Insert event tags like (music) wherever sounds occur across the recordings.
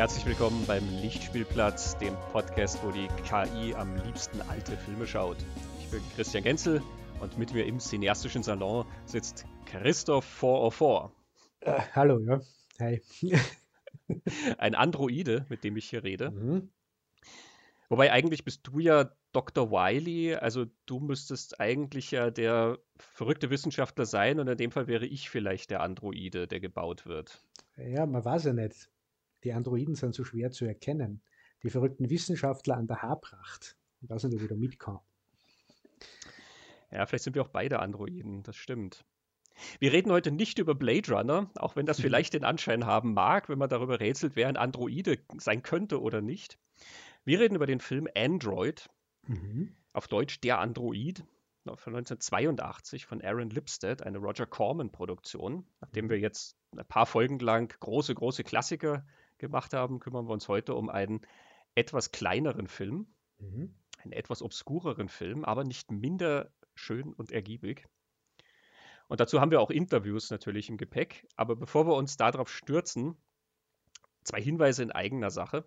Herzlich willkommen beim Lichtspielplatz, dem Podcast, wo die KI am liebsten alte Filme schaut. Ich bin Christian Genzel und mit mir im cineastischen Salon sitzt Christoph 404. Äh, hallo, ja. Hi. (laughs) Ein Androide, mit dem ich hier rede. Mhm. Wobei eigentlich bist du ja Dr. Wiley, also du müsstest eigentlich ja der verrückte Wissenschaftler sein und in dem Fall wäre ich vielleicht der Androide, der gebaut wird. Ja, man weiß ja nicht. Die Androiden sind so schwer zu erkennen. Die verrückten Wissenschaftler an der Haarpracht. Ich weiß nicht, ob ich da mitkomme. Ja, vielleicht sind wir auch beide Androiden, das stimmt. Wir reden heute nicht über Blade Runner, auch wenn das mhm. vielleicht den Anschein haben mag, wenn man darüber rätselt, wer ein Androide sein könnte oder nicht. Wir reden über den Film Android, mhm. auf Deutsch Der Android, von 1982 von Aaron Lipstead, eine Roger Corman-Produktion. Nachdem wir jetzt ein paar Folgen lang große, große Klassiker gemacht haben, kümmern wir uns heute um einen etwas kleineren Film, mhm. einen etwas obskureren Film, aber nicht minder schön und ergiebig. Und dazu haben wir auch Interviews natürlich im Gepäck. Aber bevor wir uns darauf stürzen, zwei Hinweise in eigener Sache.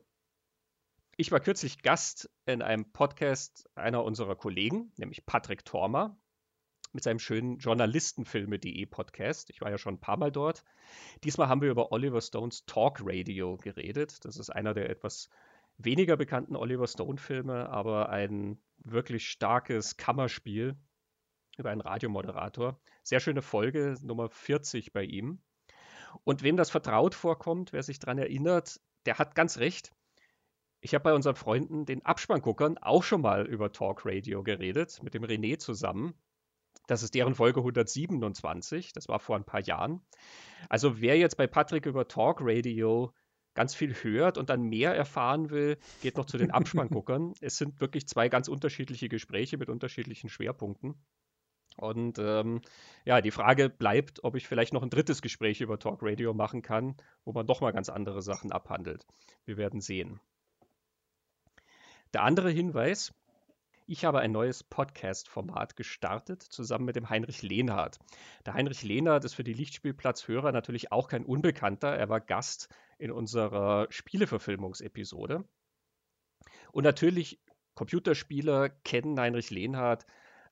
Ich war kürzlich Gast in einem Podcast einer unserer Kollegen, nämlich Patrick Tormer, mit seinem schönen Journalistenfilme.de Podcast. Ich war ja schon ein paar Mal dort. Diesmal haben wir über Oliver Stones Talk Radio geredet. Das ist einer der etwas weniger bekannten Oliver Stone-Filme, aber ein wirklich starkes Kammerspiel über einen Radiomoderator. Sehr schöne Folge, Nummer 40 bei ihm. Und wem das vertraut vorkommt, wer sich daran erinnert, der hat ganz recht. Ich habe bei unseren Freunden, den Abspannguckern, auch schon mal über Talk Radio geredet, mit dem René zusammen. Das ist deren Folge 127, das war vor ein paar Jahren. Also wer jetzt bei Patrick über Talk Radio ganz viel hört und dann mehr erfahren will, geht noch zu den Abspannguckern. (laughs) es sind wirklich zwei ganz unterschiedliche Gespräche mit unterschiedlichen Schwerpunkten. Und ähm, ja, die Frage bleibt, ob ich vielleicht noch ein drittes Gespräch über Talk Radio machen kann, wo man doch mal ganz andere Sachen abhandelt. Wir werden sehen. Der andere Hinweis, ich habe ein neues Podcast-Format gestartet, zusammen mit dem Heinrich Lehnhardt. Der Heinrich Lehnhardt ist für die Lichtspielplatz-Hörer natürlich auch kein Unbekannter. Er war Gast in unserer Spieleverfilmungsepisode. Und natürlich, Computerspieler kennen Heinrich Lehnhardt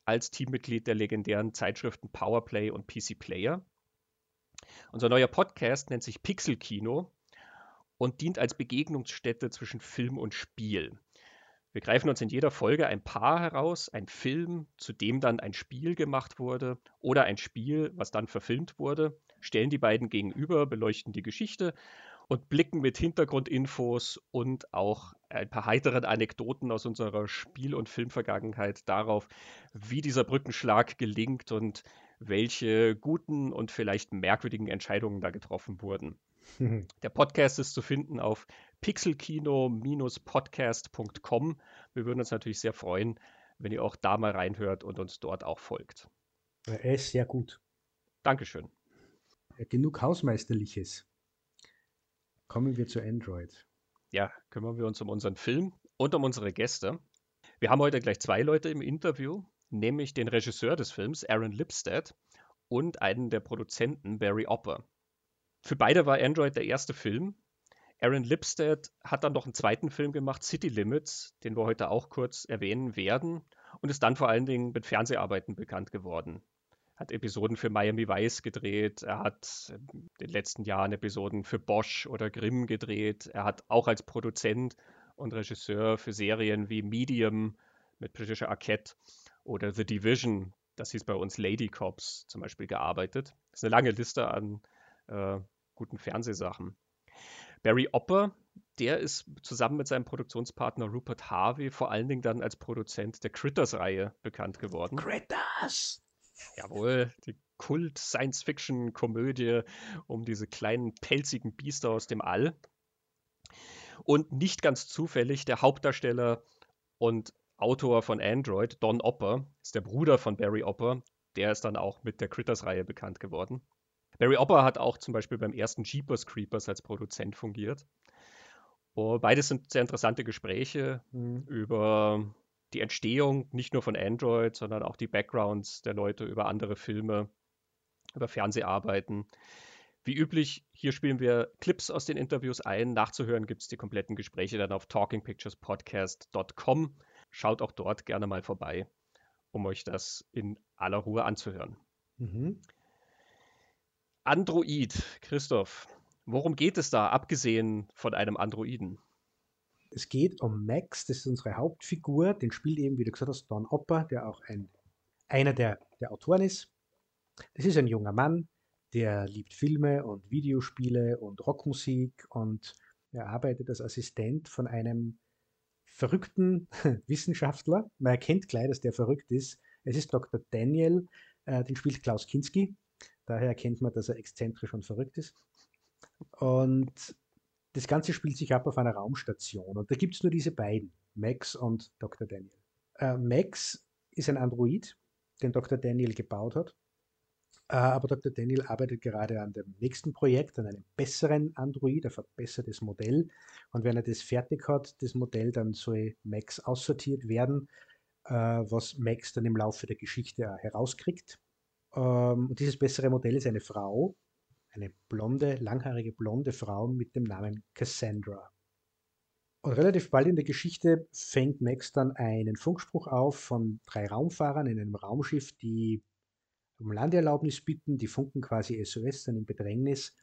als Teammitglied der legendären Zeitschriften Powerplay und PC Player. Unser neuer Podcast nennt sich Pixel Kino und dient als Begegnungsstätte zwischen Film und Spiel. Wir greifen uns in jeder Folge ein Paar heraus, ein Film, zu dem dann ein Spiel gemacht wurde oder ein Spiel, was dann verfilmt wurde, stellen die beiden gegenüber, beleuchten die Geschichte und blicken mit Hintergrundinfos und auch ein paar heiteren Anekdoten aus unserer Spiel- und Filmvergangenheit darauf, wie dieser Brückenschlag gelingt und welche guten und vielleicht merkwürdigen Entscheidungen da getroffen wurden. (laughs) Der Podcast ist zu finden auf pixelkino-podcast.com. Wir würden uns natürlich sehr freuen, wenn ihr auch da mal reinhört und uns dort auch folgt. Er ist sehr gut. Dankeschön. Genug Hausmeisterliches. Kommen wir zu Android. Ja, kümmern wir uns um unseren Film und um unsere Gäste. Wir haben heute gleich zwei Leute im Interview, nämlich den Regisseur des Films, Aaron Lipstead, und einen der Produzenten, Barry Opper. Für beide war Android der erste Film, Aaron Lipstead hat dann noch einen zweiten Film gemacht, City Limits, den wir heute auch kurz erwähnen werden, und ist dann vor allen Dingen mit Fernseharbeiten bekannt geworden. Hat Episoden für Miami Vice gedreht, er hat in den letzten Jahren Episoden für Bosch oder Grimm gedreht, er hat auch als Produzent und Regisseur für Serien wie Medium mit Patricia Arquette oder The Division, das hieß bei uns Lady Cops zum Beispiel, gearbeitet. Das ist eine lange Liste an äh, guten Fernsehsachen. Barry Opper, der ist zusammen mit seinem Produktionspartner Rupert Harvey vor allen Dingen dann als Produzent der Critters-Reihe bekannt geworden. Critters! Jawohl, die Kult-Science-Fiction-Komödie um diese kleinen pelzigen Biester aus dem All. Und nicht ganz zufällig der Hauptdarsteller und Autor von Android, Don Opper, ist der Bruder von Barry Opper. Der ist dann auch mit der Critters-Reihe bekannt geworden. Barry Opper hat auch zum Beispiel beim ersten Jeepers Creepers als Produzent fungiert. Oh, beides sind sehr interessante Gespräche mhm. über die Entstehung nicht nur von Android, sondern auch die Backgrounds der Leute über andere Filme, über Fernseharbeiten. Wie üblich, hier spielen wir Clips aus den Interviews ein. Nachzuhören gibt es die kompletten Gespräche dann auf talkingpicturespodcast.com. Schaut auch dort gerne mal vorbei, um euch das in aller Ruhe anzuhören. Mhm. Android, Christoph, worum geht es da, abgesehen von einem Androiden? Es geht um Max, das ist unsere Hauptfigur. Den spielt eben, wie du gesagt hast, Don Opper, der auch ein, einer der, der Autoren ist. Das ist ein junger Mann, der liebt Filme und Videospiele und Rockmusik und er arbeitet als Assistent von einem verrückten (laughs) Wissenschaftler. Man erkennt gleich, dass der verrückt ist. Es ist Dr. Daniel, äh, den spielt Klaus Kinski. Daher erkennt man, dass er exzentrisch und verrückt ist. Und das Ganze spielt sich ab auf einer Raumstation. Und da gibt es nur diese beiden, Max und Dr. Daniel. Äh, Max ist ein Android, den Dr. Daniel gebaut hat. Äh, aber Dr. Daniel arbeitet gerade an dem nächsten Projekt, an einem besseren Android, ein verbessertes Modell. Und wenn er das fertig hat, das Modell, dann soll Max aussortiert werden, äh, was Max dann im Laufe der Geschichte herauskriegt. Ähm, und dieses bessere Modell ist eine Frau, eine blonde, langhaarige blonde Frau mit dem Namen Cassandra. Und relativ bald in der Geschichte fängt Max dann einen Funkspruch auf von drei Raumfahrern in einem Raumschiff, die um Landeerlaubnis bitten. Die funken quasi SOS dann im Bedrängnis.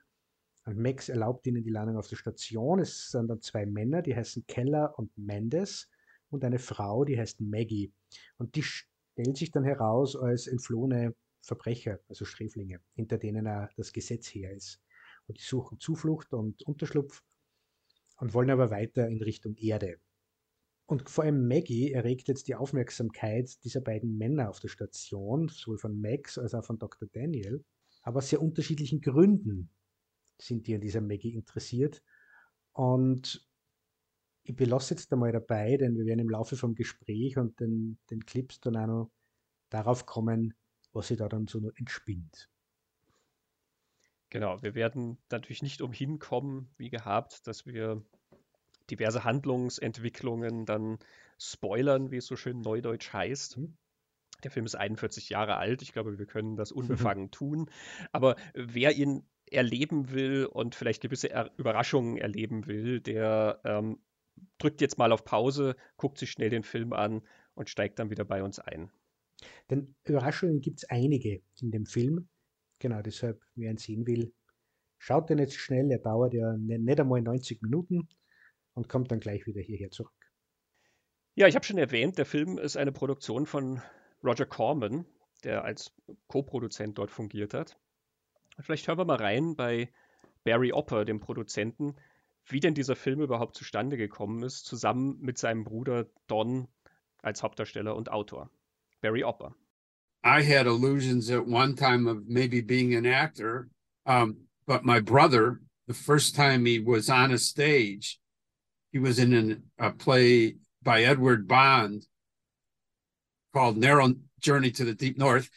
Und Max erlaubt ihnen die Landung auf der Station. Es sind dann zwei Männer, die heißen Keller und Mendes und eine Frau, die heißt Maggie. Und die stellt sich dann heraus als entflohene Verbrecher, also Sträflinge, hinter denen das Gesetz her ist. Und die suchen Zuflucht und Unterschlupf und wollen aber weiter in Richtung Erde. Und vor allem Maggie erregt jetzt die Aufmerksamkeit dieser beiden Männer auf der Station, sowohl von Max als auch von Dr. Daniel. Aber aus sehr unterschiedlichen Gründen sind die an dieser Maggie interessiert. Und ich belasse jetzt einmal dabei, denn wir werden im Laufe vom Gespräch und den, den Clips dann auch noch darauf kommen, was sich da dann so entspinnt. Genau, wir werden natürlich nicht umhin kommen, wie gehabt, dass wir diverse Handlungsentwicklungen dann spoilern, wie es so schön neudeutsch heißt. Mhm. Der Film ist 41 Jahre alt. Ich glaube, wir können das (laughs) unbefangen tun. Aber wer ihn erleben will und vielleicht gewisse er Überraschungen erleben will, der ähm, drückt jetzt mal auf Pause, guckt sich schnell den Film an und steigt dann wieder bei uns ein. Denn Überraschungen gibt es einige in dem Film. Genau deshalb, wer ihn sehen will, schaut den jetzt schnell. Er dauert ja nicht einmal 90 Minuten und kommt dann gleich wieder hierher zurück. Ja, ich habe schon erwähnt, der Film ist eine Produktion von Roger Corman, der als Co-Produzent dort fungiert hat. Vielleicht hören wir mal rein bei Barry Opper, dem Produzenten, wie denn dieser Film überhaupt zustande gekommen ist, zusammen mit seinem Bruder Don als Hauptdarsteller und Autor. Barry Opper. I had illusions at one time of maybe being an actor, um, but my brother, the first time he was on a stage, he was in an, a play by Edward Bond called Narrow Journey to the Deep North.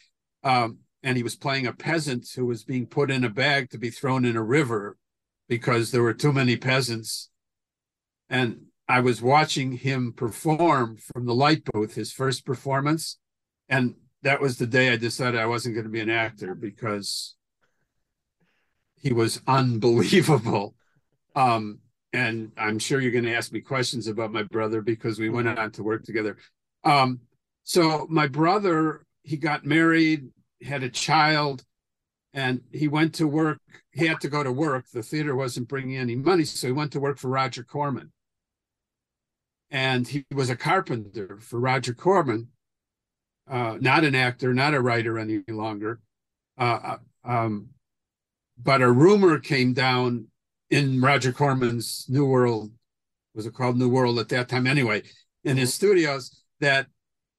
Um, and he was playing a peasant who was being put in a bag to be thrown in a river because there were too many peasants. And I was watching him perform from the light booth, his first performance. And that was the day I decided I wasn't going to be an actor because he was unbelievable. Um, and I'm sure you're going to ask me questions about my brother because we went on to work together. Um, so my brother, he got married, had a child, and he went to work. He had to go to work. The theater wasn't bringing any money, so he went to work for Roger Corman. And he was a carpenter for Roger Corman, uh, not an actor, not a writer any longer. Uh, uh um, but a rumor came down in Roger Corman's New World, was it called New World at that time anyway, in his studios that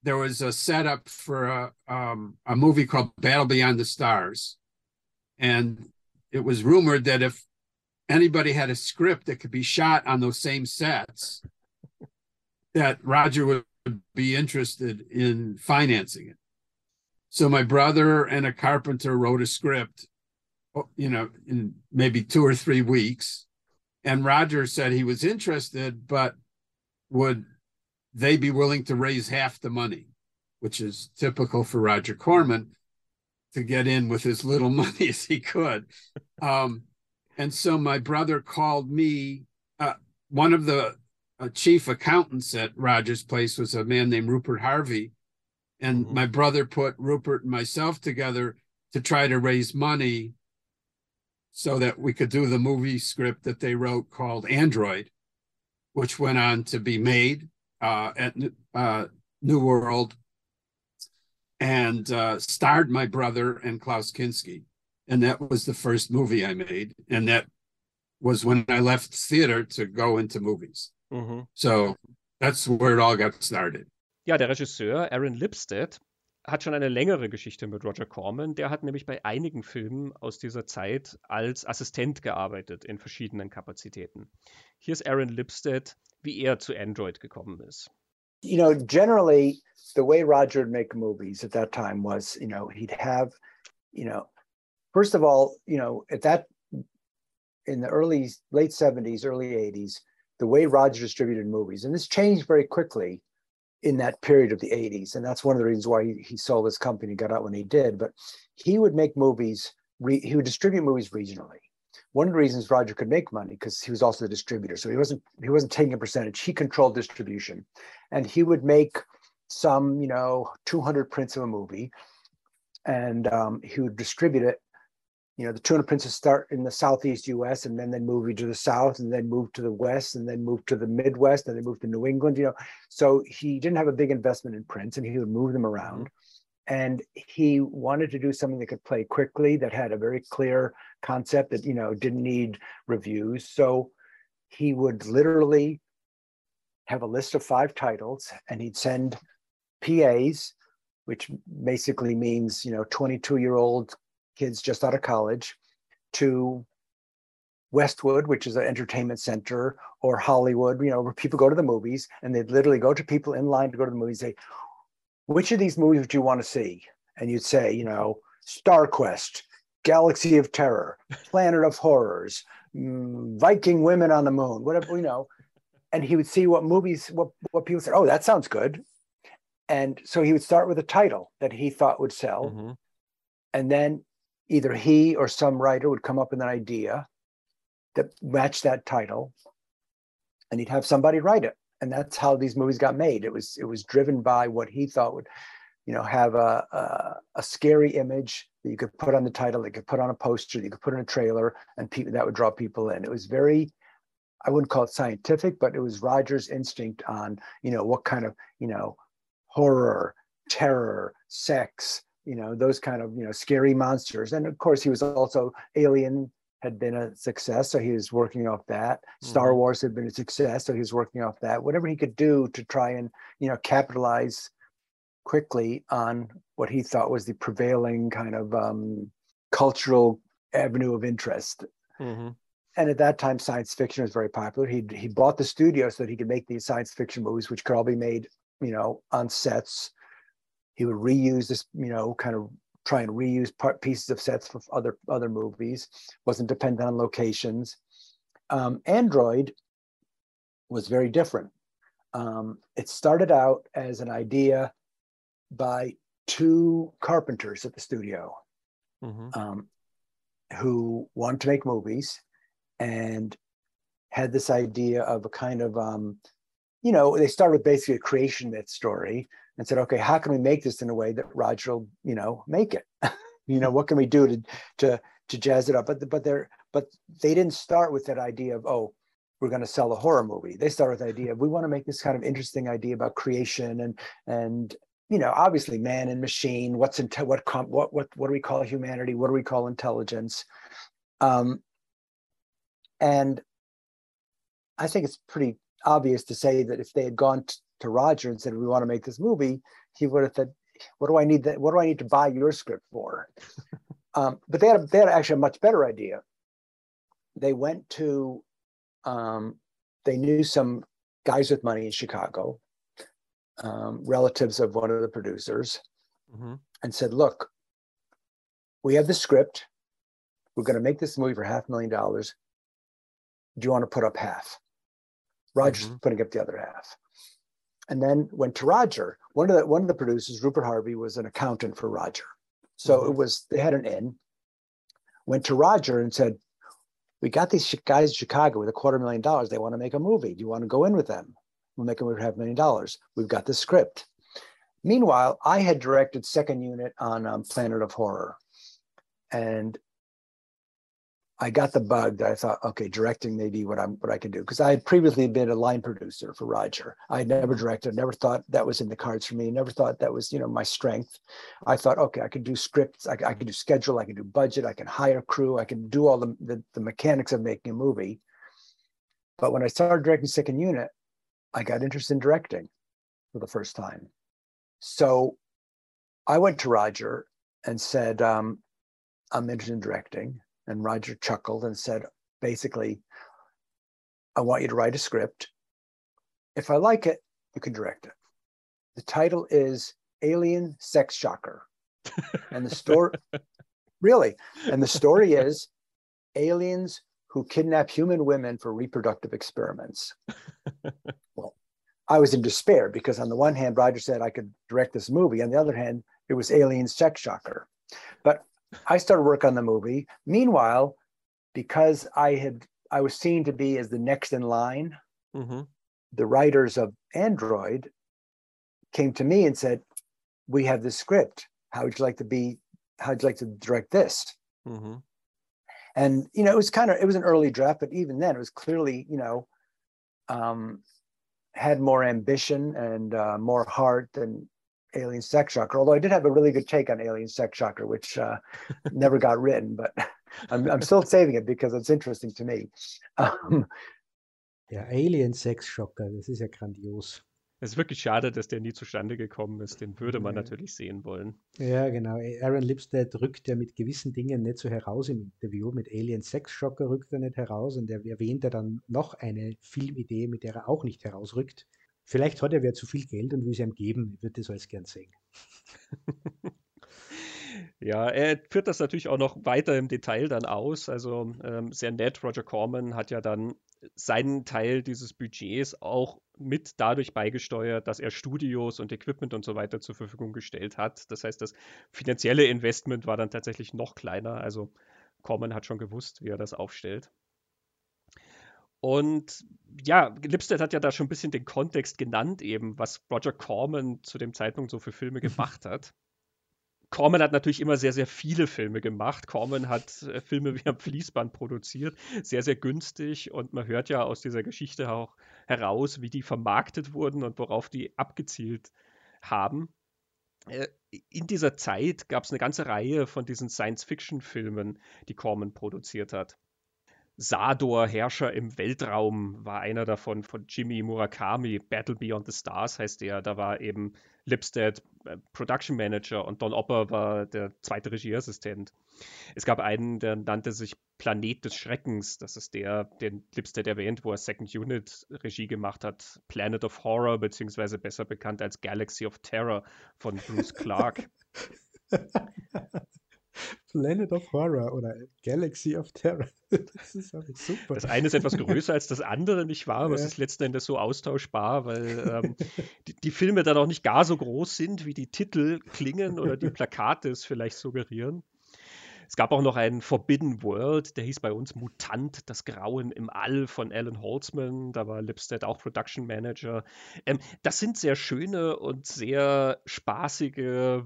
there was a setup for a, um, a movie called Battle Beyond the Stars. And it was rumored that if anybody had a script that could be shot on those same sets, that Roger would be interested in financing it. So my brother and a carpenter wrote a script you know, in maybe two or three weeks. And Roger said he was interested, but would they be willing to raise half the money, which is typical for Roger Corman to get in with as little (laughs) money as he could. Um, and so my brother called me. Uh, one of the chief accountants at Rogers Place was a man named Rupert Harvey, and Mhm. my brother put Rupert and myself together to try to raise money so that we could do the movie script that they wrote called Android, which went on to be made uh, at uh, New World and uh, starred my brother and Klaus Kinski. And that was the first movie I made. And that was when I left theater to go into movies. Mhm. So that's where it all got started. Ja, der Regisseur Aaron Lipstead hat schon eine längere Geschichte mit Roger Corman. Der hat nämlich bei einigen Filmen aus dieser Zeit als Assistent gearbeitet in verschiedenen Kapazitäten. Hier ist Aaron Lipstead, wie er zu Android gekommen ist. you know, generally the way Roger would make movies at that time was, you know, he'd have, you know, first of all, you know, at that in the early late 70s, early 80s, the way Roger distributed movies, and this changed very quickly in that period of the 80s. And that's one of the reasons why he, he sold his company, and got out when he did. But he would make movies, re, he would distribute movies regionally. One of the reasons Roger could make money because he was also the distributor. So he wasn't he wasn't taking a percentage. He controlled distribution. And he would make some, you know, 200 prints of a movie and um, he would distribute it you know, the 200 prints would start in the southeast US and then they move to the south and then move to the west and then move to the Midwest and they move to New England, you know. So he didn't have a big investment in prints and he would move them around. Mm-hmm. And he wanted to do something that could play quickly, that had a very clear concept that, you know, didn't need reviews. So he would literally have a list of five titles and he'd send PAs, which basically means, you know, 22 year old kids just out of college to Westwood, which is an entertainment center, or Hollywood, you know, where people go to the movies and they'd literally go to people in line to go to the movies, say, which of these movies would you want to see? And you'd say, you know, Star Quest, Galaxy of Terror, Planet of Horrors, mm, Viking Women on the Moon, whatever, you know. And he would see what movies, what, what people said, oh, that sounds good. And so he would start with a title that he thought would sell. Mhm. And then either he or some writer would come up with an idea that matched that title and he'd have somebody write it. And that's how these movies got made. It was it was driven by what he thought would you know have a a, a scary image that you could put on the title that you could put on a poster that you could put in a trailer and that would draw people in. It was very i wouldn't call it scientific but it was roger's instinct on you know what kind of you know horror terror sex you know those kind of you know scary monsters. And of course he was also alien had been a success so he was working off that. Star Mhm. wars had been a success so he was working off that. Whatever he could do to try and you know capitalize quickly on what he thought was the prevailing kind of um, cultural avenue of interest. Mhm. and at that time science fiction was very popular. He he bought the studio so that he could make these science fiction movies which could all be made you know on sets he would reuse this you know kind of try and reuse part pieces of sets for other other movies. Wasn't dependent on locations. Um, android was very different. Um, it started out as an idea by two carpenters at the studio Mhm. um, who wanted to make movies and had this idea of a kind of um, you know they started with basically a creation myth story and said okay how can we make this in a way that roger will you know make it? (laughs) You know what can we do to to to jazz it up? But but they're but they didn't start with that idea of oh we're going to sell a horror movie. They start with the idea of we want to make this kind of interesting idea about creation and and you know obviously man and machine what's in what com- what what what do we call humanity? What do we call intelligence? Um and i think it's pretty obvious to say that if they had gone to roger and said we want to make this movie he would have said what do i need that what do i need to buy your script for (laughs) um, but they had, a, they had actually a much better idea they went to um, they knew some guys with money in chicago um, relatives of one of the producers Mhm. and said, Look, we have the script. We're going to make this movie for half a million dollars. Do you want to put up half? Roger's Mhm. putting up the other half. And then went to Roger. One of the one of the producers, Rupert Harvey, was an accountant for Roger. So it Mhm. was they had an in. went to Roger and said, "We got these guys in Chicago with a quarter million dollars. They want to make a movie. Do you want to go in with them? We'll make them for half a million dollars. We've got the script." Meanwhile, I had directed second unit on um, Planet of Horror, and I got the bug that I thought, okay, directing may be what I'm what I can do because I had previously been a line producer for Roger. I had never directed, never thought that was in the cards for me. Never thought that was you know my strength. I thought, okay, I could do scripts, I, I could do schedule, I can do budget, I can hire crew, I can do all the, the the mechanics of making a movie. But when I started directing second unit, I got interested in directing for the first time. So I went to Roger and said, um, I'm interested in directing. And Roger chuckled and said, basically, I want you to write a script. If I like it, you can direct it. The title is Alien Sex Shocker. And the story, (laughs) really, and the story is aliens who kidnap human women for reproductive experiments. (laughs) well, I was in despair because on the one hand, Roger said I could direct this movie. On the other hand, it was Alien Sex Shocker. But I started work on the movie. Meanwhile, because I had I was seen to be as the next in line, Mm-hmm. the writers of Android came to me and said, "We have this script. How would you like to be? How would you like to direct this?" Mm-hmm. and you know it was kind of it was an early draft but even then it was clearly you know um had more ambition and uh, more heart than alien sex shocker although i did have a really good take on alien sex shocker which uh, (laughs) never got written but I'm, I'm still saving it because it's interesting to me um, Der Alien-Sex-Schocker, das ist ja grandios. Es ist wirklich schade, dass der nie zustande gekommen ist. Den würde man Ja. natürlich sehen wollen. Ja, genau. Aaron Lipstead rückt ja mit gewissen Dingen nicht so heraus im Interview. Mit Alien Sex Shocker rückt er nicht heraus und er erwähnt ja dann noch eine Filmidee, mit der er auch nicht herausrückt. Vielleicht hat er wer zu viel Geld und will es ihm geben. Ich würde das alles gern sehen. (laughs) Ja, er führt das natürlich auch noch weiter im Detail dann aus. Also ähm, sehr nett. Roger Corman hat ja dann seinen Teil dieses Budgets auch mit dadurch beigesteuert, dass er Studios und Equipment und so weiter zur Verfügung gestellt hat. Das heißt, das finanzielle Investment war dann tatsächlich noch kleiner. Also Corman hat schon gewusst, wie er das aufstellt. Und ja, Lipstead hat ja da schon ein bisschen den Kontext genannt, eben, was Roger Corman zu dem Zeitpunkt so für Filme gemacht hat. Corman hat natürlich immer sehr, sehr viele Filme gemacht. Corman hat äh, Filme wie am Fließband produziert, sehr, sehr günstig. Und man hört ja aus dieser Geschichte auch heraus, wie die vermarktet wurden und worauf die abgezielt haben. Äh, in dieser Zeit gab es eine ganze Reihe von diesen Science-Fiction-Filmen, die Corman produziert hat. Sador, Herrscher im Weltraum, war einer davon von Jimmy Murakami. Battle Beyond the Stars heißt der. Da war eben Lipstead äh, Production Manager und Don Opper war der zweite Regieassistent. Es gab einen, der nannte sich Planet des Schreckens. Das ist der, den Lipstead erwähnt, wo er Second Unit Regie gemacht hat. Planet of Horror, beziehungsweise besser bekannt als Galaxy of Terror von Bruce Clark. (laughs) Planet of Horror oder Galaxy of Terror. (laughs) Das ist auch super. Das eine ist etwas größer als das andere, nicht wahr? Aber es Ja. ist letzten Endes so austauschbar, weil ähm, die, die Filme dann auch nicht gar so groß sind, wie die Titel klingen oder die Plakate es vielleicht suggerieren. Es gab auch noch einen Forbidden World, der hieß bei uns Mutant, das Grauen im All von Alan Holtzman. Da war Lipstead auch Production Manager. Ähm, das sind sehr schöne und sehr spaßige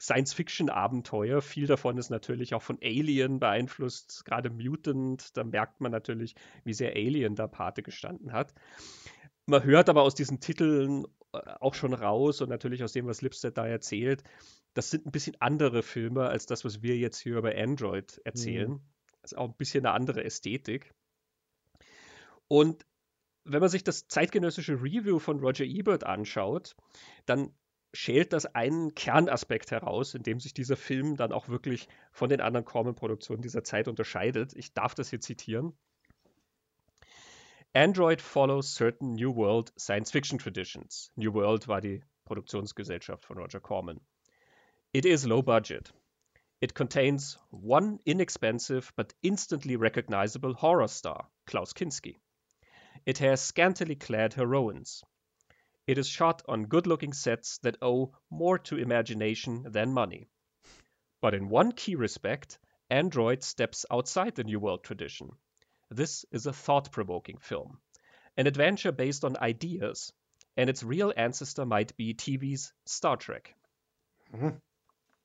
Science-Fiction-Abenteuer. Viel davon ist natürlich auch von Alien beeinflusst, gerade Mutant. Da merkt man natürlich, wie sehr Alien da Pate gestanden hat. Man hört aber aus diesen Titeln äh, auch schon raus und natürlich aus dem, was Lipstead da erzählt, das sind ein bisschen andere Filme als das, was wir jetzt hier über Android erzählen. Das ist auch ein bisschen eine andere Ästhetik. Und wenn man sich das zeitgenössische Review von Roger Ebert anschaut, dann schält das einen Kernaspekt heraus, in dem sich dieser Film dann auch wirklich von den anderen Corman-Produktionen dieser Zeit unterscheidet. Ich darf das hier zitieren. Android follows certain New World science fiction traditions. New World war die Produktionsgesellschaft von Roger Corman. It is low budget. It contains one inexpensive but instantly recognizable horror star, Klaus Kinski. It has scantily clad heroines. It is shot on good looking sets that owe more to imagination than money. But in one key respect, Android steps outside the New World tradition. This is a thought provoking film, an adventure based on ideas, and its real ancestor might be TV's Star Trek. Mhm.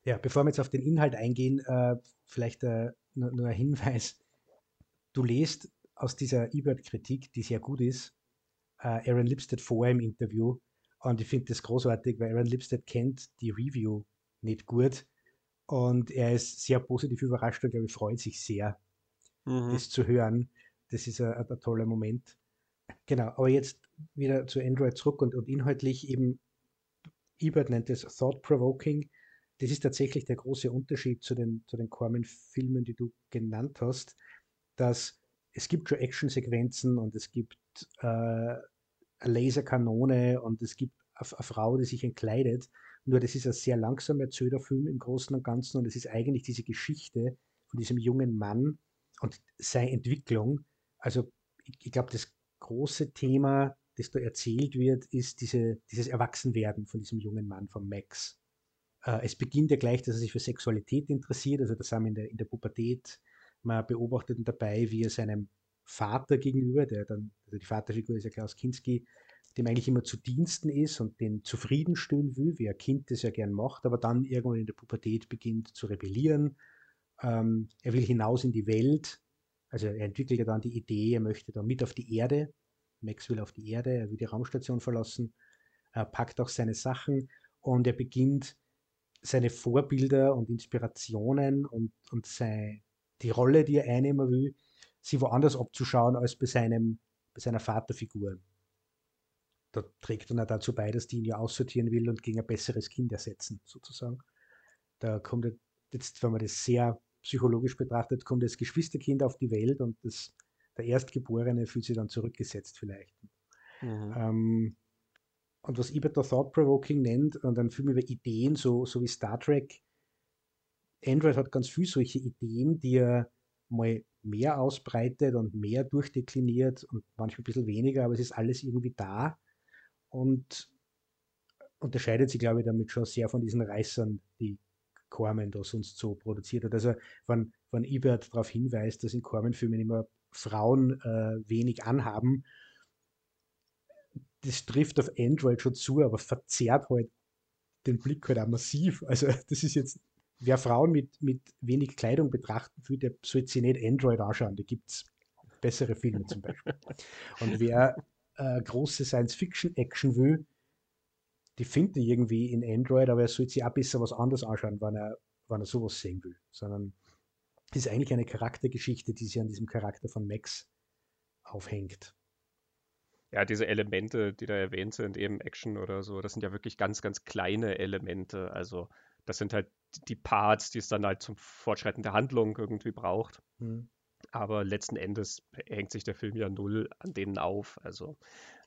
Ja, bevor wir jetzt auf den Inhalt eingehen, äh, vielleicht äh, nur, nur, ein Hinweis. Du lest aus dieser Ebert-Kritik, die sehr gut ist, äh, Aaron Lipstead vor im Interview. Und ich finde das großartig, weil Aaron Lipstead kennt die Review nicht gut. Und er ist sehr positiv überrascht und, glaube ich, freut sich sehr, mhm. das zu hören. Das ist ein, ein, toller Moment. Genau, aber jetzt wieder zu Android zurück und, und inhaltlich eben, Ebert nennt es Thought-Provoking. Das ist tatsächlich der große Unterschied zu den, zu den Corman-Filmen, die du genannt hast, dass es gibt schon Actionsequenzen und es gibt äh, eine Laserkanone und es gibt eine, Frau, die sich entkleidet. Nur das ist ein sehr langsam erzählter Film im Großen und Ganzen und es ist eigentlich diese Geschichte von diesem jungen Mann und seine Entwicklung. Also ich, ich glaube, das große Thema, das da erzählt wird, ist diese, dieses Erwachsenwerden von diesem jungen Mann, von Max. Äh, es beginnt ja gleich, dass er sich für Sexualität interessiert, also das haben wir in der, in der Pubertät, man beobachtet ihn dabei, wie er seinem Vater gegenüber, der dann, also die Vaterfigur ist ja Klaus Kinski, dem eigentlich immer zu Diensten ist und den zufriedenstellen will, wie ein Kind das ja gern macht, aber dann irgendwann in der Pubertät beginnt zu rebellieren. Ähm, er will hinaus in die Welt, also er entwickelt ja dann die Idee, er möchte da mit auf die Erde. Max will auf die Erde, er will die Raumstation verlassen, er packt auch seine Sachen und er beginnt seine Vorbilder und Inspirationen und, und sein, die Rolle, die er einnehmen will, sie woanders abzuschauen als bei, seinem, bei seiner Vaterfigur da trägt dann auch dazu bei, dass die ihn ja aussortieren will und gegen ein besseres Kind ersetzen, sozusagen. Da kommt jetzt, wenn man das sehr psychologisch betrachtet, kommt das Geschwisterkind auf die Welt und das, der Erstgeborene fühlt sich dann zurückgesetzt vielleicht. Mhm. Ähm, und was Ebert da Thought-Provoking nennt, und dann Film über Ideen, so, so wie Star Trek, Android hat ganz viele solche Ideen, die er mal mehr ausbreitet und mehr durchdekliniert und manchmal ein bisschen weniger, aber es ist alles irgendwie da und unterscheidet sich, glaube ich, damit schon sehr von diesen Reißern, die Corman da sonst so produziert hat. Also wenn, wenn Ebert darauf hinweist, dass in Corman-Filmen immer Frauen äh, wenig anhaben, das trifft auf Android schon zu, aber verzerrt halt den Blick halt auch massiv. Also das ist jetzt, wer Frauen mit, mit wenig Kleidung betrachten will, der sollte sich nicht Android anschauen. Da gibt es bessere Filme zum Beispiel. (laughs) Und wer äh, große Science-Fiction-Action will, die findet er irgendwie in Android, aber er sollte sich auch besser was anderes anschauen, wenn er, wenn er sowas sehen will. Sondern es ist eigentlich eine Charaktergeschichte, die sich an diesem Charakter von Max aufhängt. Ja, diese Elemente, die da erwähnt sind, eben Action oder so, das sind ja wirklich ganz, ganz kleine Elemente. Also das sind halt die Parts, die es dann halt zum Fortschreiten der Handlung irgendwie braucht. Hm. Aber letzten Endes hängt sich der Film ja null an denen auf. Also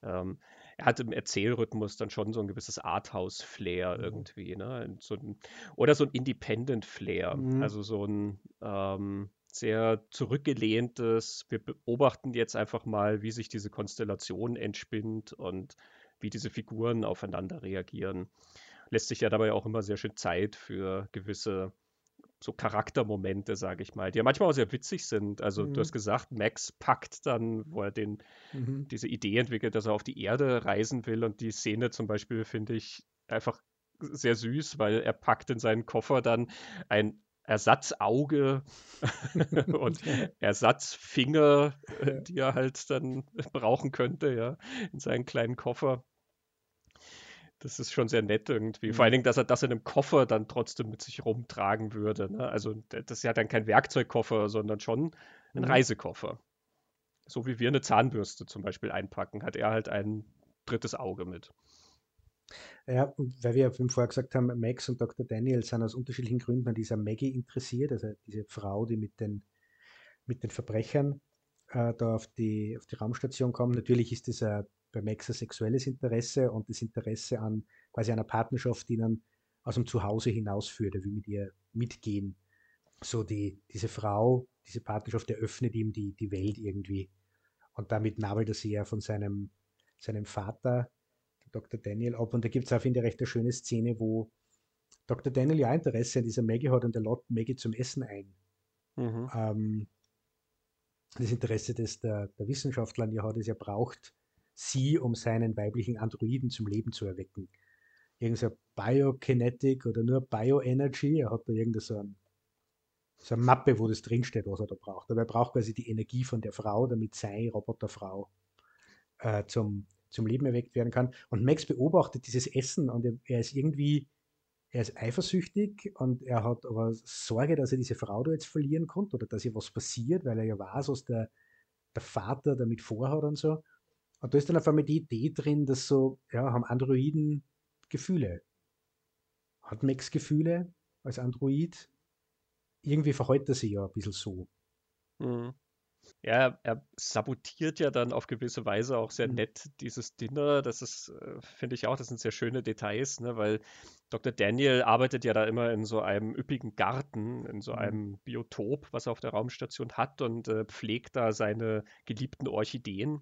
ähm, er hat im Erzählrhythmus dann schon so ein gewisses Arthouse-Flair mhm. irgendwie, ne? So ein, oder so ein Independent-Flair. Mhm. Also so ein ähm, sehr zurückgelehntes, wir beobachten jetzt einfach mal, wie sich diese Konstellation entspinnt und wie diese Figuren aufeinander reagieren. Lässt sich ja dabei auch immer sehr schön Zeit für gewisse so Charaktermomente, sage ich mal, die ja manchmal auch sehr witzig sind. Also mhm. du hast gesagt, Max packt dann, wo er den, mhm. diese Idee entwickelt, dass er auf die Erde reisen will und die Szene zum Beispiel finde ich einfach sehr süß, weil er packt in seinen Koffer dann ein Ersatzauge (laughs) (laughs) und Ersatzfinger, ja. die er halt dann brauchen könnte, ja, in seinen kleinen Koffer. Das ist schon sehr nett irgendwie. Mhm. Vor allen Dingen, dass er das in einem Koffer dann trotzdem mit sich rumtragen würde. Ne? Also das ist ja dann kein Werkzeugkoffer, sondern schon ein mhm. Reisekoffer. So wie wir eine Zahnbürste zum Beispiel einpacken, hat er halt ein drittes Auge mit. Ja, weil wir vorher gesagt haben, Max und Dr. Daniel sind aus unterschiedlichen Gründen an dieser Maggie interessiert, also diese Frau, die mit den, mit den Verbrechern äh, da auf die, auf die Raumstation kommt. Natürlich ist das ein bei Max ein sexuelles Interesse und das Interesse an quasi einer Partnerschaft, die dann aus dem Zuhause hinausführt. Er will mit ihr mitgehen. So die, diese Frau, diese Partnerschaft eröffnet ihm die, die Welt irgendwie. Und damit nabelt er sie ja von seinem, seinem Vater, Dr. Daniel, ab. Und da gibt es auch, finde ich, recht eine schöne Szene, wo Dr. Daniel ja Interesse an dieser Maggie hat und er lädt Maggie zum Essen ein. Mhm. Ähm, das Interesse, das der, der Wissenschaftler an ihr hat, ist, er braucht sie, um seinen weiblichen Androiden zum Leben zu erwecken. Irgend so Biokinetic oder nur Bioenergy. Er hat da irgendeine so, ein, so eine Mappe, wo das drinsteht, was er da braucht. Aber er braucht quasi die Energie von der Frau, damit seine Roboterfrau äh, zum, zum Leben erweckt werden kann. Und Max beobachtet dieses Essen und er, er ist irgendwie er ist eifersüchtig und er hat aber Sorge, dass er diese Frau da jetzt verlieren konnte oder dass ihr was passiert, weil er ja weiß, was der, der Vater damit vorhat und so. Und da ist dann auf einmal die Idee drin, dass so, ja, haben Androiden Gefühle? Hat Max Gefühle als Android? Irgendwie verhält er sich ja ein bisschen so. Mhm. Ja, er sabotiert ja dann auf gewisse Weise auch sehr mhm. nett dieses Dinner. Das ist, äh, finde ich auch, das sind sehr schöne Details, ne? weil Dr. Daniel arbeitet ja da immer in so einem üppigen Garten, in so mhm. einem Biotop, was er auf der Raumstation hat und äh, pflegt da seine geliebten Orchideen.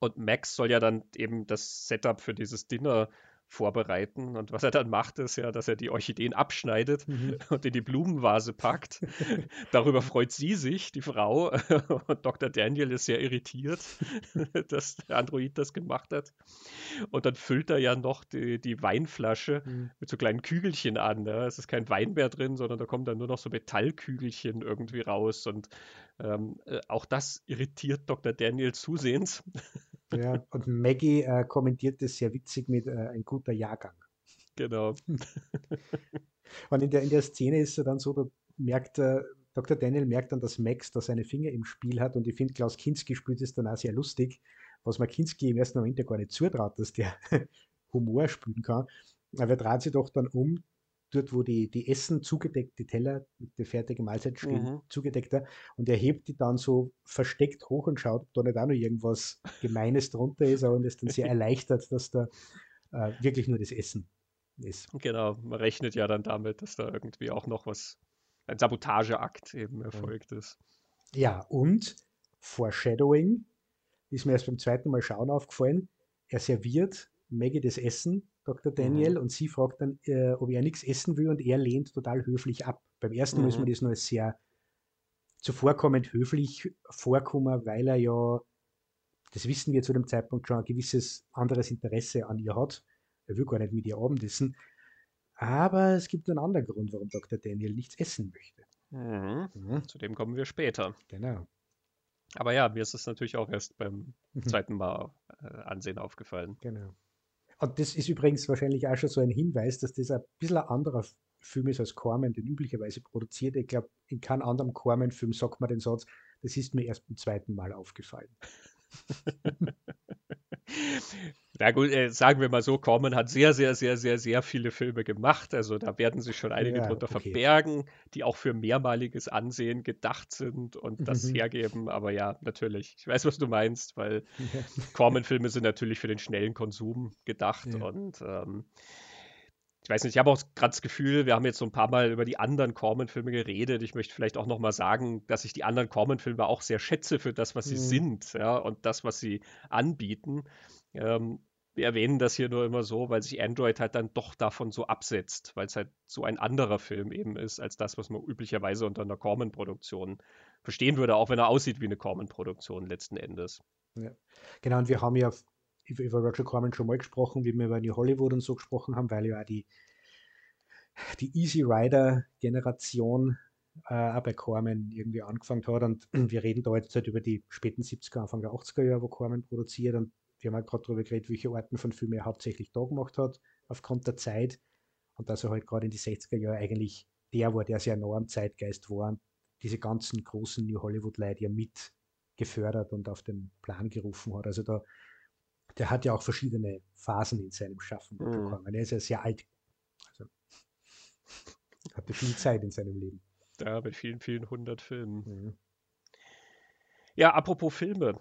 Und Max soll ja dann eben das Setup für dieses Dinner vorbereiten. Und was er dann macht, ist ja, dass er die Orchideen abschneidet mhm. (laughs) und in die Blumenvase packt. (laughs) Darüber freut sie sich, die Frau. (laughs) Und Dr. Daniel ist sehr irritiert, dass der Android das gemacht hat. Und dann füllt er ja noch die, die Weinflasche mhm. mit so kleinen Kügelchen an. Ne? Es ist kein Wein mehr drin, sondern da kommen dann nur noch so Metallkügelchen irgendwie raus. Und ähm, äh, auch das irritiert Dr. Daniel zusehends. Ja, und Maggie äh, kommentiert das sehr witzig mit äh, ein guter Jahrgang. Genau. (laughs) und in der, in der Szene ist er dann so, da merkt äh, Dr. Daniel merkt dann, dass Max da seine Finger im Spiel hat und ich finde, Klaus Kinski spielt es dann auch sehr lustig, was man Kinski im ersten Moment ja gar nicht zutraut, dass der (laughs) Humor spielen kann. Aber er dreht sich doch dann um, dort, wo die, die Essen zugedeckt, die Teller mit der fertigen Mahlzeit stehen, mhm. zugedeckter. Und er hebt die dann so versteckt hoch und schaut, ob da nicht auch noch irgendwas Gemeines drunter ist, und ist dann sehr (laughs) erleichtert, dass da äh, wirklich nur das Essen ist. Genau, man rechnet ja dann damit, dass da irgendwie auch noch was, ein Sabotageakt eben erfolgt ist. Ja, und Foreshadowing ist mir erst beim zweiten Mal schauen aufgefallen. Er serviert Maggie das Essen Dr. Daniel, mhm. und sie fragt dann, äh, ob er nichts essen will und er lehnt total höflich ab. Beim ersten mhm. Ist mir das nur sehr zuvorkommend höflich vorkommen, weil er ja, das wissen wir zu dem Zeitpunkt schon, ein gewisses anderes Interesse an ihr hat. Er will gar nicht mit ihr Abendessen. Aber es gibt einen anderen Grund, warum Dr. Daniel nichts essen möchte. Mhm. Mhm. Zu dem kommen wir später. Genau. Aber ja, mir ist es natürlich auch erst beim mhm. zweiten Mal äh, Ansehen aufgefallen. Genau. Und das ist übrigens wahrscheinlich auch schon so ein Hinweis, dass das ein bisschen ein anderer Film ist als Corman, den üblicherweise produziert. Ich glaube, in keinem anderen Corman-Film sagt man den Satz, das ist mir erst beim zweiten Mal aufgefallen. (laughs) Na gut, äh, sagen wir mal so, Corman hat sehr, sehr, sehr, sehr, sehr viele Filme gemacht. Also da werden sich schon einige ja, drunter okay. verbergen, die auch für mehrmaliges Ansehen gedacht sind und das mhm. hergeben. Aber ja, natürlich. Ich weiß, was du meinst, weil (laughs) ja. Corman-Filme sind natürlich für den schnellen Konsum gedacht ja. und ähm, ich weiß nicht, ich habe auch gerade das Gefühl, wir haben jetzt so ein paar Mal über die anderen Corman-Filme geredet. Ich möchte vielleicht auch noch mal sagen, dass ich die anderen Corman-Filme auch sehr schätze für das, was sie mhm. sind, ja, und das, was sie anbieten. Ähm, wir erwähnen das hier nur immer so, weil sich Android halt dann doch davon so absetzt, weil es halt so ein anderer Film eben ist, als das, was man üblicherweise unter einer Corman-Produktion verstehen würde, auch wenn er aussieht wie eine Corman-Produktion letzten Endes. Ja. Genau, und wir haben ja über Roger Corman schon mal gesprochen, wie wir über New Hollywood und so gesprochen haben, weil ja auch die, die Easy Rider-Generation äh, auch bei Corman irgendwie angefangen hat. Und (clears throat) wir reden da jetzt halt über die späten 70er, Anfang der 80er Jahre, wo Corman produziert. Und wir haben ja gerade darüber geredet, welche Arten von Filmen er hauptsächlich da gemacht hat, aufgrund der Zeit. Und dass er halt gerade in die 60er Jahre eigentlich der war, der sehr am Zeitgeist war diese ganzen großen New Hollywood-Leute ja mit gefördert und auf den Plan gerufen hat. Also da der hat ja auch verschiedene Phasen in seinem Schaffen mhm. bekommen. Er ist ja sehr alt. Also hatte viel Zeit in seinem Leben. Ja, mit vielen, vielen hundert Filmen. Mhm. Ja, apropos Filme.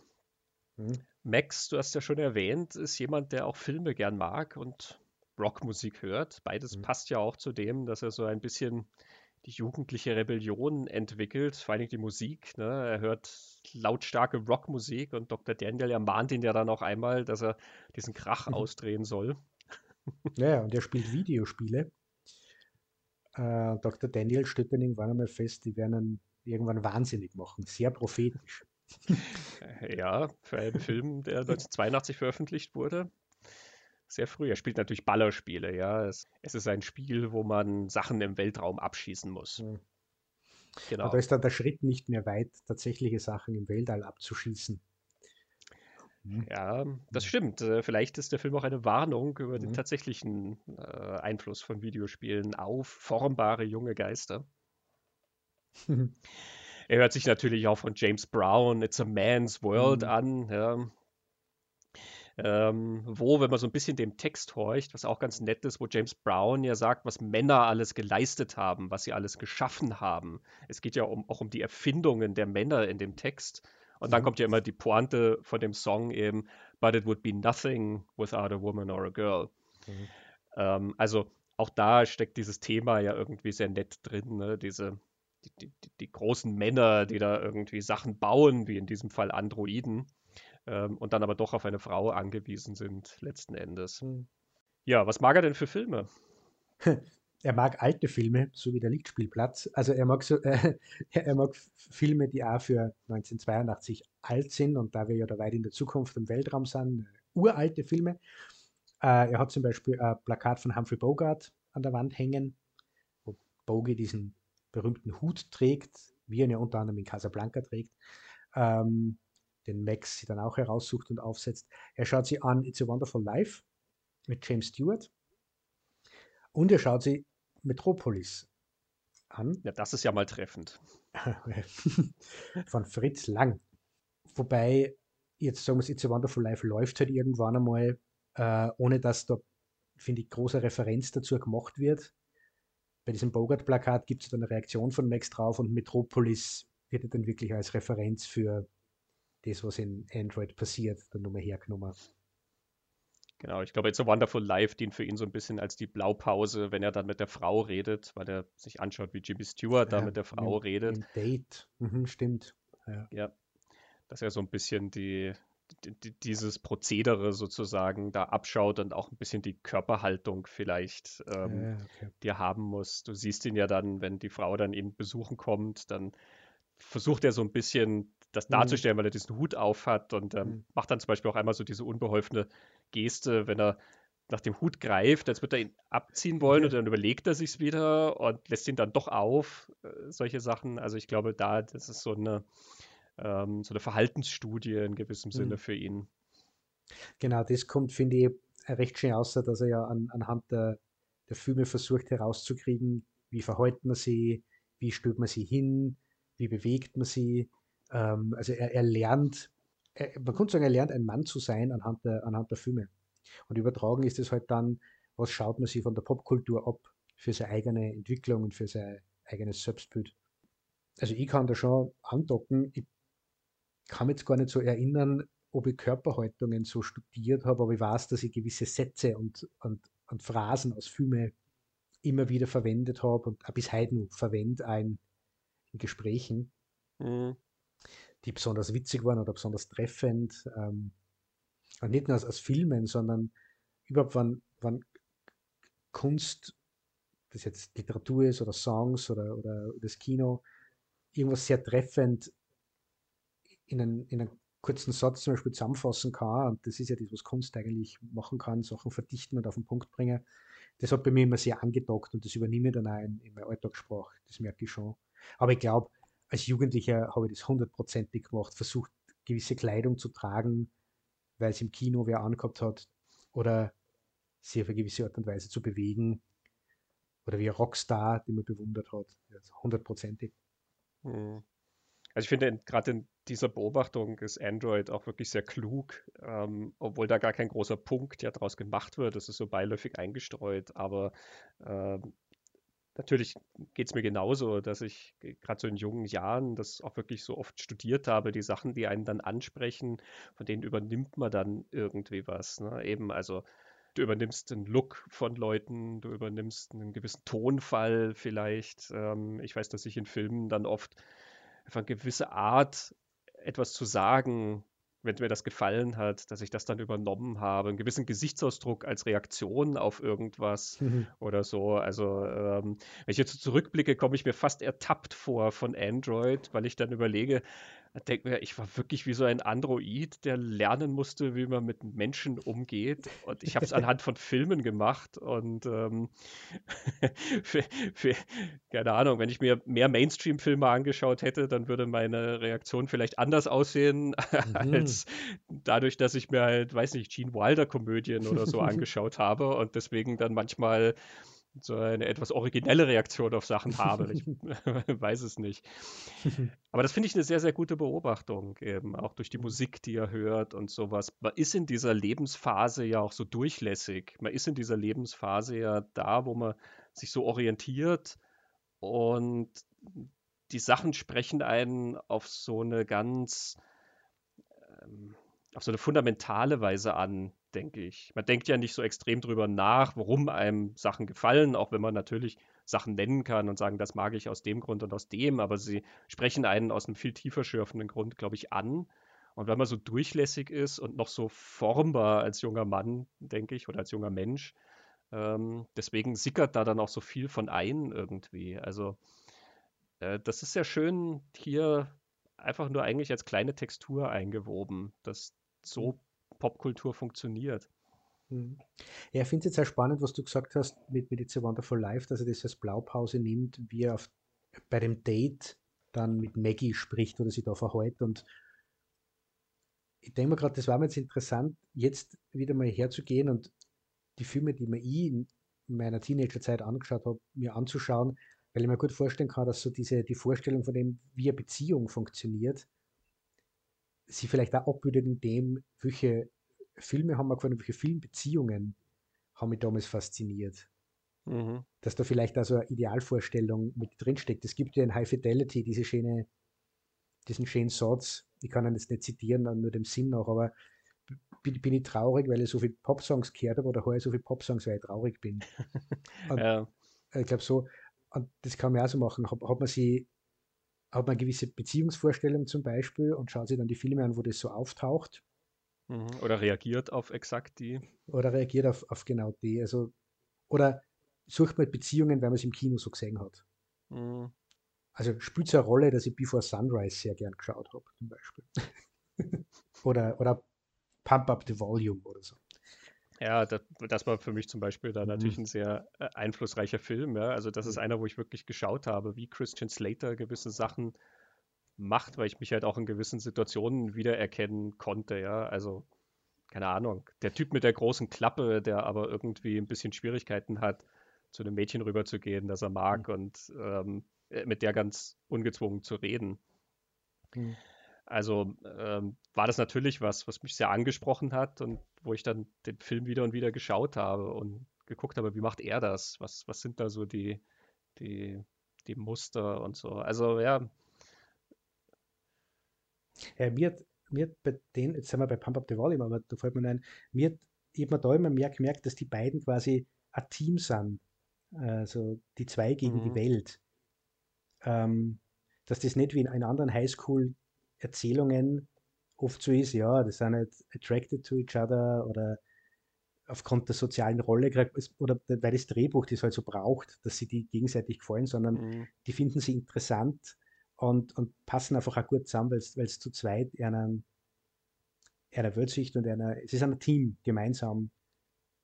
Mhm. Max, du hast ja schon erwähnt, ist jemand, der auch Filme gern mag und Rockmusik hört. Beides mhm. passt ja auch zu dem, dass er so ein bisschen die jugendliche Rebellion entwickelt, vor allem die Musik. Ne? Er hört lautstarke Rockmusik und Dr. Daniel ermahnt ihn ja dann auch einmal, dass er diesen Krach mhm. ausdrehen soll. Ja, und er spielt Videospiele. Äh, Dr. Daniel stellt dann irgendwann einmal fest, die werden irgendwann wahnsinnig machen. Sehr prophetisch. (laughs) Ja, für einen Film, der (laughs) 1982 veröffentlicht wurde. Sehr früh. Er spielt natürlich Ballerspiele, ja. Es, es ist ein Spiel, wo man Sachen im Weltraum abschießen muss. Mhm. Genau. Aber da ist dann der Schritt nicht mehr weit, tatsächliche Sachen im Weltall abzuschießen. Mhm. Ja, das stimmt. Äh, vielleicht ist der Film auch eine Warnung über mhm. den tatsächlichen äh, Einfluss von Videospielen auf formbare junge Geister. (laughs) er hört sich natürlich auch von James Brown It's a Man's World mhm. an. Ja. Ähm, wo, wenn man so ein bisschen dem Text horcht, was auch ganz nett ist, wo James Brown ja sagt, was Männer alles geleistet haben, was sie alles geschaffen haben. Es geht ja um, auch um die Erfindungen der Männer in dem Text. Und dann mhm. kommt ja immer die Pointe von dem Song eben, but it would be nothing without a woman or a girl. Mhm. Ähm, also auch da steckt dieses Thema ja irgendwie sehr nett drin, ne? diese die, die, die, großen Männer, die da irgendwie Sachen bauen, wie in diesem Fall Androiden, ähm, und dann aber doch auf eine Frau angewiesen sind, letzten Endes. Mhm. Ja, was mag er denn für Filme? (laughs) er mag alte Filme, so wie der Lichtspielplatz. Also er mag, so, äh, (laughs) er mag Filme, die auch für 1982 alt sind und da wir ja da weit in der Zukunft im Weltraum sind, uralte Filme. Äh, er hat zum Beispiel ein Plakat von Humphrey Bogart an der Wand hängen, wo Bogey diesen berühmten Hut trägt, wie er ihn ja unter anderem in Casablanca trägt, ähm, den Max sie dann auch heraussucht und aufsetzt. Er schaut sie an It's a Wonderful Life mit James Stewart und er schaut sie Metropolis an. Ja, das ist ja mal treffend. (laughs) Von Fritz Lang. Wobei, jetzt sagen wir es, It's a Wonderful Life läuft halt irgendwann einmal, äh, ohne dass da, finde ich, große Referenz dazu gemacht wird. Bei diesem Bogart-Plakat gibt es dann eine Reaktion von Max drauf und Metropolis wird dann wirklich als Referenz für das, was in Android passiert, dann nochmal hergenommen. Genau, ich glaube, It's a Wonderful Life dient für ihn so ein bisschen als die Blaupause, wenn er dann mit der Frau redet, weil er sich anschaut, wie Jimmy Stewart ja, da mit der Frau im, redet. Im Date, mhm, stimmt. Ja. ja, dass er so ein bisschen die, die, dieses Prozedere sozusagen da abschaut und auch ein bisschen die Körperhaltung vielleicht, ähm, ja, okay. die er haben muss. Du siehst ihn ja dann, wenn die Frau dann ihn besuchen kommt, dann versucht er so ein bisschen das mhm. darzustellen, mhm. weil er diesen Hut auf hat und ähm, mhm. macht dann zum Beispiel auch einmal so diese unbeholfene Geste, wenn er nach dem Hut greift, als würde er ihn abziehen wollen und dann überlegt er sich wieder und lässt ihn dann doch auf, äh, solche Sachen. Also ich glaube, da, das ist so eine, ähm, so eine Verhaltensstudie in gewissem Sinne mhm. für ihn. Genau, das kommt, finde ich, recht schön aus, dass er ja an, anhand der, der Filme versucht herauszukriegen, wie verhält man sie, wie stellt man sie hin, wie bewegt man sie. Ähm, also er, er lernt äh, man könnte sagen, er lernt ein Mann zu sein anhand der, anhand der Filme. Und übertragen ist es halt dann, was schaut man sich von der Popkultur ab für seine eigene Entwicklung und für sein eigenes Selbstbild. Also ich kann da schon andocken, ich kann mich jetzt gar nicht so erinnern, ob ich Körperhaltungen so studiert habe, aber ich weiß, dass ich gewisse Sätze und, und, und Phrasen aus Filmen immer wieder verwendet habe und bis heute noch verwende in, in Gesprächen. Mhm die besonders witzig waren oder besonders treffend. Ähm, und nicht nur aus, aus Filmen, sondern überhaupt, wann, wann Kunst, das jetzt Literatur ist oder Songs oder, oder das Kino, irgendwas sehr treffend in einen, in einen kurzen Satz zum Beispiel zusammenfassen kann. Und das ist ja das, was Kunst eigentlich machen kann, Sachen verdichten und auf den Punkt bringen. Das hat bei mir immer sehr angedockt und das übernehme ich dann auch in, in meine Alltagssprache. Das merke ich schon. Aber ich glaube, als Jugendlicher habe ich das hundertprozentig gemacht, versucht, gewisse Kleidung zu tragen, weil es im Kino wer angehabt hat, oder sich auf eine gewisse Art und Weise zu bewegen, oder wie ein Rockstar, den man bewundert hat. Hundertprozentig. Hm. Also ich finde, gerade in dieser Beobachtung ist Android auch wirklich sehr klug, ähm, obwohl da gar kein großer Punkt ja daraus gemacht wird. Das ist so beiläufig eingestreut, aber ähm, natürlich geht es mir genauso, dass ich gerade so in jungen Jahren das auch wirklich so oft studiert habe, die Sachen, die einen dann ansprechen, von denen übernimmt man dann irgendwie was. Ne? Eben, also du übernimmst den Look von Leuten, du übernimmst einen gewissen Tonfall vielleicht. Ähm, ich weiß, dass ich in Filmen dann oft einfach eine gewisse Art, etwas zu sagen, wenn mir das gefallen hat, dass ich das dann übernommen habe, einen gewissen Gesichtsausdruck als Reaktion auf irgendwas mhm. oder so. Also ähm, wenn ich jetzt zurückblicke, komme ich mir fast ertappt vor von Android, weil ich dann überlege, denke mir, ich war wirklich wie so ein Android, der lernen musste, wie man mit Menschen umgeht. Und ich habe es anhand von Filmen gemacht. Und ähm, (laughs) für, für, keine Ahnung, wenn ich mir mehr Mainstream-Filme angeschaut hätte, dann würde meine Reaktion vielleicht anders aussehen, mhm. (laughs) als dadurch, dass ich mir halt, weiß nicht, Gene Wilder-Komödien oder so (laughs) angeschaut habe und deswegen dann manchmal so eine etwas originelle Reaktion auf Sachen habe. Ich (laughs) weiß es nicht. (laughs) Aber das finde ich eine sehr, sehr gute Beobachtung, eben auch durch die Musik, die er hört und sowas. Man ist in dieser Lebensphase ja auch so durchlässig. Man ist in dieser Lebensphase ja da, wo man sich so orientiert und die Sachen sprechen einen auf so eine ganz, ähm, auf so eine fundamentale Weise an, denke ich. Man denkt ja nicht so extrem drüber nach, warum einem Sachen gefallen, auch wenn man natürlich Sachen nennen kann und sagen, das mag ich aus dem Grund und aus dem, aber sie sprechen einen aus einem viel tiefer schürfenden Grund, glaube ich, an. Und wenn man so durchlässig ist und noch so formbar als junger Mann, denke ich, oder als junger Mensch, ähm, deswegen sickert da dann auch so viel von ein irgendwie. Also äh, das ist sehr schön hier einfach nur eigentlich als kleine Textur eingewoben, dass so mhm. Popkultur funktioniert. Mhm. Ja, ich finde es jetzt sehr spannend, was du gesagt hast mit, mit It's a Wonderful Life, dass er das als Blaupause nimmt, wie er auf, bei dem Date dann mit Maggie spricht oder sie da verhält. Und ich denke mir gerade, das war mir jetzt interessant, jetzt wieder mal herzugehen und die Filme, die mir ich in meiner Teenagerzeit angeschaut habe, mir anzuschauen, weil ich mir gut vorstellen kann, dass so diese, die Vorstellung von dem, wie eine Beziehung funktioniert, sie vielleicht auch abbildet in dem, welche Filme haben wir gefallen, welche Filmbeziehungen haben mich damals fasziniert. Mhm. Dass da vielleicht also eine Idealvorstellung mit drinsteckt. Es gibt ja in High Fidelity diese schöne, diesen schönen Satz, ich kann ihn jetzt nicht zitieren, nur dem Sinn nach, aber bin, bin ich traurig, weil ich so viele Popsongs gehört habe oder höre ich so viele Popsongs, weil ich traurig bin. (laughs) ja. Ich glaube so, und das kann man auch so machen, hat, hat man sie hat man gewisse Beziehungsvorstellung zum Beispiel und schaut sich dann die Filme an, wo das so auftaucht. Mhm. Oder reagiert auf exakt die. Oder reagiert auf, auf genau die. Also, oder sucht man Beziehungen, weil man es im Kino so gesehen hat. Mhm. Also spielt es eine Rolle, dass ich Before Sunrise sehr gern geschaut habe, zum Beispiel. (laughs) oder, oder Pump Up the Volume oder so. Ja, das, das, war für mich zum Beispiel da natürlich mhm. ein sehr äh, einflussreicher Film. Ja. Also das ist mhm. einer, wo ich wirklich geschaut habe, wie Christian Slater gewisse Sachen macht, weil ich mich halt auch in gewissen Situationen wiedererkennen konnte. Ja, also keine Ahnung, der Typ mit der großen Klappe, der aber irgendwie ein bisschen Schwierigkeiten hat, zu einem Mädchen rüberzugehen, das er mag mhm. und ähm, äh, mit der ganz ungezwungen zu reden. Mhm. Also ähm, war das natürlich was, was mich sehr angesprochen hat und wo ich dann den Film wieder und wieder geschaut habe und geguckt habe, wie macht er das? Was, was sind da so die, die, die Muster und so? Also ja. ja mir, hat, mir hat bei den, jetzt sind wir bei Pump Up the Volume, aber da fällt mir ein, mir hat eben da immer mehr gemerkt, dass die beiden quasi ein Team sind. Also die zwei gegen mhm. die Welt. Ähm, dass das nicht wie in einer anderen Highschool Erzählungen oft so ist, ja, die sind halt attracted to each other oder aufgrund der sozialen Rolle oder weil das Drehbuch das halt so braucht, dass sie die gegenseitig gefallen, sondern mhm. die finden sie interessant und, und passen einfach auch gut zusammen, weil es zu zweit einer, einer Weltsicht und einer, es ist ein Team gemeinsam,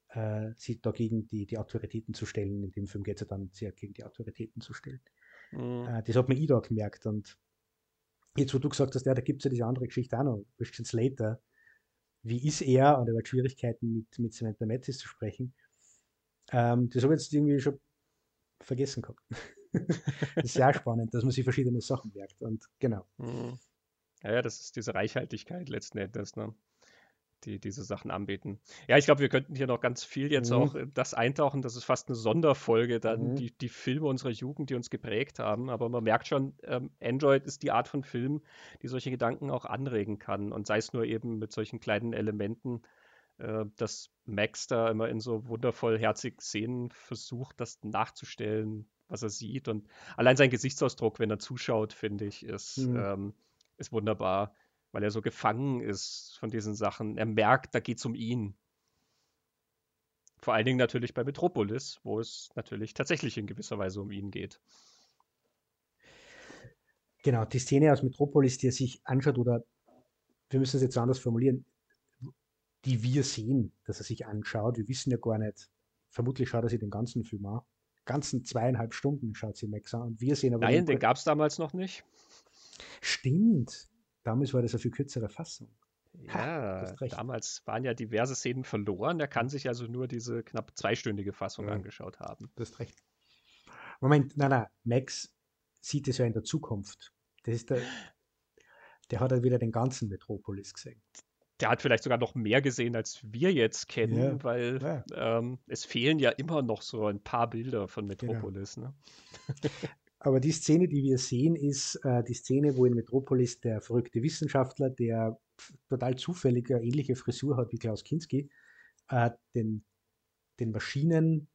äh, sich dagegen die, die Autoritäten zu stellen. In dem Film geht es ja dann sehr gegen die Autoritäten zu stellen. Mhm. Äh, das hat man ich da gemerkt und Jetzt, wo du gesagt hast, ja, da gibt es ja diese andere Geschichte auch noch, Christian Slater. Wie ist er? Und er hat Schwierigkeiten mit, mit Samantha Mathis zu sprechen. Ähm, das habe ich jetzt irgendwie schon vergessen gehabt. (laughs) das ist sehr spannend, dass man sich verschiedene Sachen merkt. Und genau. Mhm. Ja, das ist diese Reichhaltigkeit letzten Endes. Ne? Die diese Sachen anbieten. Ja, ich glaube, wir könnten hier noch ganz viel jetzt mhm. auch das eintauchen. Das ist fast eine Sonderfolge, dann mhm. die, die Filme unserer Jugend, die uns geprägt haben. Aber man merkt schon, ähm, Android ist die Art von Film, die solche Gedanken auch anregen kann. Und sei es nur eben mit solchen kleinen Elementen, äh, dass Max da immer in so wundervoll herzig Szenen versucht, das nachzustellen, was er sieht. Und allein sein Gesichtsausdruck, wenn er zuschaut, finde ich, ist, mhm. ähm, ist wunderbar weil er so gefangen ist von diesen Sachen. Er merkt, da geht es um ihn. Vor allen Dingen natürlich bei Metropolis, wo es natürlich tatsächlich in gewisser Weise um ihn geht. Genau, die Szene aus Metropolis, die er sich anschaut, oder wir müssen es jetzt anders formulieren, die wir sehen, dass er sich anschaut. Wir wissen ja gar nicht, vermutlich schaut er sich den ganzen Film an. Ganzen zweieinhalb Stunden schaut sie Max an. Und wir sehen aber. Nein, den gab es damals noch nicht. Stimmt. Damals war das eine viel kürzere Fassung. Ja, ha, damals waren ja diverse Szenen verloren. Er kann sich also nur diese knapp zweistündige Fassung ja. angeschaut haben. Du hast recht. Moment, nein, nein, Max sieht es ja in der Zukunft. Das ist der, der hat halt wieder den ganzen Metropolis gesehen. Der hat vielleicht sogar noch mehr gesehen, als wir jetzt kennen, ja, weil ja. Ähm, es fehlen ja immer noch so ein paar Bilder von genau. Metropolis. Genau. Ne? (laughs) Aber die Szene, die wir sehen, ist äh, die Szene, wo in Metropolis der verrückte Wissenschaftler, der total zufällig eine ähnliche Frisur hat wie Klaus Kinski, äh, den, den Maschinenmenschen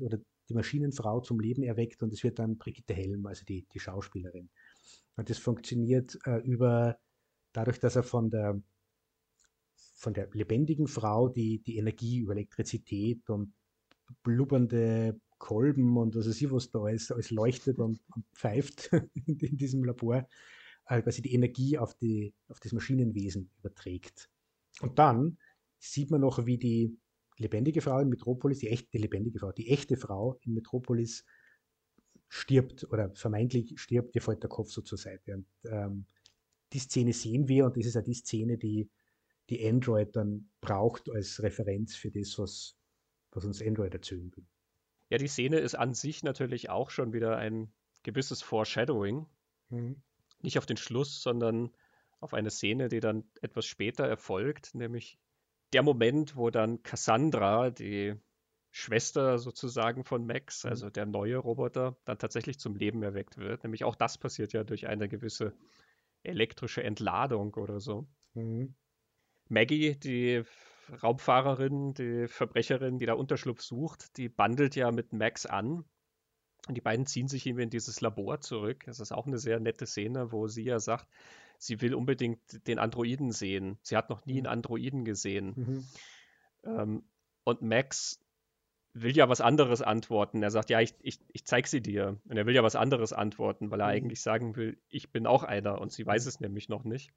oder die Maschinenfrau zum Leben erweckt und es wird dann Brigitte Helm, also die, die Schauspielerin. Und das funktioniert äh, über, dadurch, dass er von der, von der lebendigen Frau die, die Energie über Elektrizität und blubbernde Kolben und was weiß ich, was da alles, alles leuchtet und, und pfeift (laughs) in, in, diesem Labor, äh, quasi die Energie auf, die, auf das Maschinenwesen überträgt. Und dann sieht man noch, wie die lebendige Frau in Metropolis, die echte lebendige Frau, die echte Frau in Metropolis stirbt oder vermeintlich stirbt, ihr fällt der Kopf so zur Seite. Und ähm, die Szene sehen wir und das ist ja die Szene, die, die Android dann braucht als Referenz für das, was, was uns Android erzählen will. Ja, die Szene ist an sich natürlich auch schon wieder ein gewisses Foreshadowing. Mhm. Nicht auf den Schluss, sondern auf eine Szene, die dann etwas später erfolgt, nämlich der Moment, wo dann Cassandra, die Schwester sozusagen von Max, mhm. also der neue Roboter, dann tatsächlich zum Leben erweckt wird. Nämlich auch das passiert ja durch eine gewisse elektrische Entladung oder so. Mhm. Maggie, die Raubfahrerin, die Verbrecherin, die da Unterschlupf sucht, die bandelt ja mit Max an. Und die beiden ziehen sich eben in dieses Labor zurück. Das ist auch eine sehr nette Szene, wo sie ja sagt, sie will unbedingt den Androiden sehen. Sie hat noch nie einen mhm. Androiden gesehen. Mhm. Ähm, und Max will ja was anderes antworten. Er sagt, ja, ich, ich, ich zeig sie dir. Und er will ja was anderes antworten, weil er mhm. eigentlich sagen will, ich bin auch einer. Und sie weiß mhm. es nämlich noch nicht.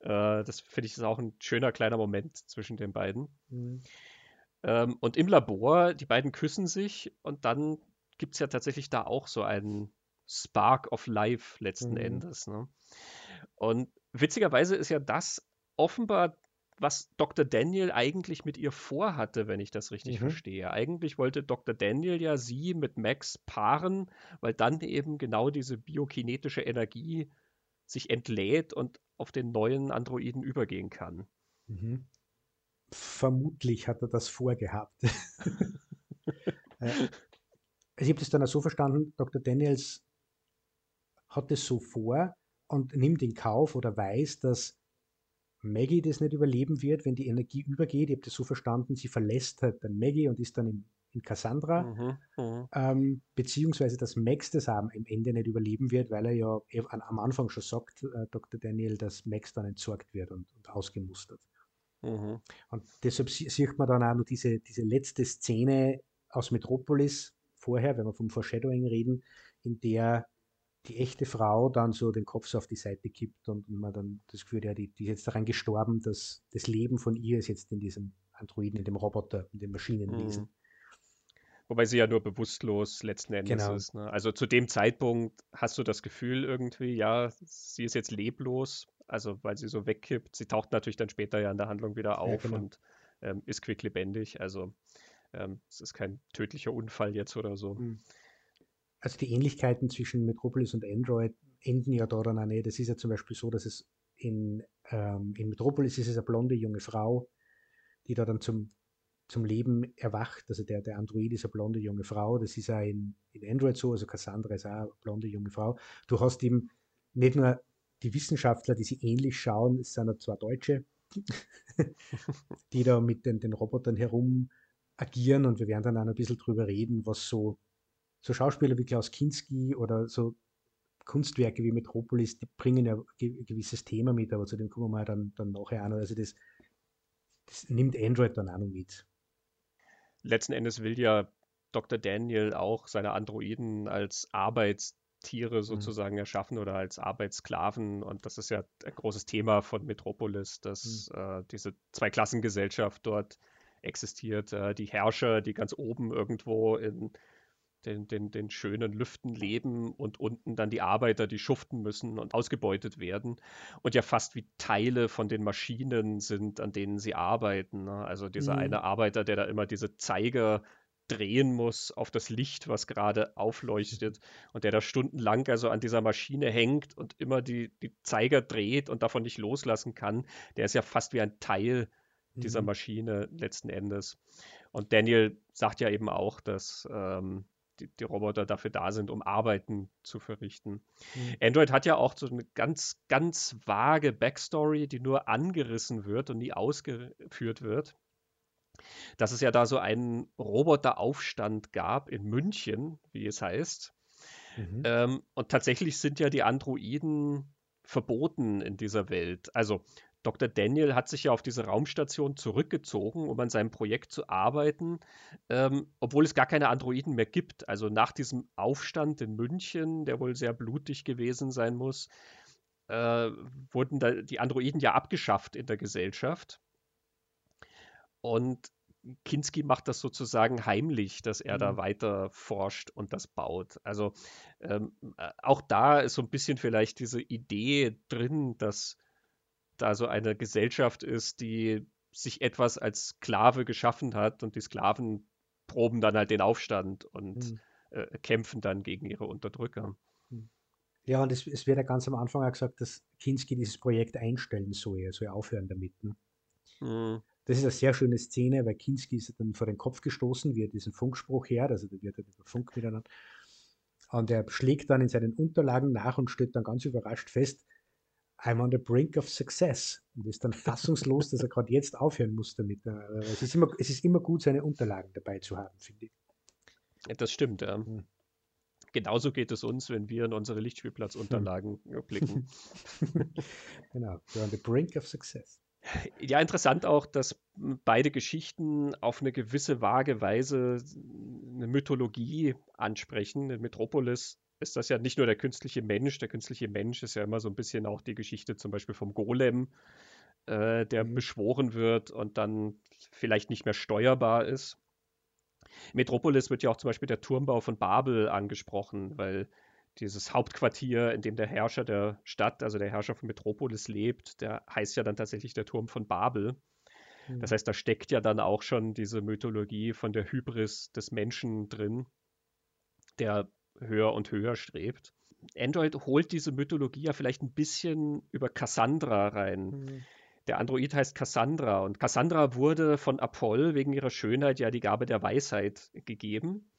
Äh, das finde ich ist auch ein schöner kleiner Moment zwischen den beiden. Mhm. Ähm, und im Labor, die beiden küssen sich und dann gibt es ja tatsächlich da auch so einen Spark of Life letzten mhm. Endes. Ne? Und witzigerweise ist ja das offenbar, was Dr. Daniel eigentlich mit ihr vorhatte, wenn ich das richtig mhm. verstehe. Eigentlich wollte Dr. Daniel ja sie mit Max paaren, weil dann eben genau diese biokinetische Energie sich entlädt und auf den neuen Androiden übergehen kann. Mhm. Vermutlich hat er das vorgehabt. (laughs) Äh, also ich habe das dann auch so verstanden, Dr. Daniels hat es so vor, und nimmt in Kauf oder weiß, dass Maggie das nicht überleben wird, wenn die Energie übergeht. Ich habe das so verstanden, sie verlässt halt dann Maggie und ist dann in, in Cassandra. Mhm, mhm, ähm, beziehungsweise, dass Max das am Ende nicht überleben wird, weil er ja am Anfang schon sagt, äh, Dr. Daniel, dass Max dann entsorgt wird und, und ausgemustert. Mhm. Und deshalb sieht man dann auch noch diese, diese letzte Szene aus Metropolis vorher, wenn wir vom Foreshadowing reden, in der die echte Frau dann so den Kopf so auf die Seite kippt und man dann das Gefühl hat, ja, die, die ist jetzt daran gestorben, dass das Leben von ihr ist jetzt in diesem Androiden, in dem Roboter, in dem Maschinenwesen. Mhm. Wobei sie ja nur bewusstlos letzten Endes genau. ist. Ne? Also zu dem Zeitpunkt hast du das Gefühl irgendwie, ja, sie ist jetzt leblos, also weil sie so wegkippt. Sie taucht natürlich dann später ja in der Handlung wieder auf ja, genau. und ähm, ist quicklebendig. Also ähm, es ist kein tödlicher Unfall jetzt oder so. Mhm also die Ähnlichkeiten zwischen Metropolis und Android enden ja daran nicht. Es ist ja zum Beispiel so, dass es in, ähm, in Metropolis ist es eine blonde junge Frau, die da dann zum, zum Leben erwacht. Also der, der Android ist eine blonde junge Frau. Das ist auch in, in Android so. Also Cassandra ist auch eine blonde junge Frau. Du hast eben nicht nur die Wissenschaftler, die sich ähnlich schauen, es sind ja zwei Deutsche, (laughs) die da mit den, den Robotern herum agieren und wir werden dann auch ein bisschen drüber reden, was so so Schauspieler wie Klaus Kinski oder so Kunstwerke wie Metropolis, die bringen ja ein gewisses Thema mit, aber zu dem kommen wir dann, dann nachher an. Also das, das nimmt Android dann auch noch mit. Letzten Endes will ja Dr. Daniel auch seine Androiden als Arbeitstiere mhm. sozusagen mhm. erschaffen oder als Arbeitssklaven. Und das ist ja ein großes Thema von Metropolis, dass mhm. äh, diese Zweiklassengesellschaft dort existiert. Äh, die Herrscher, die ganz oben irgendwo in den, den, den schönen Lüften leben und unten dann die Arbeiter, die schuften müssen und ausgebeutet werden und ja fast wie Teile von den Maschinen sind, an denen sie arbeiten. Ne? Also dieser mhm. eine Arbeiter, der da immer diese Zeiger drehen muss auf das Licht, was gerade aufleuchtet und der da stundenlang also an dieser Maschine hängt und immer die, die Zeiger dreht und davon nicht loslassen kann, der ist ja fast wie ein Teil dieser mhm. Maschine letzten Endes. Und Daniel sagt ja eben auch, dass ähm, die, die, Roboter dafür da sind, um Arbeiten zu verrichten. Mhm. Android hat ja auch so eine ganz, ganz vage Backstory, die nur angerissen wird und nie ausgeführt wird. Dass es ja da so einen Roboteraufstand gab in München, wie es heißt. Mhm. Ähm, und tatsächlich sind ja die Androiden verboten in dieser Welt. Also Dr. Daniel hat sich ja auf diese Raumstation zurückgezogen, um an seinem Projekt zu arbeiten, ähm, obwohl es gar keine Androiden mehr gibt. Also nach diesem Aufstand in München, der wohl sehr blutig gewesen sein muss, äh, wurden die Androiden ja abgeschafft in der Gesellschaft. Und Kinski macht das sozusagen heimlich, dass er mhm. da weiter forscht und das baut. Also ähm, äh, auch da ist so ein bisschen vielleicht diese Idee drin, dass da so eine Gesellschaft ist, die sich etwas als Sklave geschaffen hat und die Sklaven proben dann halt den Aufstand und mhm. äh, kämpfen dann gegen ihre Unterdrücker. Hm. Ja, und es, es, wird ja ganz am Anfang auch gesagt, dass Kinski dieses Projekt einstellen soll, er soll aufhören damit. Ne? Mhm. Das ist eine sehr schöne Szene, weil Kinski ist dann vor den Kopf gestoßen, wie er diesen Funkspruch hört, also da wird er über Funk miteinander. Und er schlägt dann in seinen Unterlagen nach und stellt dann ganz überrascht fest, I'm on the brink of success. Und ist dann fassungslos, dass er gerade jetzt aufhören muss damit. Äh, es ist, immer, es ist immer gut, seine Unterlagen dabei zu haben, finde ich. Das stimmt, ja. Hm. Genauso geht es uns, wenn wir in unsere Lichtspielplatzunterlagen hm. (laughs) blicken. (laughs) genau, we're on the brink of success. Ja, interessant auch, dass beide Geschichten auf eine gewisse vage Weise eine Mythologie ansprechen. Metropolis ist das ja nicht nur der künstliche Mensch. Der künstliche Mensch ist ja immer so ein bisschen auch die Geschichte zum Beispiel vom Golem, äh, der mhm. beschworen wird und dann vielleicht nicht mehr steuerbar ist. Metropolis wird ja auch zum Beispiel der Turmbau von Babel angesprochen, weil dieses Hauptquartier, in dem der Herrscher der Stadt, also der Herrscher von Metropolis lebt, der heißt ja dann tatsächlich der Turm von Babel. Das mhm. heißt, da steckt ja dann auch schon diese Mythologie von der Hybris des Menschen drin, der höher und höher strebt. Android holt diese Mythologie ja vielleicht ein bisschen über Cassandra rein. Mhm. Der Android heißt Cassandra und Cassandra wurde von Apoll wegen ihrer Schönheit ja die Gabe der Weisheit gegeben.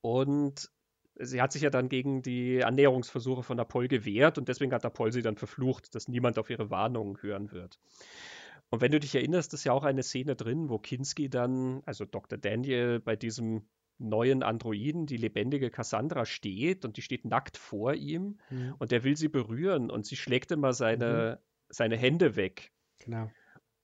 Und sie hat sich ja dann gegen die Annäherungsversuche von Apoll gewehrt und deswegen hat Apoll sie dann verflucht, dass niemand auf ihre Warnungen hören wird. Und wenn du dich erinnerst, ist ja auch eine Szene drin, wo Kinski dann, also Dr. Daniel, bei diesem neuen Androiden, die lebendige Cassandra steht und die steht nackt vor ihm mhm. und der will sie berühren und sie schlägt immer seine, mhm. seine Hände weg. Genau.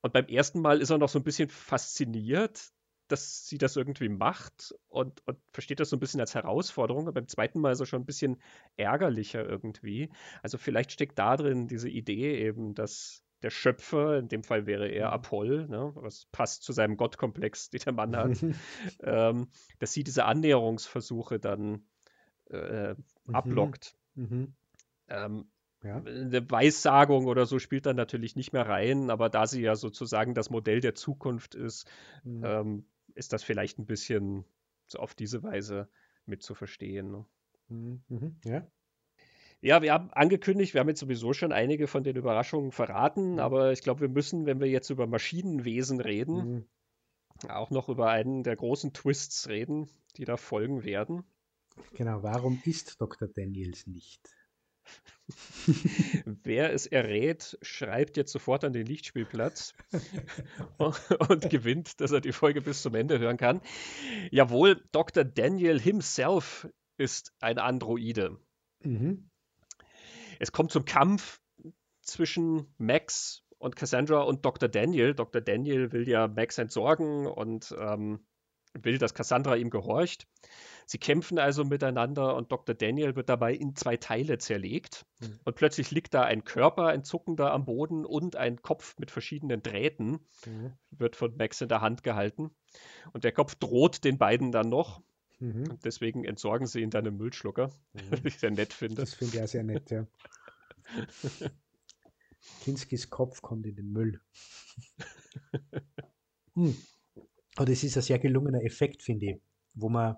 Und beim ersten Mal ist er noch so ein bisschen fasziniert, dass sie das irgendwie macht und, und versteht das so ein bisschen als Herausforderung. Und beim zweiten Mal ist er schon ein bisschen ärgerlicher irgendwie. Also vielleicht steckt da drin diese Idee eben, dass der Schöpfer, in dem Fall wäre er mhm. Apoll, ne, was passt zu seinem Gottkomplex, den der Mann hat, (laughs) ähm, dass sie diese Annäherungsversuche dann äh, mhm. ablockt. Mhm. Ähm, ja. Eine Weissagung oder so spielt dann natürlich nicht mehr rein, aber da sie ja sozusagen das Modell der Zukunft ist, mhm. ähm, ist das vielleicht ein bisschen so auf diese Weise mit zu verstehen. Ne? Mhm. mhm. Ja. Ja, wir haben angekündigt, wir haben jetzt sowieso schon einige von den Überraschungen verraten, mhm. aber ich glaube, wir müssen, wenn wir jetzt über Maschinenwesen reden, mhm. auch noch über einen der großen Twists reden, die da folgen werden. Genau, warum ist Dr. Daniels nicht? (laughs) Wer es errät, schreibt jetzt sofort an den Lichtspielplatz (laughs) und gewinnt, dass er die Folge bis zum Ende hören kann. Jawohl, Dr. Daniel himself ist ein Androide. Mhm. Es kommt zum Kampf zwischen Max und Cassandra und Dr. Daniel. Dr. Daniel will ja Max entsorgen und ähm, will, dass Cassandra ihm gehorcht. Sie kämpfen also miteinander und Dr. Daniel wird dabei in zwei Teile zerlegt. Mhm. Und plötzlich liegt da ein Körper, ein zuckender am Boden und ein Kopf mit verschiedenen Drähten, mhm. wird von Max in der Hand gehalten. Und der Kopf droht den beiden dann noch. Mhm. Deswegen entsorgen sie ihn dann im Müllschlucker, (laughs) mhm. was ich sehr nett finde. Das finde ich auch sehr nett, ja. (laughs) Kinskis Kopf kommt in den Müll. (laughs) hm. Und es ist ein sehr gelungener Effekt, finde ich, wo man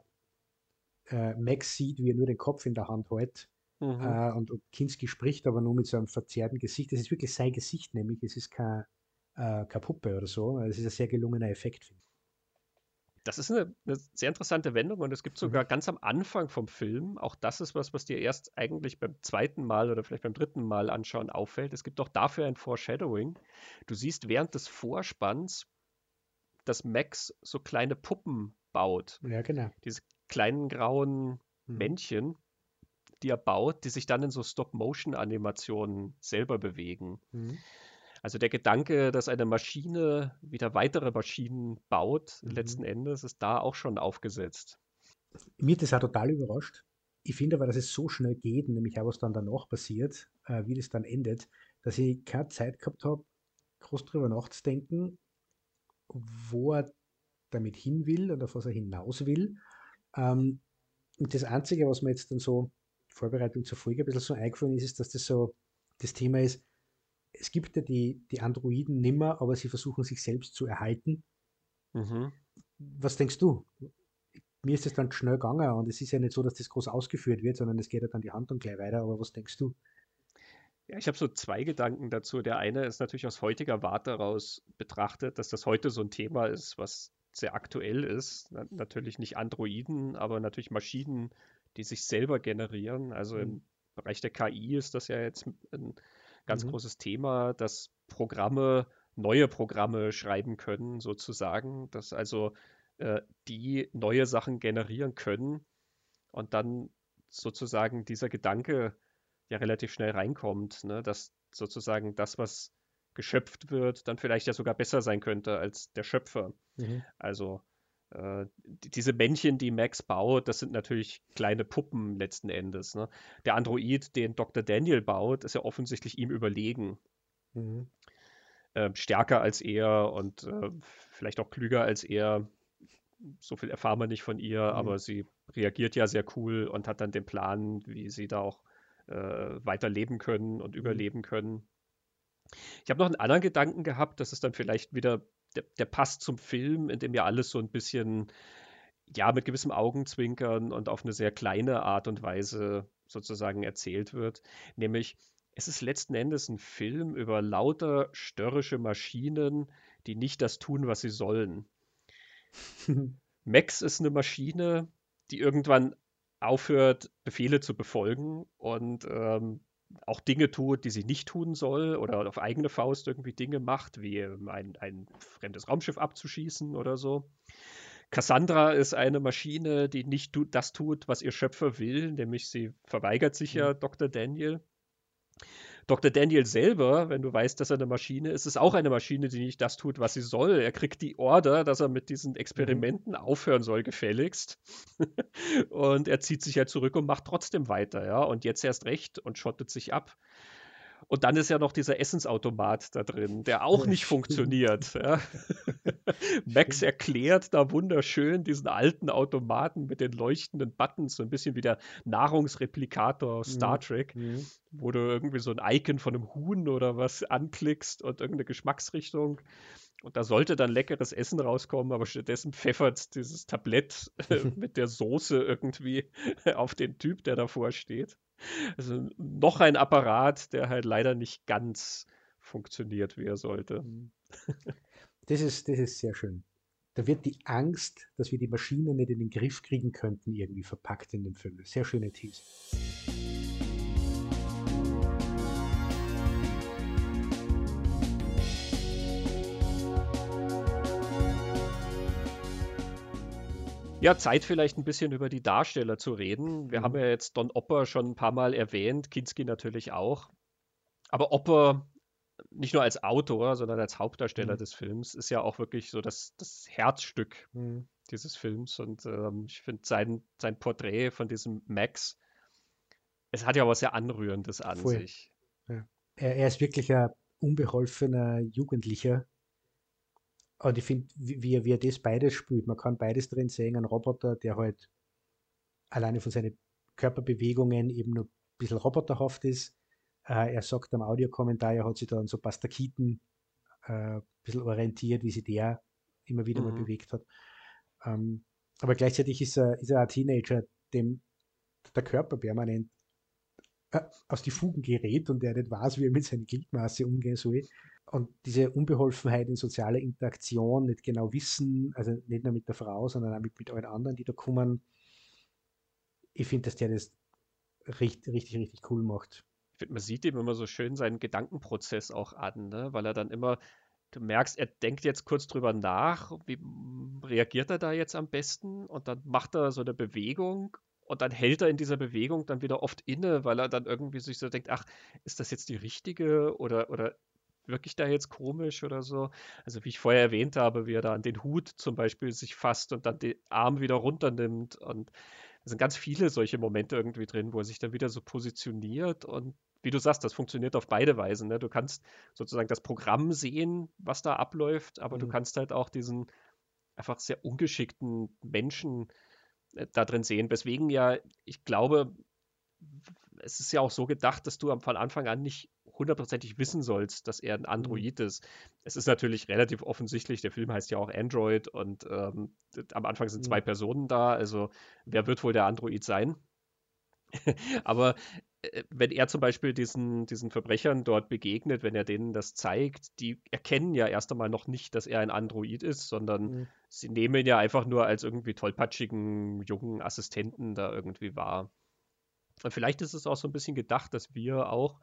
äh, Max sieht, wie er nur den Kopf in der Hand hält. Mhm. Äh, und, und Kinski spricht aber nur mit so einem verzerrten Gesicht. Das ist wirklich sein Gesicht, nämlich. Es ist kein, äh, keine Puppe oder so. Es ist ein sehr gelungener Effekt, finde ich. Das ist eine, eine, sehr interessante Wendung und es gibt sogar mhm. ganz am Anfang vom Film, auch das ist was, was dir erst eigentlich beim zweiten Mal oder vielleicht beim dritten Mal anschauen auffällt. Es gibt auch dafür ein Foreshadowing. Du siehst während des Vorspanns, dass Max so kleine Puppen baut. Ja, genau. Diese kleinen grauen mhm. Männchen, die er baut, die sich dann in so Stop-Motion-Animationen selber bewegen. Mhm. Also der Gedanke, dass eine Maschine wieder weitere Maschinen baut, mhm. letzten Endes, ist da auch schon aufgesetzt. Mir hat das auch total überrascht. Ich finde aber, dass es so schnell geht, nämlich auch was dann danach passiert, äh, wie das dann endet, dass ich keine Zeit gehabt habe, groß drüber nachzudenken, wo er damit hin will oder auf was er hinaus will. Ähm, und das Einzige, was mir jetzt dann so Vorbereitung zur Folge ein bisschen so eingefallen ist, ist, dass das so das Thema ist, es gibt ja die, die Androiden nimmer, aber sie versuchen sich selbst zu erhalten. Mhm. Was denkst du? Mir ist das dann schnell gegangen und es ist ja nicht so, dass das groß ausgeführt wird, sondern es geht ja dann die Handlung gleich weiter. Aber was denkst du? Ja, ich habe so zwei Gedanken dazu. Der eine ist natürlich aus heutiger Warte heraus betrachtet, dass das heute so ein Thema ist, was sehr aktuell ist. Natürlich nicht Androiden, aber natürlich Maschinen, die sich selber generieren. Also mhm. im Bereich der KI ist das ja jetzt ein ganz mhm. großes Thema, dass Programme neue Programme schreiben können, sozusagen, dass also äh, die neue Sachen generieren können und dann sozusagen dieser Gedanke ja relativ schnell reinkommt, ne? dass sozusagen das, was geschöpft wird, dann vielleicht ja sogar besser sein könnte als der Schöpfer. Mhm. Also diese Männchen, die Max baut, das sind natürlich kleine Puppen letzten Endes. Ne? Der Android, den Dr. Daniel baut, ist ja offensichtlich ihm überlegen. Mhm. Äh, stärker als er und äh, vielleicht auch klüger als er. So viel erfahren wir nicht von ihr, mhm. aber sie reagiert ja sehr cool und hat dann den Plan, wie sie da auch äh, weiter leben können und mhm. überleben können. Ich habe noch einen anderen Gedanken gehabt, das ist dann vielleicht wieder, der, der passt zum Film, in dem ja alles so ein bisschen, ja, mit gewissem Augenzwinkern und auf eine sehr kleine Art und Weise sozusagen erzählt wird. Nämlich, es ist letzten Endes ein Film über lauter störrische Maschinen, die nicht das tun, was sie sollen. (laughs) Max ist eine Maschine, die irgendwann aufhört, Befehle zu befolgen und ähm, auch Dinge tut, die sie nicht tun soll oder auf eigene Faust irgendwie Dinge macht, wie ähm, ein, ein fremdes Raumschiff abzuschießen oder so. Cassandra ist eine Maschine, die nicht das tut, was ihr Schöpfer will, nämlich sie verweigert sich ja mhm. Dr. Daniel. Dr. Daniel selber, wenn du weißt, dass er eine Maschine ist, ist auch eine Maschine, die nicht das tut, was sie soll. Er kriegt die Order, dass er mit diesen Experimenten aufhören soll, gefälligst. (laughs) und er zieht sich ja zurück und macht trotzdem weiter, ja. Und jetzt erst recht und schottet sich ab. Und dann ist ja noch dieser Essensautomat da drin, der auch nicht funktioniert. Ja. (laughs) Max erklärt da wunderschön diesen alten Automaten mit den leuchtenden Buttons, so ein bisschen wie der Nahrungsreplikator Star mhm. Trek, mhm. wo du irgendwie so ein Icon von einem Huhn oder was anklickst und irgendeine Geschmacksrichtung. Und da sollte dann leckeres Essen rauskommen, aber stattdessen pfeffert dieses Tablett (laughs) mit der Soße irgendwie (laughs) auf den Typ, der davor steht. Also noch ein Apparat, der halt leider nicht ganz funktioniert, wie er sollte. Mhm. Das ist, das ist sehr schön. Da wird die Angst, dass wir die Maschine nicht in den Griff kriegen könnten, irgendwie verpackt in dem Film. Sehr schöne These. Ja, Zeit vielleicht ein bisschen über die Darsteller zu reden. Wir Mhm. haben ja jetzt Don Opper schon ein paar Mal erwähnt, Kinski natürlich auch. Aber Opper, nicht nur als Autor, sondern als Hauptdarsteller Mhm. des Films, ist ja auch wirklich so das, das Herzstück Mhm. dieses Films. Und ähm, ich finde sein, sein Porträt von diesem Max, es hat ja was sehr Anrührendes an Voll. sich. Er, er ist wirklich ein unbeholfener Jugendlicher. Und ich finde, wie, wie er- das beides spielt, man kann beides drin sehen, ein Roboter, der halt alleine von seinen Körperbewegungen eben nur ein bisschen roboterhaft ist. Äh, er sagt am Audiokommentar, er hat sich da an so Pastakiten äh, ein bisschen orientiert, wie sich der immer wieder mal Mhm. bewegt hat. Ähm, aber gleichzeitig ist er, ist er ein Teenager, dem der Körper permanent äh, aus die Fugen gerät und der nicht weiß, wie er mit seiner Gliedmaße umgehen soll. Und diese Unbeholfenheit in sozialer Interaktion, nicht genau wissen, also nicht nur mit der Frau, sondern auch mit, mit allen anderen, die da kommen. Ich finde, dass der das richtig, richtig, richtig cool macht. Ich finde, man sieht ihm immer so schön seinen Gedankenprozess auch an, ne? weil er dann immer, du merkst, er denkt jetzt kurz drüber nach, wie reagiert er da jetzt am besten und dann macht er so eine Bewegung und dann hält er in dieser Bewegung dann wieder oft inne, weil er dann irgendwie sich so denkt, ach, ist das jetzt die richtige oder, oder wirklich da jetzt komisch oder so? Also wie ich vorher erwähnt habe, wie er da an den Hut zum Beispiel sich fasst und dann den Arm wieder runternimmt und es sind ganz viele solche Momente irgendwie drin, wo er sich dann wieder so positioniert und wie du sagst, das funktioniert auf beide Weisen. Ne? Du kannst sozusagen das Programm sehen, was da abläuft, aber du Mhm. kannst halt auch diesen einfach sehr ungeschickten Menschen äh, da drin sehen. Weswegen ja, ich glaube, es ist ja auch so gedacht, dass du am- von Anfang an nicht hundertprozentig wissen sollst, dass er ein Android ist. Es ist natürlich relativ offensichtlich, der Film heißt ja auch Android und ähm, am Anfang sind zwei Mhm. Personen da, also wer wird wohl der Android sein? (laughs) Aber äh, wenn er zum Beispiel diesen, diesen Verbrechern dort begegnet, wenn er denen das zeigt, die erkennen ja erst einmal noch nicht, dass er ein Android ist, sondern Mhm. sie nehmen ihn ja einfach nur als irgendwie tollpatschigen jungen Assistenten da irgendwie wahr. Und vielleicht ist es auch so ein bisschen gedacht, dass wir auch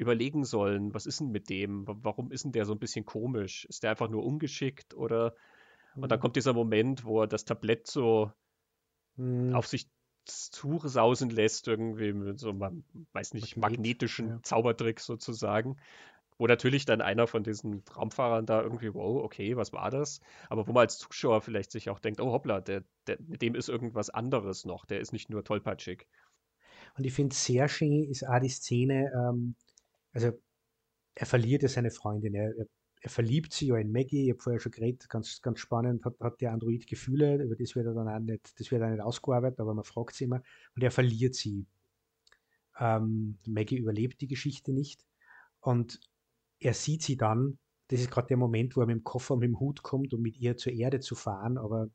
überlegen sollen, was ist denn mit dem? Wa- Warum ist denn der so ein bisschen komisch? Ist der einfach nur ungeschickt oder? Und dann Mhm. kommt dieser Moment, wo er das Tablett so Mhm. auf sich zusausen lässt, irgendwie mit so einem, weiß nicht, Magnet, magnetischen ja. Zaubertrick sozusagen. Wo natürlich dann einer von diesen Raumfahrern da irgendwie, wow, okay, was war das? Aber wo man als Zuschauer vielleicht sich auch denkt, oh hoppla, der, der, mit dem ist irgendwas anderes noch, der ist nicht nur tollpatschig. Und ich finde, sehr schön ist auch die Szene, ähm, also er verliert ja seine Freundin, er, er, er verliebt sich ja in Maggie, ich habe vorher schon geredet, ganz, ganz spannend, hat, hat der Android Gefühle, über das wird er dann auch nicht, das wird auch nicht ausgearbeitet, aber man fragt sie immer, und er verliert sie. Ähm, Maggie überlebt die Geschichte nicht und er sieht sie dann, das ist gerade der Moment, wo er mit dem Koffer und mit dem Hut kommt, um mit ihr zur Erde zu fahren, aber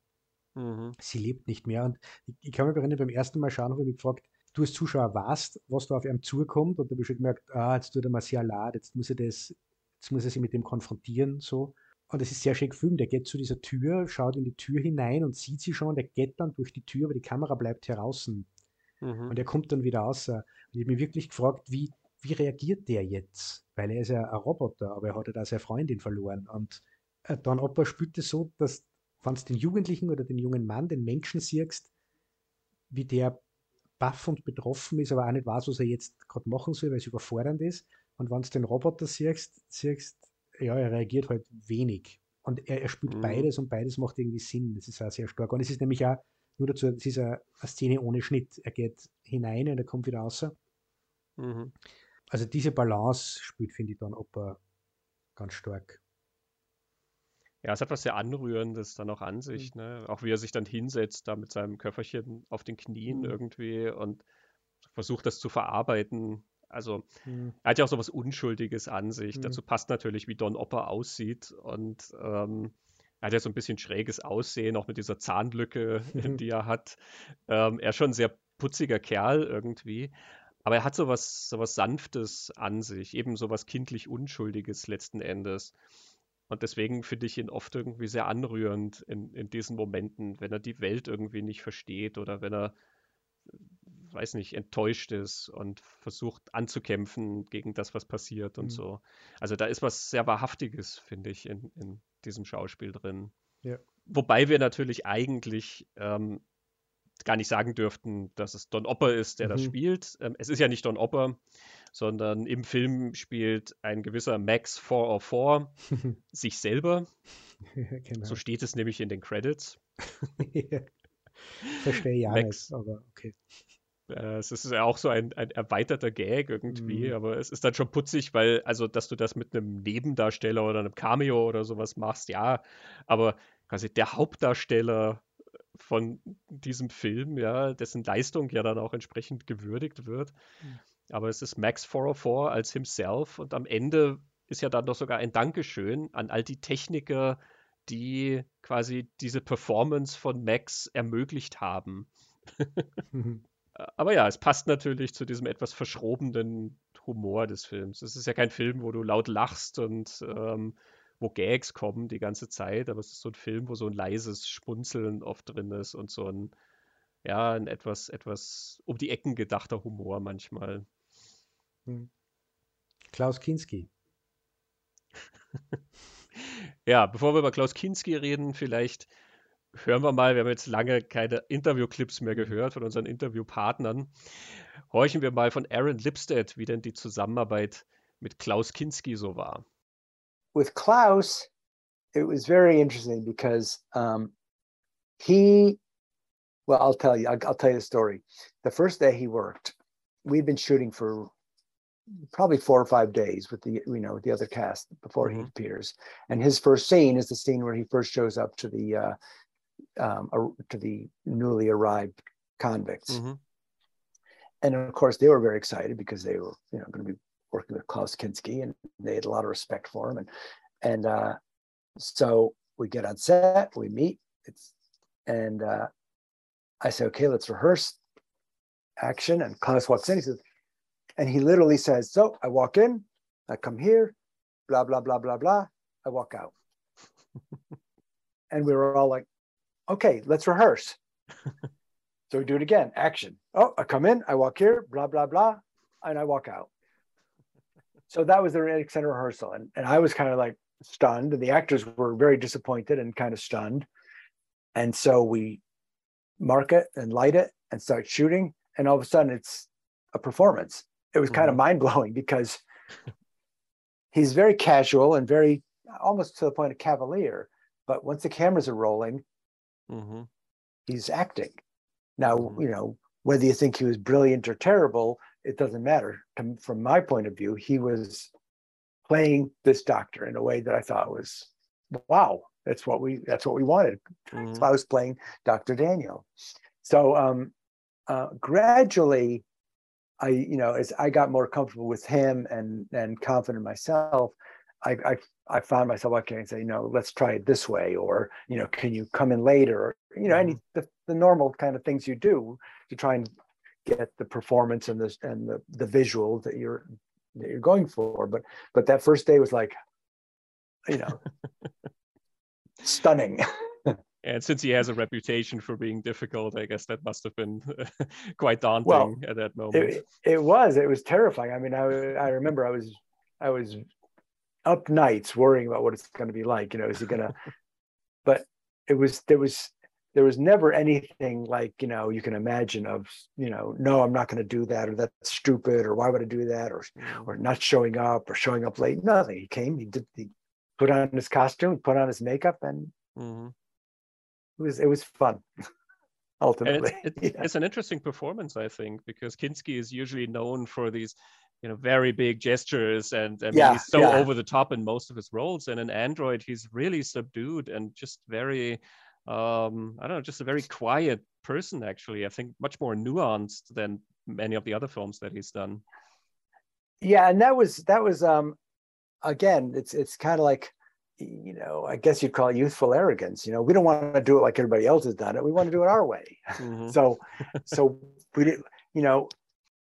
Mhm. sie lebt nicht mehr. Und ich, ich kann mich erinnern, beim ersten Mal schauen, habe ich mich gefragt, du als Zuschauer weißt, was da auf ihm zukommt und da habe ich schon gemerkt, ah, jetzt tut er mir sehr leid, jetzt muss er das, jetzt muss er sich mit dem konfrontieren, so. Und es ist sehr schön gefilmt, der geht zu dieser Tür, schaut in die Tür hinein und sieht sie schon, der geht dann durch die Tür, aber die Kamera bleibt draußen Mhm. und er kommt dann wieder raus. Und ich habe mich wirklich gefragt, wie, wie reagiert der jetzt? Weil er ist ja ein Roboter, aber er hat ja da seine Freundin verloren. Und äh, dann aber spielt es so, dass, wenn du den Jugendlichen oder den jungen Mann, den Menschen siehst, wie der baff und betroffen ist, aber auch nicht weiß, was er jetzt gerade machen soll, weil es überfordernd ist. Und wenn du den Roboter siehst, siehst, ja, er reagiert halt wenig. Und er, er spielt Mhm. beides und beides macht irgendwie Sinn. Das ist auch sehr stark. Und es ist nämlich auch nur dazu, es ist eine, eine Szene ohne Schnitt. Er geht hinein und er kommt wieder raus. Mhm. Also diese Balance spielt, finde ich, dann Opa ganz stark. Ja, es hat was sehr Anrührendes dann auch an sich, ne? Auch wie er sich dann hinsetzt, da mit seinem Köfferchen auf den Knien Mhm. irgendwie und versucht das zu verarbeiten. Also, Mhm. er hat ja auch so was Unschuldiges an sich. Mhm. Dazu passt natürlich, wie Don Opper aussieht und ähm, er hat ja so ein bisschen schräges Aussehen, auch mit dieser Zahnlücke, (laughs) Mhm. die (laughs) er hat. Ähm, er ist schon ein sehr putziger Kerl irgendwie. Aber er hat so was, so was Sanftes an sich, eben so was kindlich Unschuldiges letzten Endes. Und deswegen finde ich ihn oft irgendwie sehr anrührend in, in diesen Momenten, wenn er die Welt irgendwie nicht versteht oder wenn er, weiß nicht, enttäuscht ist und versucht anzukämpfen gegen das, was passiert und Mhm. so. Also da ist was sehr Wahrhaftiges, finde ich, in, in diesem Schauspiel drin. Ja. wobei wir natürlich eigentlich ähm, gar nicht sagen dürften, dass es Don Opper ist, der mhm. das spielt. Ähm, es ist ja nicht Don Opper, sondern im Film spielt ein gewisser Max 404 (laughs) sich selber. (laughs) genau. So steht es nämlich in den Credits. (laughs) Verstehe ja Max, nicht, aber okay. Äh, es ist ja auch so ein, ein erweiterter Gag irgendwie, mhm. aber es ist dann schon putzig, weil, also, dass du das mit einem Nebendarsteller oder einem Cameo oder sowas machst, ja, aber quasi der Hauptdarsteller von diesem Film, ja, dessen Leistung ja dann auch entsprechend gewürdigt wird. Mhm. Aber es ist Max 404 als himself und am Ende ist ja dann doch sogar ein Dankeschön an all die Techniker, die quasi diese Performance von Max ermöglicht haben. mhm. (laughs) Aber ja, es passt natürlich zu diesem etwas verschrobenen Humor des Films. Es ist ja kein Film, wo du laut lachst und ähm, wo Gags kommen die ganze Zeit, aber es ist so ein Film, wo so ein leises Spunzeln oft drin ist und so ein, ja, ein etwas, etwas um die Ecken gedachter Humor manchmal. Hm. Klaus Kinski. (laughs) ja, bevor wir über Klaus Kinski reden, vielleicht hören wir mal, wir haben jetzt lange keine Interviewclips mehr gehört von unseren Interviewpartnern. Horchen wir mal von Aaron Lipstead, wie denn die Zusammenarbeit mit Klaus Kinski so war. With Klaus, it was very interesting because um, he, well, I'll tell you, I'll, I'll tell you the story. The first day he worked, we'd been shooting for probably four or five days with the you know with the other cast before mm-hmm. he appears and his first scene is the scene where he first shows up to the uh, um, to the newly arrived convicts. Mm-hmm. And of course, they were very excited because they were, you know, going to be working with Klaus Kinski, and they had a lot of respect for him. And and uh, so we get on set, we meet, it's, and uh, I say, okay, let's rehearse action. And Klaus walks in. He says, and he literally says, so I walk in, I come here, blah blah blah blah blah. I walk out. and we were all like, okay, let's rehearse. (laughs) so we do it again. Action. Oh, I come in, I walk here, blah, blah, blah, and I walk out. So that was the extended rehearsal. And, and I was kind of like stunned, and the actors were very disappointed and kind of stunned. And so we mark it and light it and start shooting. And all of a sudden, it's a performance. It was kind of mm-hmm. mind blowing because he's very casual and very almost to the point of cavalier. But once the cameras are rolling, Mm-hmm. He's acting. Now, mm-hmm. you know, whether you think he was brilliant or terrible, it doesn't matter. From my point of view, he was playing this doctor in a way that I thought was, wow, that's what we that's what we wanted. Mm-hmm. So I was playing Dr. Daniel. So um, uh, gradually, I you know as I got more comfortable with him and and confident in myself, I, I I found myself okay and say, you know, let's try it this way, or you know, can you come in later, or you know, any mm-hmm. the, the normal kind of things you do to try and get the performance and the and the the visual that you're that you're going for. But but that first day was like, you know, (laughs) stunning. (laughs) And since he has a reputation for being difficult, I guess that must have been (laughs) quite daunting well, at that moment. It, it was. It was terrifying. I mean, I I remember I was I was up nights worrying about what it's going to be like. You know, is it going to? but it was there was there was never anything like you know you can imagine of you know no i'm not going to do that or that's stupid or why would i do that or mm. or not showing up or showing up late nothing he came he did he put on his costume he put on his makeup and mm-hmm. it was it was fun (laughs) ultimately it's, (laughs) it's, yeah. it's, an interesting performance i think because kinski is usually known for these you know very big gestures and I mean, yeah, he's so yeah. over the top in most of his roles and in android he's really subdued and just very um i don't know just a very quiet person actually i think much more nuanced than many of the other films that he's done yeah and that was that was um again it's it's kind of like you know i guess you'd call it youthful arrogance you know we don't want to do it like everybody else has done it we want to do it our way mm-hmm. (laughs) so so we did you know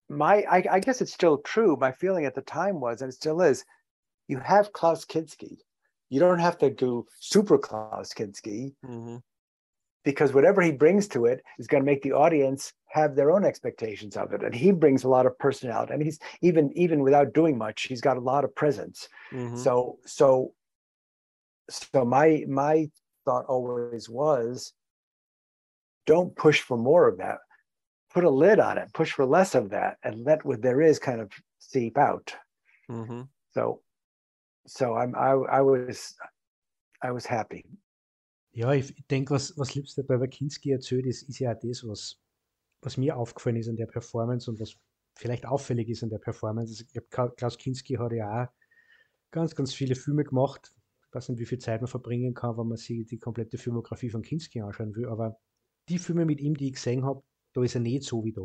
my I, I, guess it's still true. My feeling at the time was, and it still is, you have Klaus Kinski. You don't have to do super Klaus Kinski mm-hmm. Because whatever he brings to it is going to make the audience have their own expectations of it. And he brings a lot of personality. And he's even even without doing much, he's got a lot of presence. Mm-hmm. So so so my my thought always was don't push for more of that. Put a lid on it, push for less of that, and let what there is kind of seep out. Mhm. So so I'm I, I was I was happy. Ja, ich, ich denke, was, was Lipstadt bei Kinski erzählt, ist, ist ja auch das, was, was mir aufgefallen ist an der Performance und was vielleicht auffällig ist an der Performance. Also, ich hab, Klaus Kinski hat ja auch ganz, ganz viele Filme gemacht. Ich weiß nicht, wie viel Zeit man verbringen kann, wenn man sich die komplette Filmografie von Kinski anschauen will, aber die Filme mit ihm, die ich gesehen habe, da ist er nicht so wie da.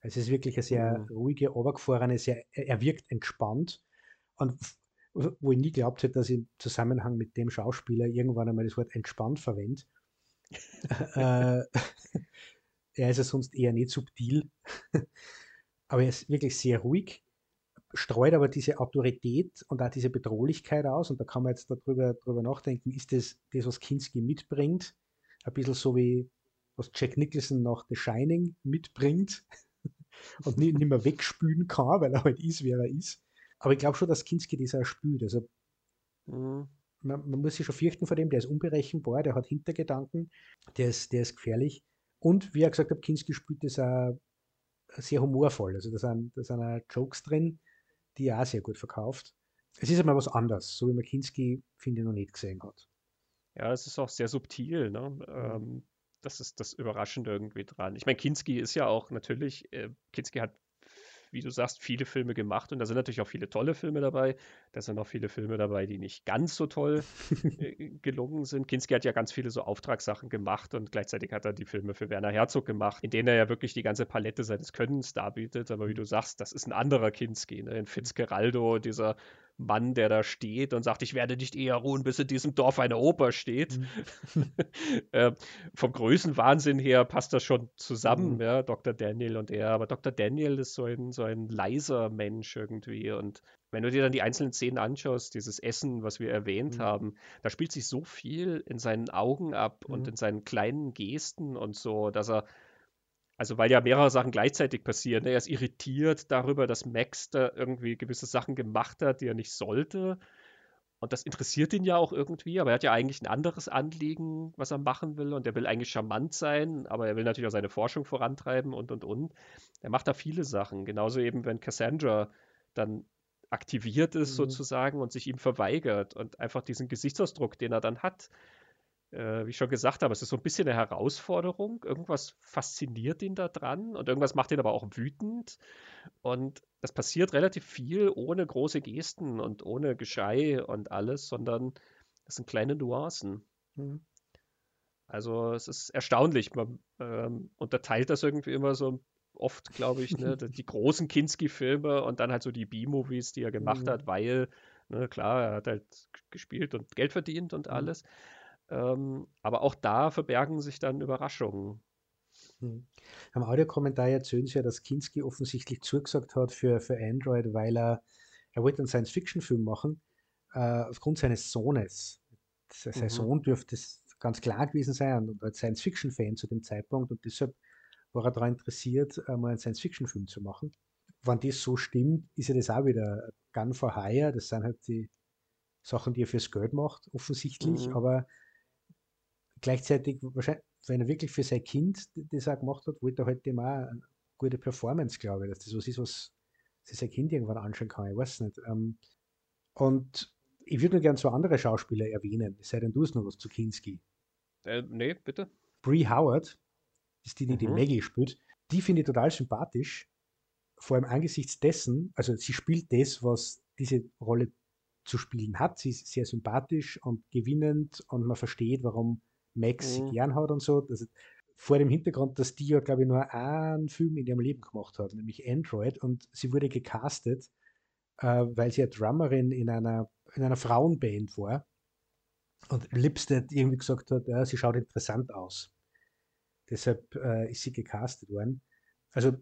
Also es ist wirklich eine sehr Mhm. ruhige, runtergefahrene, sehr, er wirkt entspannt. Und wo ich nie glaubt hätte, dass ich im Zusammenhang mit dem Schauspieler irgendwann einmal das Wort entspannt verwende. (laughs) äh, (laughs) er ist ja sonst eher nicht subtil, (laughs) aber er ist wirklich sehr ruhig, streut aber diese Autorität und auch diese Bedrohlichkeit aus. Und da kann man jetzt darüber, darüber nachdenken, ist das das, was Kinski mitbringt? Ein bisschen so wie was Jack Nicholson nach The Shining mitbringt und nicht, nicht mehr wegspülen kann, weil er halt ist, wer er ist. Aber ich glaube schon, dass Kinski das auch spürt. Also Mhm. man, man muss sich schon fürchten vor dem, der ist unberechenbar, der hat Hintergedanken, der ist, der ist gefährlich. Und wie er gesagt hat, Kinski spielt das auch sehr humorvoll. Also da sind, da sind auch Jokes drin, die er auch sehr gut verkauft. Es ist einmal was anderes, so wie man Kinski, finde ich, noch nicht gesehen hat. Ja, es ist auch sehr subtil, ne? Ähm, das ist das Überraschende irgendwie dran. Ich meine, Kinski ist ja auch natürlich, äh, Kinski hat, wie du sagst, viele Filme gemacht und da sind natürlich auch viele tolle Filme dabei. Da sind auch viele Filme dabei, die nicht ganz so toll (laughs) äh, gelungen sind. Kinski hat ja ganz viele so Auftragssachen gemacht und gleichzeitig hat er die Filme für Werner Herzog gemacht, in denen er ja wirklich die ganze Palette seines Könnens darbietet. Aber wie du sagst, das ist ein anderer Kinski, ne? In Fitzgeraldo, dieser Mann, der da steht und sagt, ich werde nicht eher ruhen, bis in diesem Dorf eine Oper steht. (laughs) äh, vom Größenwahnsinn her passt das schon zusammen, Mhm. ja, Dr. Daniel und er. Aber Dr. Daniel ist so ein, so ein leiser Mensch irgendwie. Und wenn du dir dann die einzelnen Szenen anschaust, dieses Essen, was wir erwähnt Mhm. haben, da spielt sich so viel in seinen Augen ab und Mhm. in seinen kleinen Gesten und so, dass er also weil ja mehrere Sachen gleichzeitig passieren. ne? Er ist irritiert darüber, dass Max da irgendwie gewisse Sachen gemacht hat, die er nicht sollte. Und das interessiert ihn ja auch irgendwie, aber er hat ja eigentlich ein anderes Anliegen, was er machen will. Und er will eigentlich charmant sein, aber er will natürlich auch seine Forschung vorantreiben und und und. Er macht da viele Sachen. Genauso eben, wenn Cassandra dann aktiviert ist, Mhm. sozusagen, und sich ihm verweigert und einfach diesen Gesichtsausdruck, den er dann hat, wie ich schon gesagt habe, es ist so ein bisschen eine Herausforderung. Irgendwas fasziniert ihn da dran und irgendwas macht ihn aber auch wütend. Und das passiert relativ viel ohne große Gesten und ohne Geschrei und alles, sondern das sind kleine Nuancen. Mhm. Also es ist erstaunlich. Man ähm, unterteilt das irgendwie immer so oft, glaube ich, ne? (laughs) die großen Kinski-Filme und dann halt so die B-Movies, die er gemacht Mhm. hat, weil, ne, klar, er hat halt gespielt und Geld verdient und Mhm. Ähm, aber auch da verbergen sich dann Überraschungen. Mhm. Am Audiokommentar erzählen sie ja, dass Kinski offensichtlich zugesagt hat für, für Android, weil er, er wollte einen Science-Fiction-Film machen, äh, aufgrund seines Sohnes. Se- Sein Mhm. Sohn dürfte es ganz klar gewesen sein und als Science-Fiction-Fan zu dem Zeitpunkt und deshalb war er daran interessiert, äh, mal einen Science-Fiction-Film zu machen. Wenn das so stimmt, ist ja das auch wieder Gun for Hire. Das sind halt die Sachen, die er fürs Geld macht, offensichtlich. Mhm. Aber gleichzeitig, wahrscheinlich, wenn er wirklich für sein Kind das auch gemacht hat, wollte er halt dem auch eine gute Performance, glaube ich, dass das was ist, was sich sein Kind irgendwann anschauen kann. Ich weiß nicht. Ähm, und ich würde nur gerne zwei andere Schauspieler erwähnen, es sei denn, du hast noch was zu Kinski. Äh, nee, bitte? Brie Howard, das ist die, die die Mhm. Maggie spielt, die finde ich total sympathisch. Vor allem angesichts dessen, also sie spielt das, was diese Rolle zu spielen hat. Sie ist sehr sympathisch und gewinnend und man versteht, warum Max Mhm. gern hat und so. Das, vor dem Hintergrund, dass die ja, glaube ich, nur einen Film in ihrem Leben gemacht hat, nämlich Android. Und sie wurde gecastet, äh, weil sie ja Drummerin in einer, in einer Frauenband war. Und Lipstead irgendwie gesagt hat, ja, sie schaut interessant aus. Deshalb äh, ist sie gecastet worden. Also,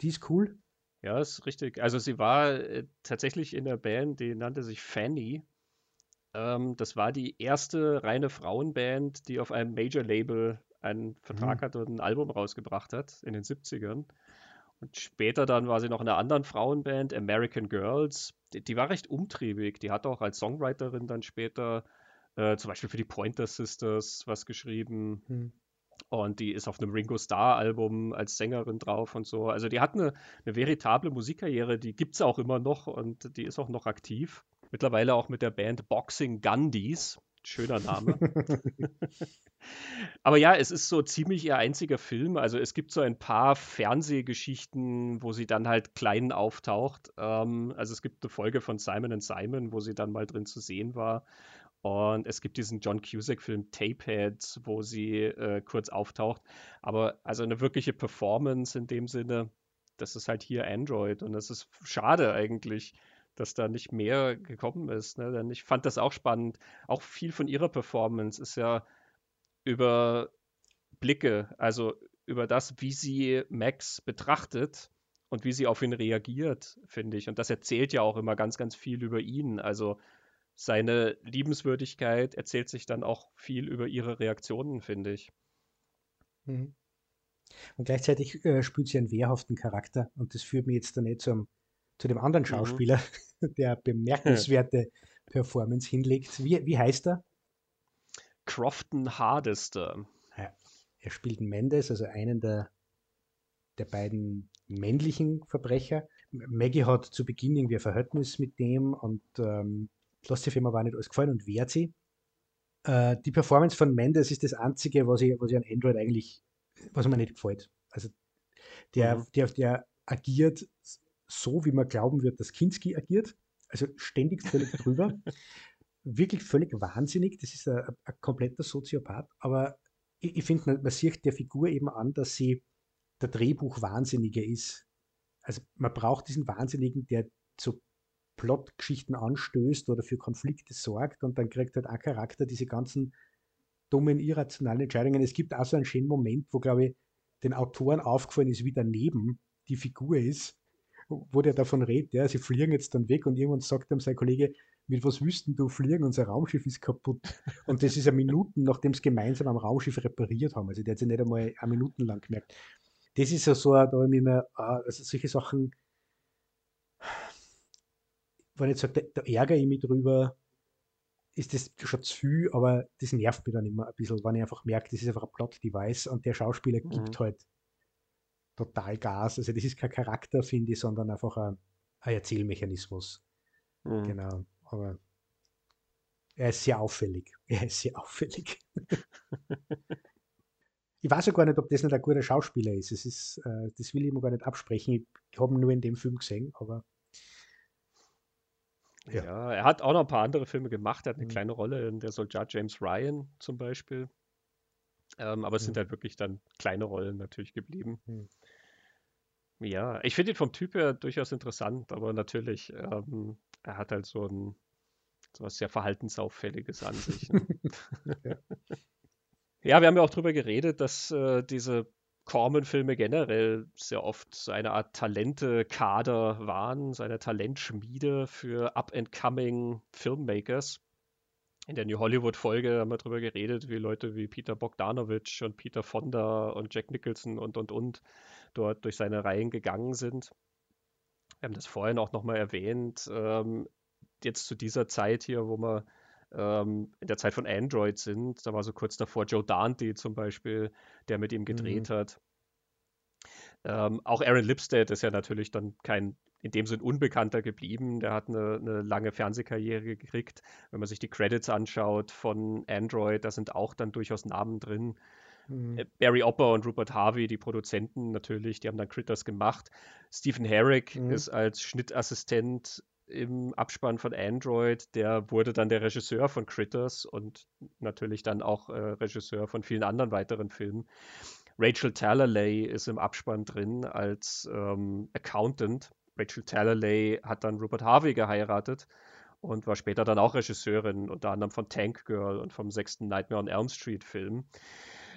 die ist cool. Ja, ist richtig. Also sie war äh, tatsächlich in der Band, die nannte sich Fanny. Ähm, das war die erste reine Frauenband, die auf einem Major-Label einen Vertrag Mhm. hatte und ein Album rausgebracht hat in den 70ern. Und später dann war sie noch in einer anderen Frauenband, American Girls. Die, die war recht umtriebig. Die hat auch als Songwriterin dann später äh, zum Beispiel für die Pointer Sisters was geschrieben. Hm. Und die ist auf einem Ringo Starr-Album als Sängerin drauf und so. Also die hat eine, eine veritable Musikkarriere, die gibt es auch immer noch und die ist auch noch aktiv. Mittlerweile auch mit der Band Boxing Gandhis. Schöner Name. (laughs) Aber ja, es ist so ziemlich ihr einziger Film. Also es gibt so ein paar Fernsehgeschichten, wo sie dann halt klein auftaucht. Ähm, also es gibt eine Folge von Simon Simon, wo sie dann mal drin zu sehen war. Und es gibt diesen John Cusack-Film Tapehead, wo sie äh, kurz auftaucht. Aber also eine wirkliche Performance in dem Sinne, das ist halt hier Android. Und das ist schade eigentlich, dass da nicht mehr gekommen ist. Ne? Denn ich fand das auch spannend. Auch viel von ihrer Performance ist ja über Blicke, also über das, wie sie Max betrachtet und wie sie auf ihn reagiert, finde ich. Und das erzählt ja auch immer ganz, ganz viel über ihn. Also seine Liebenswürdigkeit erzählt sich dann auch viel über ihre Reaktionen, finde ich. Mhm. Und gleichzeitig äh, spielt sie einen wehrhaften Charakter. Und das führt mich jetzt dann nicht zum, zu dem anderen mhm. Schauspieler, mhm. (laughs) der bemerkenswerte Performance hinlegt. Wie, wie heißt er? Crofton Hardester. Ja, er spielt Mendes, also einen der, der beiden männlichen Verbrecher. Maggie hat zu Beginn irgendwie ein Verhältnis mit dem und ähm, lässt sich Firma war nicht alles gefallen und wehrt sie. Äh, die Performance von Mendes ist das Einzige, was ich, was ich an Android eigentlich, was mir nicht gefällt. Also der, mhm. der, der agiert so, wie man glauben wird, dass Kinski agiert. Also ständig völlig (laughs) drüber. Wirklich völlig wahnsinnig. Das ist ein, ein kompletter Soziopath. Aber ich, ich finde, man, man sieht der Figur eben an, dass sie der Drehbuch Wahnsinnige ist. Also man braucht diesen Wahnsinnigen, der zu Plotgeschichten anstößt oder für Konflikte sorgt und dann kriegt halt ein Charakter diese ganzen dummen, irrationalen Entscheidungen. Es gibt auch so einen schönen Moment, wo, glaube ich, den Autoren aufgefallen ist, wie daneben die Figur ist, wo der davon redet, ja, sie fliegen jetzt dann weg und irgendwann sagt ihm sein Kollege, mit was wüssten du fliegen, unser Raumschiff ist kaputt. Und das ist ja Minuten, nachdem sie gemeinsam am Raumschiff repariert haben. Also der hat sich nicht einmal eine Minuten lang gemerkt. Das ist ja so, da habe ich mir immer, ah, also solche Sachen, wenn ich sage, da, da ärgere ich mich drüber, ist das schon zu viel, aber das nervt mich dann immer ein bisschen, wenn ich einfach merke, das ist einfach ein Plot-Device und der Schauspieler mhm. gibt halt total Gas. Also das ist kein Charakter, finde ich, sondern einfach ein, ein Erzählmechanismus. Mhm. Genau. Aber er ist sehr auffällig. (laughs) Er ist sehr auffällig. ich weiß ja gar nicht, ob das nicht ein guter Schauspieler ist. Es ist äh, das will ich mir gar nicht absprechen. Ich habe ihn nur in dem Film gesehen, aber ja. ja. er hat auch noch ein paar andere Filme gemacht. Er hat eine mhm. kleine Rolle in der Soldat James Ryan zum Beispiel. Ähm, aber es mhm. sind halt wirklich dann kleine Rollen natürlich geblieben. Mhm. Ja, ich finde ihn vom Typ her durchaus interessant, aber natürlich, ähm, er hat halt so ein so was sehr Verhaltensauffälliges an sich. Ne? (laughs) ja. ja. wir haben ja auch drüber geredet, dass äh, diese Corman-Filme generell sehr oft so eine Art Talente-Kader waren, so eine Talentschmiede für up-and-coming Filmmakers. In der New Hollywood-Folge haben wir darüber geredet, wie Leute wie Peter Bogdanovich und Peter Fonda und Jack Nicholson und und und dort durch seine Reihen gegangen sind. Wir haben das vorhin auch nochmal erwähnt. Ähm, jetzt zu dieser Zeit hier, wo wir ähm, in der Zeit von Android sind. Da war so kurz davor Joe Dante zum Beispiel, der mit ihm gedreht mhm. hat. Ähm, auch Aaron Lipstead ist ja natürlich dann kein in dem Sinn Unbekannter geblieben. Der hat eine, eine, lange Fernsehkarriere gekriegt. Wenn man sich die Credits anschaut von Android, da sind auch dann durchaus Namen drin. Mhm. Äh, Barry Opper und Rupert Harvey, die Produzenten natürlich, die haben dann Critters gemacht. Stephen Herrick mhm. ist als Schnittassistent im Abspann von Android, der wurde dann der Regisseur von Critters und natürlich dann auch äh, Regisseur von vielen anderen weiteren Filmen. Rachel Talalay ist im Abspann drin als ähm, Accountant. Rachel Talalay hat dann Rupert Harvey geheiratet und war später dann auch Regisseurin, unter anderem von Tank Girl und vom sechsten Nightmare on Elm Street Film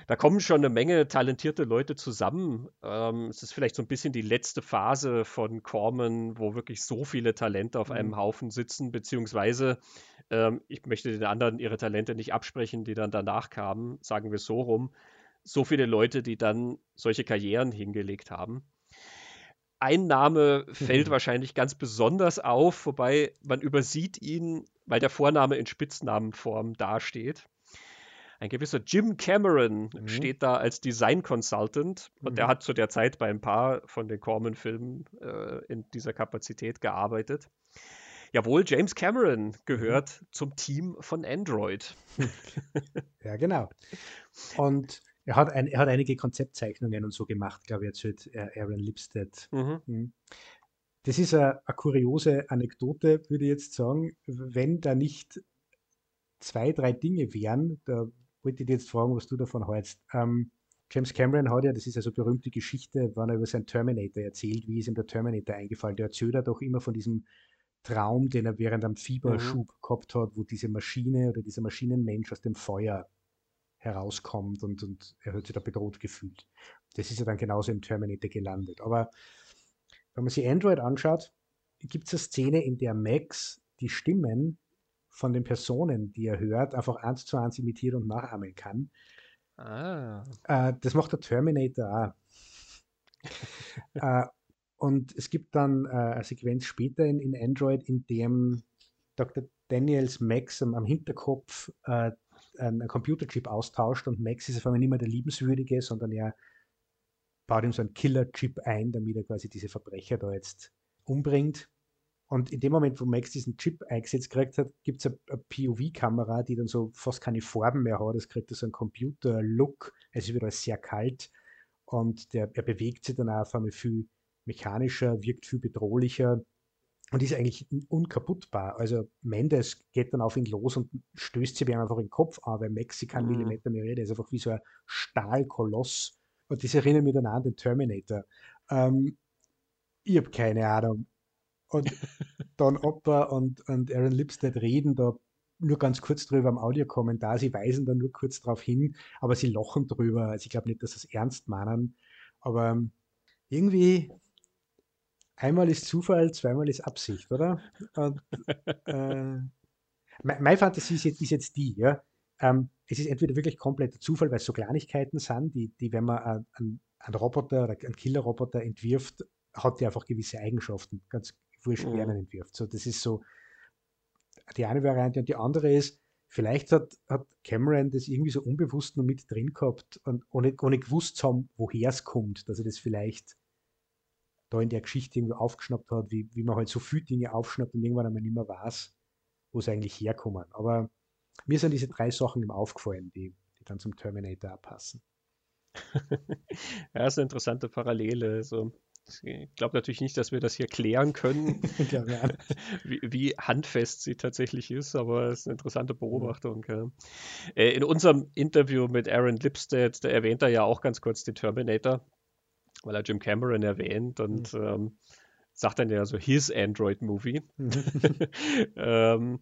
da kommen schon eine Menge talentierte Leute zusammen. Ähm, es ist vielleicht so ein bisschen die letzte Phase von Corman, wo wirklich so viele Talente auf einem mhm. Haufen sitzen, beziehungsweise ähm, ich möchte den anderen ihre Talente nicht absprechen, die dann danach kamen, sagen wir so rum. So viele Leute, die dann solche Karrieren hingelegt haben. Ein Name fällt mhm. wahrscheinlich ganz besonders auf, wobei man übersieht ihn, weil der Vorname in Spitznamenform dasteht. Ein gewisser Jim Cameron mhm. steht da als Design Consultant und mhm. der hat zu der Zeit bei ein paar von den Corman-Filmen äh, in dieser Kapazität gearbeitet. Jawohl, James Cameron gehört mhm. zum Team von Android. (laughs) ja, genau. Und er hat, ein, er hat einige Konzeptzeichnungen und so gemacht, glaube ich, erzählt Aaron Lipstead. Mhm. mhm. Das ist eine, eine kuriose Anekdote, würde ich jetzt sagen. Wenn da nicht zwei, drei Dinge wären, da wollte ich dich jetzt fragen, was du davon hältst. Ähm, James Cameron hat ja, das ist ja so eine berühmte Geschichte, wann er über seinen Terminator erzählt, wie ist ihm der Terminator eingefallen. Der erzählt er doch immer von diesem Traum, den er während einem Fieberschub mhm. gehabt hat, wo diese Maschine oder dieser Maschinenmensch aus dem Feuer herauskommt und, und er hat sich da bedroht gefühlt. Das ist ja dann genauso im Terminator gelandet. Aber wenn man sich Android anschaut, gibt es eine Szene, in der Max die Stimmen von den Personen, die er hört, einfach eins zu eins imitieren und nachahmen kann. Ah. Äh, das macht der Terminator auch. (laughs) äh, und es gibt dann äh, eine Sequenz später in, in Android, in dem Dr. Daniels Max am, am Hinterkopf äh, einen Computerchip austauscht und Max ist auf einmal nicht mehr der Liebenswürdige, sondern er baut ihm so einen Killer-Chip ein, damit er quasi diese Verbrecher da jetzt umbringt. Und in dem Moment, wo Max diesen Chip eingesetzt gekriegt hat, gibt es eine, eine POV-Kamera, die dann so fast keine Farben mehr hat. Es kriegt so einen Computer-Look. Es ist wieder sehr kalt und der, er bewegt sich dann auch auf einmal viel mechanischer, wirkt viel bedrohlicher und ist eigentlich unkaputtbar. Also Mendes geht dann auf ihn los und stößt sich einfach in den Kopf an, weil Max keinen mhm. Millimeter mehr redet. Er ist einfach wie so ein Stahlkoloss. Und das erinnert mich dann an den Terminator. Ähm, ich habe keine Ahnung. Und (laughs) Don Opper und, und Aaron Lipstead reden da nur ganz kurz drüber am Audiokommentar. Sie weisen dann nur kurz darauf hin, aber sie lachen drüber. Also ich glaube nicht, dass sie es ernst meinen. Aber irgendwie einmal ist Zufall, zweimal ist Absicht, oder? Und, äh, meine Fantasie ist jetzt, ist jetzt die, ja. Ähm, es ist entweder wirklich kompletter Zufall, weil es so Kleinigkeiten sind, die, die wenn man einen, einen Roboter oder einen Killer-Roboter entwirft, hat die einfach gewisse Eigenschaften, ganz wurscht, wer mhm. entwirft. So, das ist so die eine Variante und die andere ist, vielleicht hat, hat Cameron das irgendwie so unbewusst nur mit drin gehabt und ohne, ohne gewusst zu haben, woher es kommt, dass er das vielleicht da in der Geschichte irgendwie aufgeschnappt hat, wie, wie man halt so viele Dinge aufschnappt und irgendwann einmal nicht mehr weiß, wo sie eigentlich herkommen. Aber mir sind diese drei Sachen eben aufgefallen, die, die dann zum Terminator passen. (laughs) ja, ist eine interessante Parallele. So. Ich glaube natürlich nicht, dass wir das hier klären können, (laughs) (laughs) wie, wie, handfest sie tatsächlich ist, aber es ist eine interessante Beobachtung. Ja. Äh, in unserem Interview mit Aaron Lipstead, da erwähnt er ja auch ganz kurz den Terminator, weil er Jim Cameron erwähnt und mhm. ähm, sagt dann ja so his Android-Movie. Mhm. (laughs) ähm,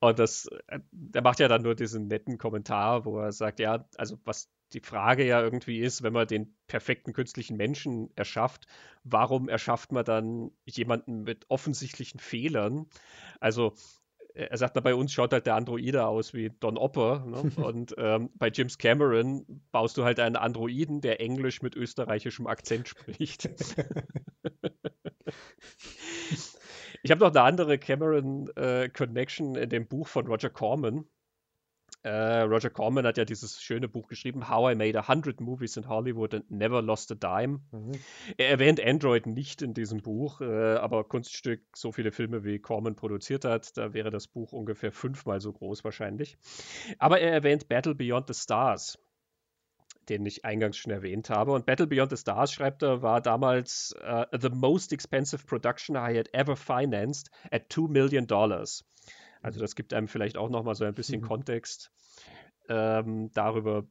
und das, äh, der macht ja dann nur diesen netten Kommentar, wo er sagt, ja, also was die Frage ja irgendwie ist, wenn man den perfekten künstlichen Menschen erschafft, warum erschafft man dann jemanden mit offensichtlichen Fehlern? Also er sagt, bei uns schaut halt der Androide aus wie Don Opper. Ne? (laughs) Und ähm, bei James Cameron baust du halt einen Androiden, der Englisch mit österreichischem Akzent spricht. (laughs) ich habe noch eine andere Cameron-Connection äh, in dem Buch von Roger Corman. Äh, Roger Corman hat ja dieses schöne Buch geschrieben, How I Made a Hundred Movies in Hollywood and Never Lost a Dime. Mhm. Er erwähnt Android nicht in diesem Buch, äh, aber Kunststück, so viele Filme wie Corman produziert hat, da wäre das Buch ungefähr fünfmal so groß wahrscheinlich. Aber er erwähnt Battle Beyond the Stars den ich eingangs schon erwähnt habe. Und Battle Beyond the Stars, schreibt er, war damals uh, the most expensive production I had ever financed at two million dollars. Also das gibt einem vielleicht auch nochmal so ein bisschen mhm. Kontext ähm, darüber,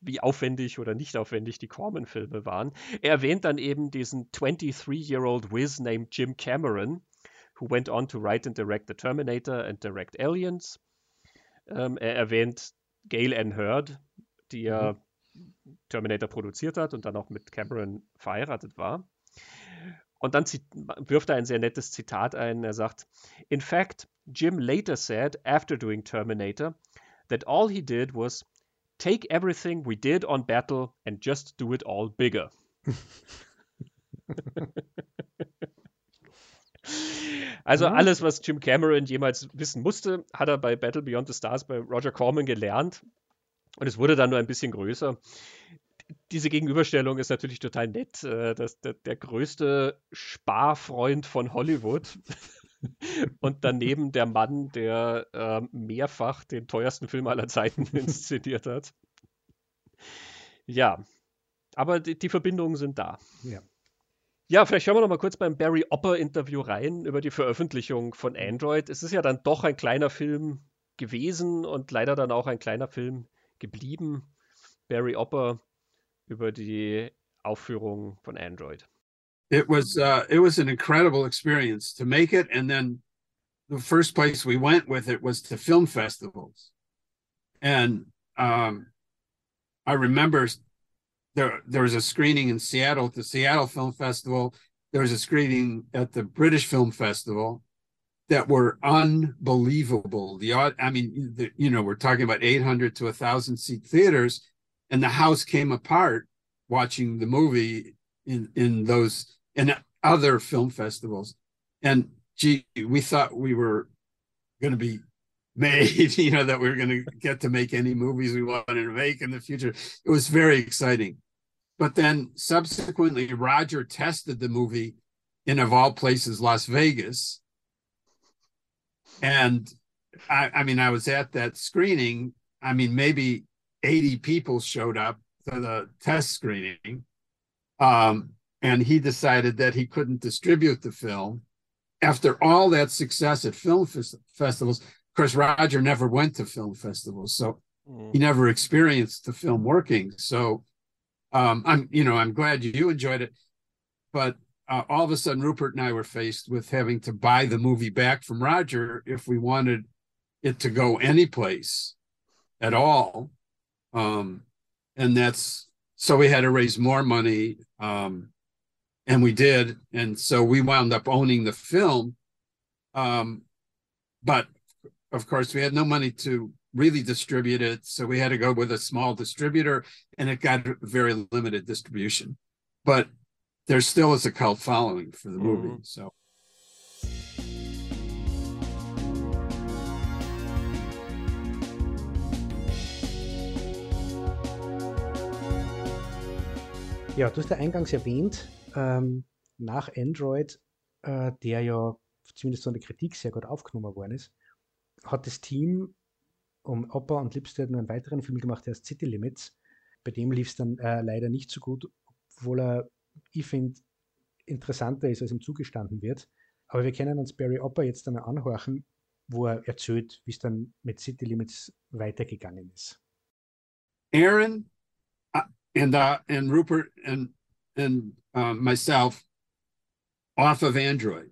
wie aufwendig oder nicht aufwendig die Corman-Filme waren. Er erwähnt dann eben diesen 23-year-old Wiz named Jim Cameron, who went on to write and direct The Terminator and direct Aliens. Ähm, er erwähnt Gail Ann Hurd, die ja mhm. Terminator produziert hat und dann auch mit Cameron verheiratet war. Und dann wirft er ein sehr nettes Zitat ein. Er sagt: In fact, Jim later said, after doing Terminator, that all he did was take everything we did on Battle and just do it all bigger. (laughs) Also alles, was Jim Cameron jemals wissen musste, hat er bei Battle Beyond the Stars bei Roger Corman gelernt. Und es wurde dann nur ein bisschen größer. Diese Gegenüberstellung ist natürlich total nett. Äh, das, der, der größte Sparfreund von Hollywood (laughs) und daneben der Mann, der äh, mehrfach den teuersten Film aller Zeiten (laughs) inszeniert hat. Ja, aber die, die Verbindungen sind da. Ja. Ja, vielleicht hören wir noch mal kurz beim Barry Opper Interview rein über die Veröffentlichung von Android. Es ist ja dann doch ein kleiner Film gewesen und leider dann auch ein kleiner Film geblieben. Barry Opper über die Aufführung von Android. It was uh, it was an incredible experience to make it, and then the first place we went with it was to film festivals, and um, I remember there there was a screening in Seattle at the Seattle Film Festival. There was a screening at the British Film Festival that were unbelievable. The I mean, the, you know, we're talking about 800 to 1,000 seat theaters, and the house came apart watching the movie in in those and other film festivals. And gee, we thought we were going to be (laughs) made, you know, that we were going to get to make any movies we wanted to make in the future. It was very exciting. But then subsequently, Roger tested the movie in, of all places, Las Vegas. And I, I mean, I was at that screening. I mean, maybe 80 people showed up to the test screening. Um, and he decided that he couldn't distribute the film. After all that success at film festivals, of course, Roger never went to film festivals, so mm. he never experienced the film working. So um, I'm, you know, I'm glad you enjoyed it, but uh, all of a sudden, Rupert and I were faced with having to buy the movie back from Roger if we wanted it to go anyplace at all. Um, and that's so we had to raise more money. Um, and we did. And so we wound up owning the film. Um, but of course, we had no money to really distribute it. So we had to go with a small distributor and it got very limited distribution. But there still is a cult following for the movie. Mm-hmm. So. Ja, du hast ja eingangs erwähnt, ähm, nach Android, äh, der ja zumindest von der Kritik sehr gut aufgenommen worden ist, hat das Team um Opa und Lipstead noch einen weiteren Film gemacht, der heißt City Limits. Bei dem lief es dann äh, leider nicht so gut, obwohl er, ich finde, interessanter ist, als ihm zugestanden wird. Aber wir können uns Barry Opper jetzt einmal anhorchen, wo er erzählt, wie es dann mit City Limits weitergegangen ist. Aaron and uh, and Rupert and and uh, myself off of Android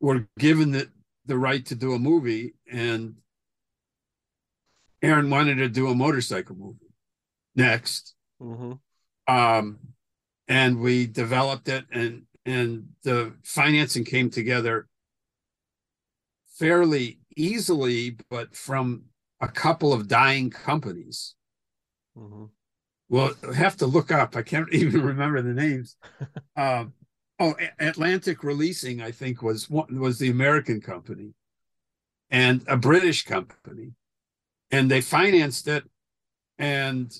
were given the, the right to do a movie, and Aaron wanted to do a motorcycle movie next. Mm-hmm. Um, and we developed it, and and the financing came together fairly easily, but from a couple of dying companies. Mm-hmm well have to look up. I can't (laughs) even remember the names. (laughs) Um, oh atlantic releasing i think was one was the american company and a british company. And they financed it. And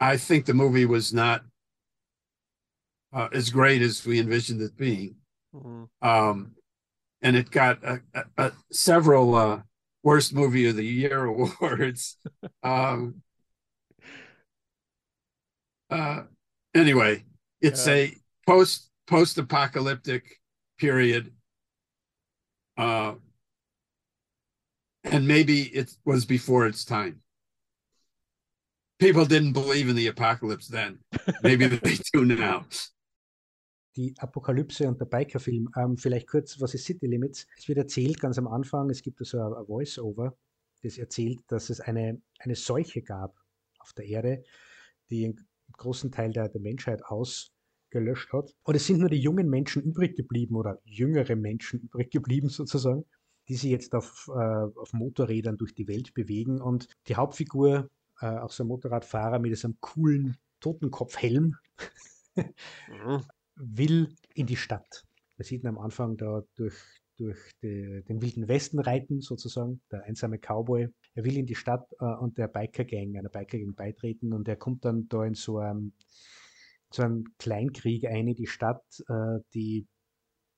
i think the movie was not uh, as great as we envisioned it being. Mm-hmm. um, and it got a, a, a several uh, worst movie of the year (laughs) awards. Um, uh, anyway, it's yeah. a post post apocalyptic period. Uh, and maybe it was before its time. People didn't believe in the apocalypse then. Maybe (laughs) they do now. Die Apokalypse und der Bikerfilm. Ähm, vielleicht kurz, was ist City Limits? Es wird erzählt ganz am Anfang, es gibt so ein, ein Voice-Over, das erzählt, dass es eine, eine Seuche gab auf der Erde, die großen Teil der, der Menschheit ausgelöscht hat. Und es sind nur die jungen Menschen übrig geblieben oder jüngere Menschen übrig geblieben (laughs) sozusagen, die sich jetzt auf, äh, auf Motorrädern durch die Welt bewegen. Und die Hauptfigur, äh, auch so ein Motorradfahrer mit einem coolen Totenkopfhelm, mhm. (laughs) will in die Stadt. Wir sieht ihn am Anfang da durch, durch die, den wilden Westen reiten, sozusagen, der einsame Cowboy. Er will in die Stadt äh, und der Biker-Gang, einer Biker-Gang beitreten und er kommt dann da in so einem, so einem Kleinkrieg ein in die Stadt, äh, die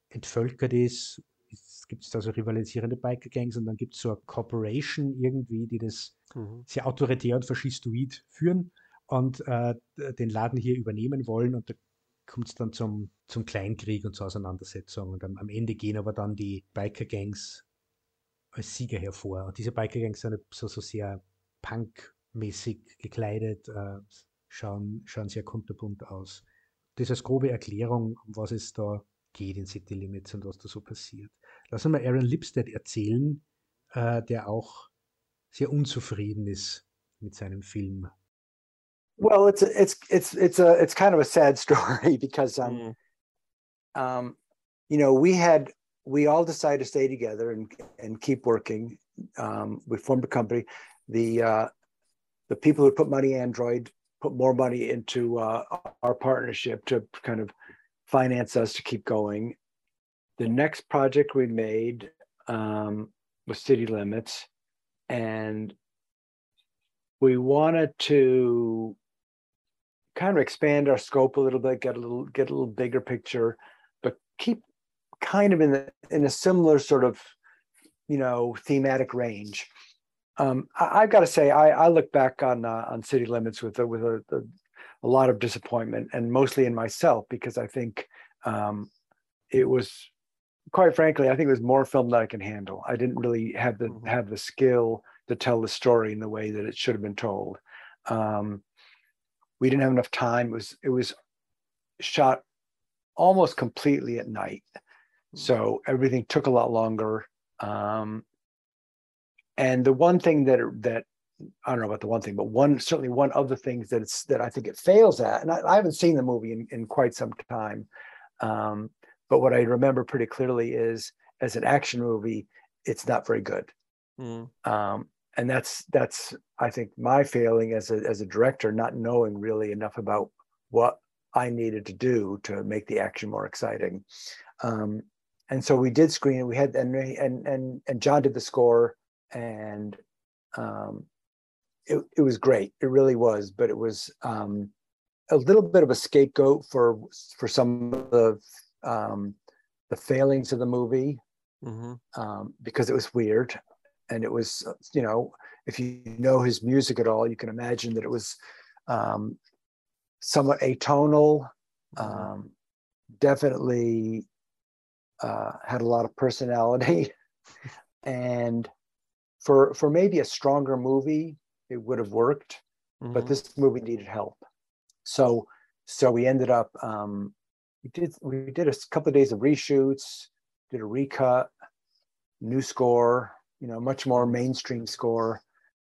entvölkert ist. Es gibt da so rivalisierende Biker-Gangs und dann gibt es so eine Corporation irgendwie, die das mhm. sehr autoritär und faschistoid führen und äh, den Laden hier übernehmen wollen und da kommt es dann zum, zum Kleinkrieg und zur Auseinandersetzung. Und am, am Ende gehen aber dann die Biker-Gangs als Sieger hervor. Und diese Biker-Gangs sind so, so sehr punkmäßig gekleidet, äh, schauen, schauen sehr kunterbunt aus. Das als grobe Erklärung, um was es da geht in City Limits und was da so passiert. Lass uns mal Aaron Lipstead erzählen, äh, der auch sehr unzufrieden ist mit seinem Film. Well, it's a, it's it's it's a it's kind of a sad (laughs) story because um, mm. um, you know, we had we all decided to stay together and and keep working. Um, we formed a company. The uh, the people who put money Android put more money into uh, our partnership to kind of finance us to keep going. The next project we made um, was City Limits, and we wanted to kind of expand our scope a little bit, get a little get a little bigger picture, but keep kind of in the in a similar sort of you know thematic range. Um, I, have got to say, I, I look back on uh, on City Limits with a, with a, a, a, lot of disappointment, and mostly in myself because I think um, it was, quite frankly, I think it was more film that I can handle. I didn't really have the mm-hmm. have the skill to tell the story in the way that it should have been told. Um, we didn't have enough time. It was it was shot almost completely at night, hmm. so everything took a lot longer. Um, and the one thing that that I don't know about the one thing, but one certainly one of the things that it's that I think it fails at, and I, I haven't seen the movie in, in quite some time. Um, but what I remember pretty clearly is as an action movie, it's not very good. Mm. Um, and that's that's I think my failing as a as a director, not knowing really enough about what I needed to do to make the action more exciting. Um, and so we did screen it. We had and and and and John did the score, and um, it it was great. It really was. But it was um, a little bit of a scapegoat for for some of the um, the failings of the movie mm-hmm. um, because it was weird and it was you know if you know his music at all you can imagine that it was um, somewhat atonal mm-hmm. um, definitely uh, had a lot of personality (laughs) and for for maybe a stronger movie it would have worked mm-hmm. but this movie needed help so so we ended up um, we did we did a couple of days of reshoots did a recut new score you know, much more mainstream score.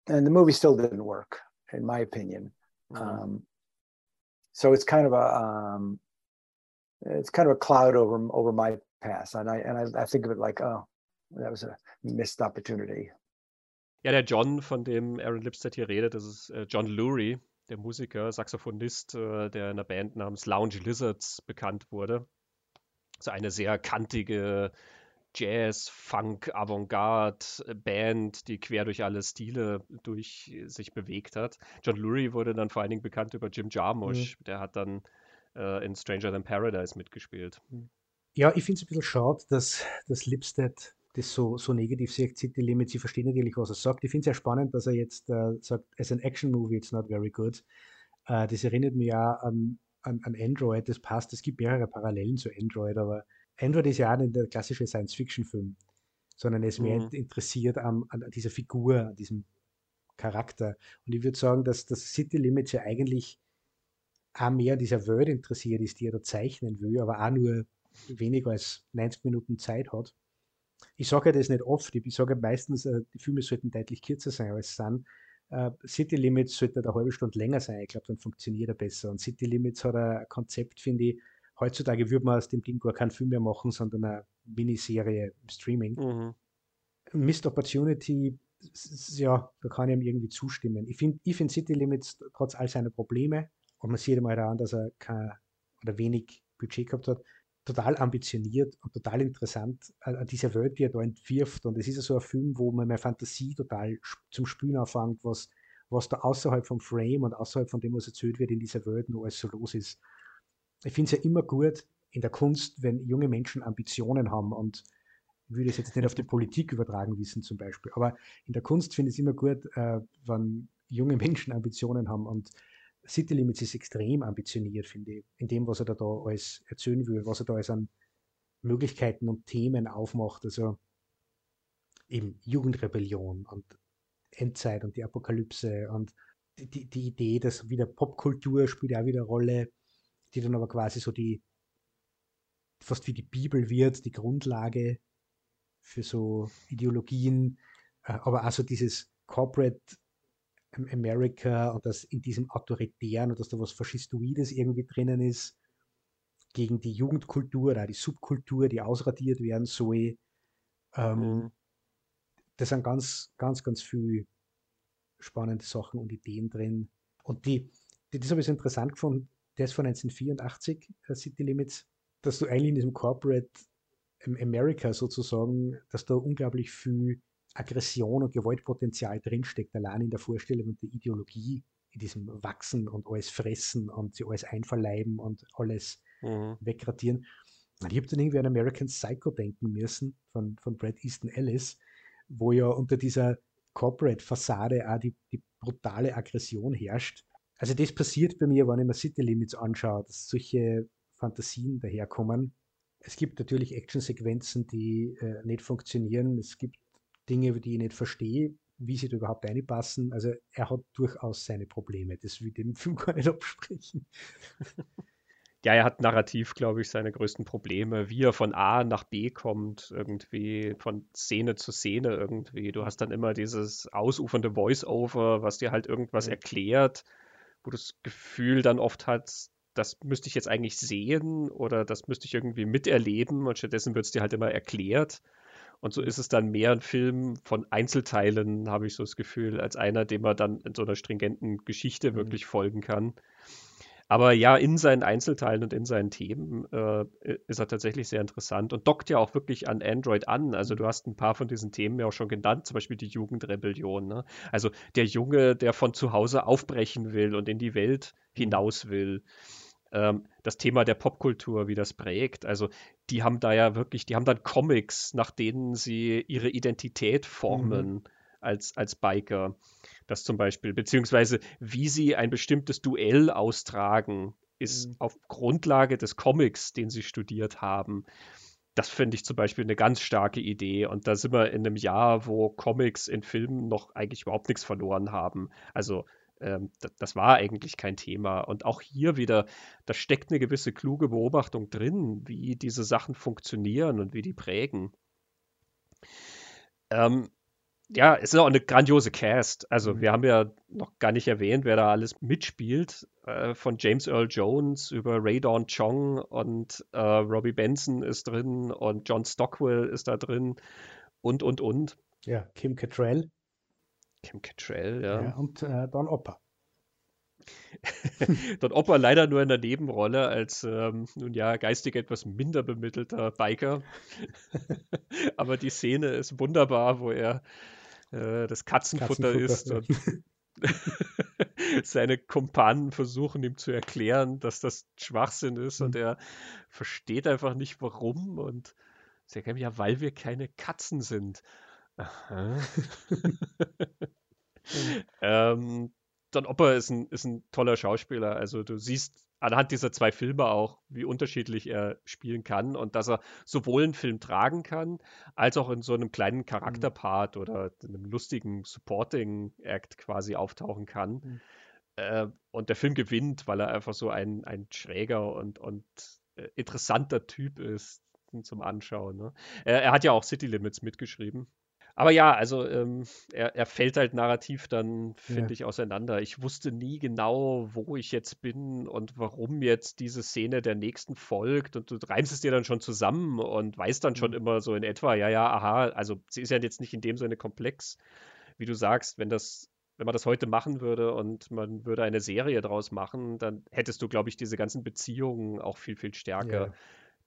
And the movie still didn't work, in my opinion. Mm-hmm. Um, so it's kind of a um, it's kind of a cloud over over my past, and I and I, I think of it like, oh, that was a missed opportunity. Ja, der John, von dem Aaron Lipstead hier redet, das ist äh, John Lurie, der Musiker, Saxophonist, äh, der in einer Band namens Lounge Lizards bekannt wurde. So eine sehr kantige, Jazz, Funk, Avantgarde-Band, die quer durch alle Stile durch sich bewegt hat. John Lurie wurde dann vor allen Dingen bekannt über Jim Jarmusch. Mhm. Der hat dann äh, in Stranger Than Paradise mitgespielt. Mhm. Ja, ich finde es ein bisschen schade, dass, dass Lipstead das so, so negativ sieht, City Limits. Ich verstehe natürlich, was er sagt. Ich finde es sehr spannend, dass er jetzt äh, sagt, as an Action-Movie, it's not very good. Äh, das erinnert mich ja an, an, an Android. Das passt. Es gibt mehrere Parallelen zu Android, aber Android ist ja auch nicht der klassische Science-Fiction-Film, sondern er ist mehr mhm. interessiert an, an, dieser Figur, an diesem Charakter. Und ich würde sagen, dass das City Limits ja eigentlich auch mehr an dieser Welt interessiert ist, die er da zeichnen will, aber auch nur weniger als 90 Minuten Zeit hat. Ich sage ja das nicht oft, ich sage meistens, äh, die Filme sollten deutlich kürzer sein als es sind. Uh, City Limits sollte eine halbe Stunde länger sein, ich glaube, dann funktioniert er besser. Und City Limits hat ein Konzept, finde ich, heutzutage würde man aus dem Ding gar keinen Film mehr machen, sondern eine Miniserie im Streaming. Mhm. Missed Opportunity, ja, da kann ich ihm irgendwie zustimmen. Ich finde ich find City Limits trotz all seiner Probleme, und man sieht immer an, dass er kein oder wenig Budget gehabt hat, total ambitioniert und total interessant, äh, diese Welt, die er da entwirft. Und es ist ja so ein Film, wo man meine Fantasie total zum Spülen anfängt, was, was da außerhalb vom Frame und außerhalb von dem, was erzählt wird, in dieser Welt noch alles so los ist. Ich finde es ja immer gut in der Kunst, wenn junge Menschen Ambitionen haben und ich würde es jetzt nicht auf die Politik übertragen wissen zum Beispiel, aber in der Kunst finde ich es immer gut, äh, wenn junge Menschen Ambitionen haben und City Limits ist extrem ambitioniert, finde ich, in dem, was er da, alles erzählen will, was er da alles an Möglichkeiten und Themen aufmacht. Also eben Jugendrebellion und Endzeit und die Apokalypse und die, die Idee, dass wieder Popkultur spielt auch wieder eine Rolle, die dann aber quasi so die, fast wie die Bibel wird, die Grundlage für so Ideologien, äh, aber auch so dieses Corporate America und dass in diesem Autoritären und dass da was Faschistoides irgendwie drinnen ist, gegen die Jugendkultur oder die Subkultur, die ausradiert werden soll. Ähm, mhm. Das sind ganz, ganz, ganz viele spannende Sachen und Ideen drin. Und die, die das habe ich so interessant gefunden, der ist von 1984, uh, City Limits, dass du eigentlich in diesem Corporate America sozusagen, dass da unglaublich viel Aggression und Gewaltpotenzial drinsteckt, allein in der Vorstellung und der Ideologie, in diesem Wachsen und alles fressen und sie alles einverleiben und alles mhm. wegradieren. Und ich habe dann irgendwie an American Psycho denken müssen von, von Brad Easton Ellis, wo ja unter dieser Corporate-Fassade auch die, die brutale Aggression herrscht. Also das passiert bei mir, wenn ich mir City Limits anschaue, dass solche Fantasien daherkommen. Es gibt natürlich Actionsequenzen, die äh, nicht funktionieren. Es gibt Dinge, die ich nicht verstehe, wie sie da überhaupt reinpassen. Also er hat durchaus seine Probleme. Das will ich dem Film (laughs) gar nicht absprechen. (laughs) Ja, er hat narrativ, glaube ich, seine größten Probleme, wie er von A nach B kommt, irgendwie von Szene zu Szene irgendwie. Du hast dann immer dieses ausufernde Voice-Over, was dir halt irgendwas erklärt, das Gefühl dann oft hast, das müsste ich jetzt eigentlich sehen oder das müsste ich irgendwie miterleben und stattdessen wird es dir halt immer erklärt. Und so ist es dann mehr ein Film von Einzelteilen, habe ich so das Gefühl, als einer, dem man dann in so einer stringenten Geschichte mhm. wirklich folgen kann. Aber ja, in seinen Einzelteilen und in seinen Themen äh, ist er tatsächlich sehr interessant und dockt ja auch wirklich an Android an. Also du hast ein paar von diesen Themen ja auch schon genannt, zum Beispiel die Jugendrebellion. Ne? Also der Junge, der von zu Hause aufbrechen will und in die Welt mhm. hinaus will ähm, das Thema der Popkultur, wie das prägt. Also die haben da ja wirklich, die haben dann Comics, nach denen sie ihre Identität formen mhm. als, als Biker. Das zum Beispiel, beziehungsweise wie sie ein bestimmtes Duell austragen, ist mhm. auf Grundlage des Comics, den sie studiert haben. Das finde ich zum Beispiel eine ganz starke Idee. Und da sind wir in einem Jahr, wo Comics in Filmen noch eigentlich überhaupt nichts verloren haben. Also ähm, das, das war eigentlich kein Thema. Und auch hier wieder, da steckt eine gewisse kluge Beobachtung drin, wie diese Sachen funktionieren und wie die prägen. Ähm, ja, es ist auch eine grandiose Cast. Also, mhm. wir haben ja noch gar nicht erwähnt, wer da alles mitspielt. Äh, von James Earl Jones über Ray Dawn Chong und äh, Robbie Benson ist drin und John Stockwell ist da drin und, und, und. Ja, Kim Cattrall. Kim Cattrall, ja. ja und äh, Don Opper. (laughs) Don Opper leider nur in der Nebenrolle als, ähm, nun ja, geistig etwas minder bemittelter Biker. (laughs) Aber die Szene ist wunderbar, wo er äh, das Katzenfutter, Katzenfutter isst und (laughs) seine Kumpanen versuchen ihm zu erklären, dass das Schwachsinn ist mhm. und er versteht einfach nicht warum und sagt ihm, ja, weil wir keine Katzen sind. Aha. ähm, Don Opper ist ein, ist ein toller Schauspieler. Also du siehst anhand dieser zwei Filme auch, wie unterschiedlich er spielen kann und dass er sowohl einen Film tragen kann, als auch in so einem kleinen Charakterpart mhm. oder einem lustigen Supporting Act quasi auftauchen kann. Mhm. Äh, und der Film gewinnt, weil er einfach so ein, ein schräger und, und äh, interessanter Typ ist zum Anschauen. Ne? Er, er, hat ja auch City Limits mitgeschrieben. Aber ja, also ähm, er, er, fällt halt narrativ dann, finde ja. ich, auseinander. Ich wusste nie genau, wo ich jetzt bin und warum jetzt diese Szene der nächsten folgt. Und du reimst es dir dann schon zusammen und weißt dann schon mhm. immer so in etwa, ja, ja, aha, also sie ist ja jetzt nicht in dem Sinne komplex, wie du sagst, wenn das wenn man das heute machen würde und man würde eine Serie draus machen, dann hättest du, glaube ich, diese ganzen Beziehungen auch viel, viel stärker. Ja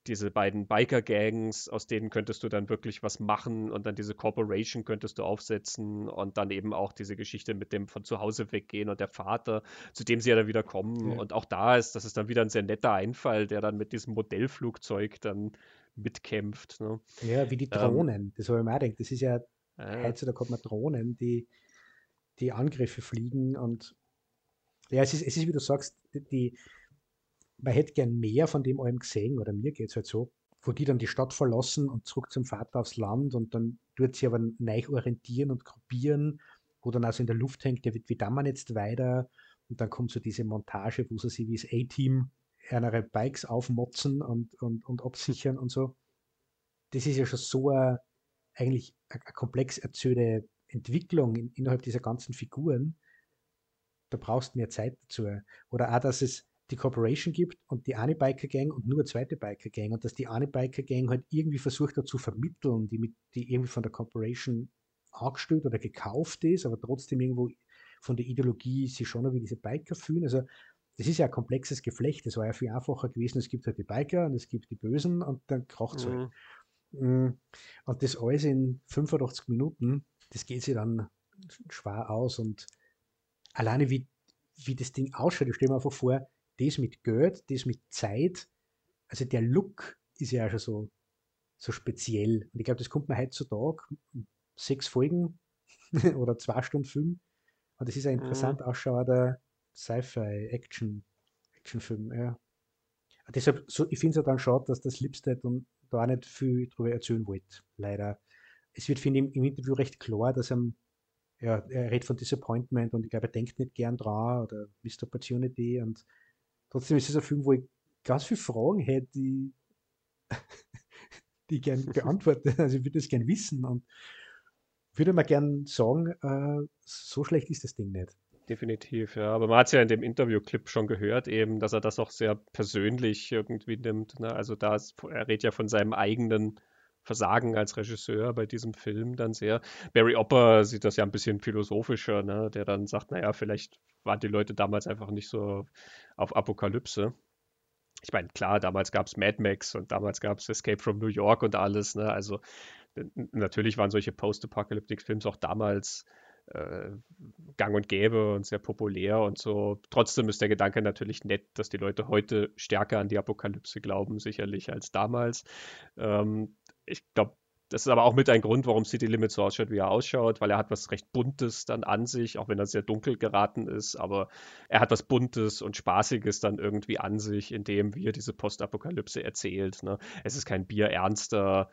diese beiden Biker-Gangs, aus denen könntest du dann wirklich was machen und dann diese Corporation könntest du aufsetzen und dann eben auch diese Geschichte mit dem von zu Hause weggehen und der Vater, zu dem sie ja dann wieder kommen. Ja. Und auch da ist, das ist dann wieder ein sehr netter Einfall, der dann mit diesem Modellflugzeug dann mitkämpft. Ne? Ja, wie die ähm, Drohnen, ähm, das habe ich mir auch gedacht. Das ist ja, äh, heutzutage hat man Drohnen, die, die Angriffe fliegen und ja, es ist, es ist, wie du sagst, die, man hätte gern mehr von dem allem gesehen, oder mir geht es halt so, wo die dann die Stadt verlassen und zurück zum Vater aufs Land und dann tut sie aber neu orientieren und gruppieren, wo dann also in der Luft hängt, der wird, wie dann man jetzt weiter und dann kommt so diese Montage, wo sie sich wie das A-Team ihre Bikes aufmotzen und, und, und absichern und so. Das ist ja schon so eine, eigentlich eine, eine komplex erzählte Entwicklung in, innerhalb dieser ganzen Figuren. Da brauchst du mehr Zeit dazu. Oder auch, dass es die Corporation gibt und die eine Biker Gang und nur eine zweite Biker Gang und dass die eine Biker Gang halt irgendwie versucht hat zu vermitteln, die, mit, die irgendwie von der Corporation angestellt oder gekauft ist, aber trotzdem irgendwo von der Ideologie sich schon wie diese Biker fühlen. Also das ist ja ein komplexes Geflecht. Das war ja viel einfacher gewesen. Es gibt halt die Biker und es gibt die Bösen und dann kracht es halt. mhm. halt. Und das alles in 85 Minuten, das geht sich dann schwer aus und alleine wie, wie das Ding ausschaut, ich stelle mir einfach vor, das mit Geld, das mit Zeit, also der Look ist ja auch schon so, so speziell. Und ich glaube, das kommt man heutzutage, sechs Folgen (laughs) oder zwei Stunden Film. Und das ist ein interessant mhm. ausschauender Sci-Fi-Action, Actionfilm, ja. Und deshalb, so, ich finde es ja dann schade, dass das Lipstead und da auch nicht viel darüber erzählen wollte, leider. Es wird, finde ich, im Interview recht klar, dass er, ja, er redet von Disappointment und ich glaube, er denkt nicht gern dran oder Missed Opportunity und Trotzdem ist es ein Film, wo ich ganz viele Fragen hätte, die, (laughs) die ich gerne (laughs) beantworte. Also ich würde das gerne wissen und würde mal gerne sagen, äh, so schlecht ist das Ding nicht. Definitiv, ja. Aber man hat es ja in dem Interviewclip schon gehört, eben, dass er das auch sehr persönlich irgendwie nimmt. Ne? Also da er redet ja von seinem eigenen Versagen als Regisseur bei diesem Film dann sehr. Barry Opper sieht das ja ein bisschen philosophischer, ne? der dann sagt, naja, vielleicht waren die Leute damals einfach nicht so auf Apokalypse. Ich meine, klar, damals gab es Mad Max und damals gab es Escape from New York und alles. Ne? Also natürlich waren solche Post-Apocalyptic-Films auch damals äh, gang und gäbe und sehr populär und so. Trotzdem ist der Gedanke natürlich nett, dass die Leute heute stärker an die Apokalypse glauben, sicherlich als damals. Ähm, ich glaube, das ist aber auch mit ein Grund, warum City Limits so ausschaut, wie er ausschaut, weil er hat was recht Buntes dann an sich, auch wenn er sehr dunkel geraten ist, aber er hat was Buntes und Spaßiges dann irgendwie an sich, in dem, wie er diese Postapokalypse erzählt. Ne? Es ist kein bierernster,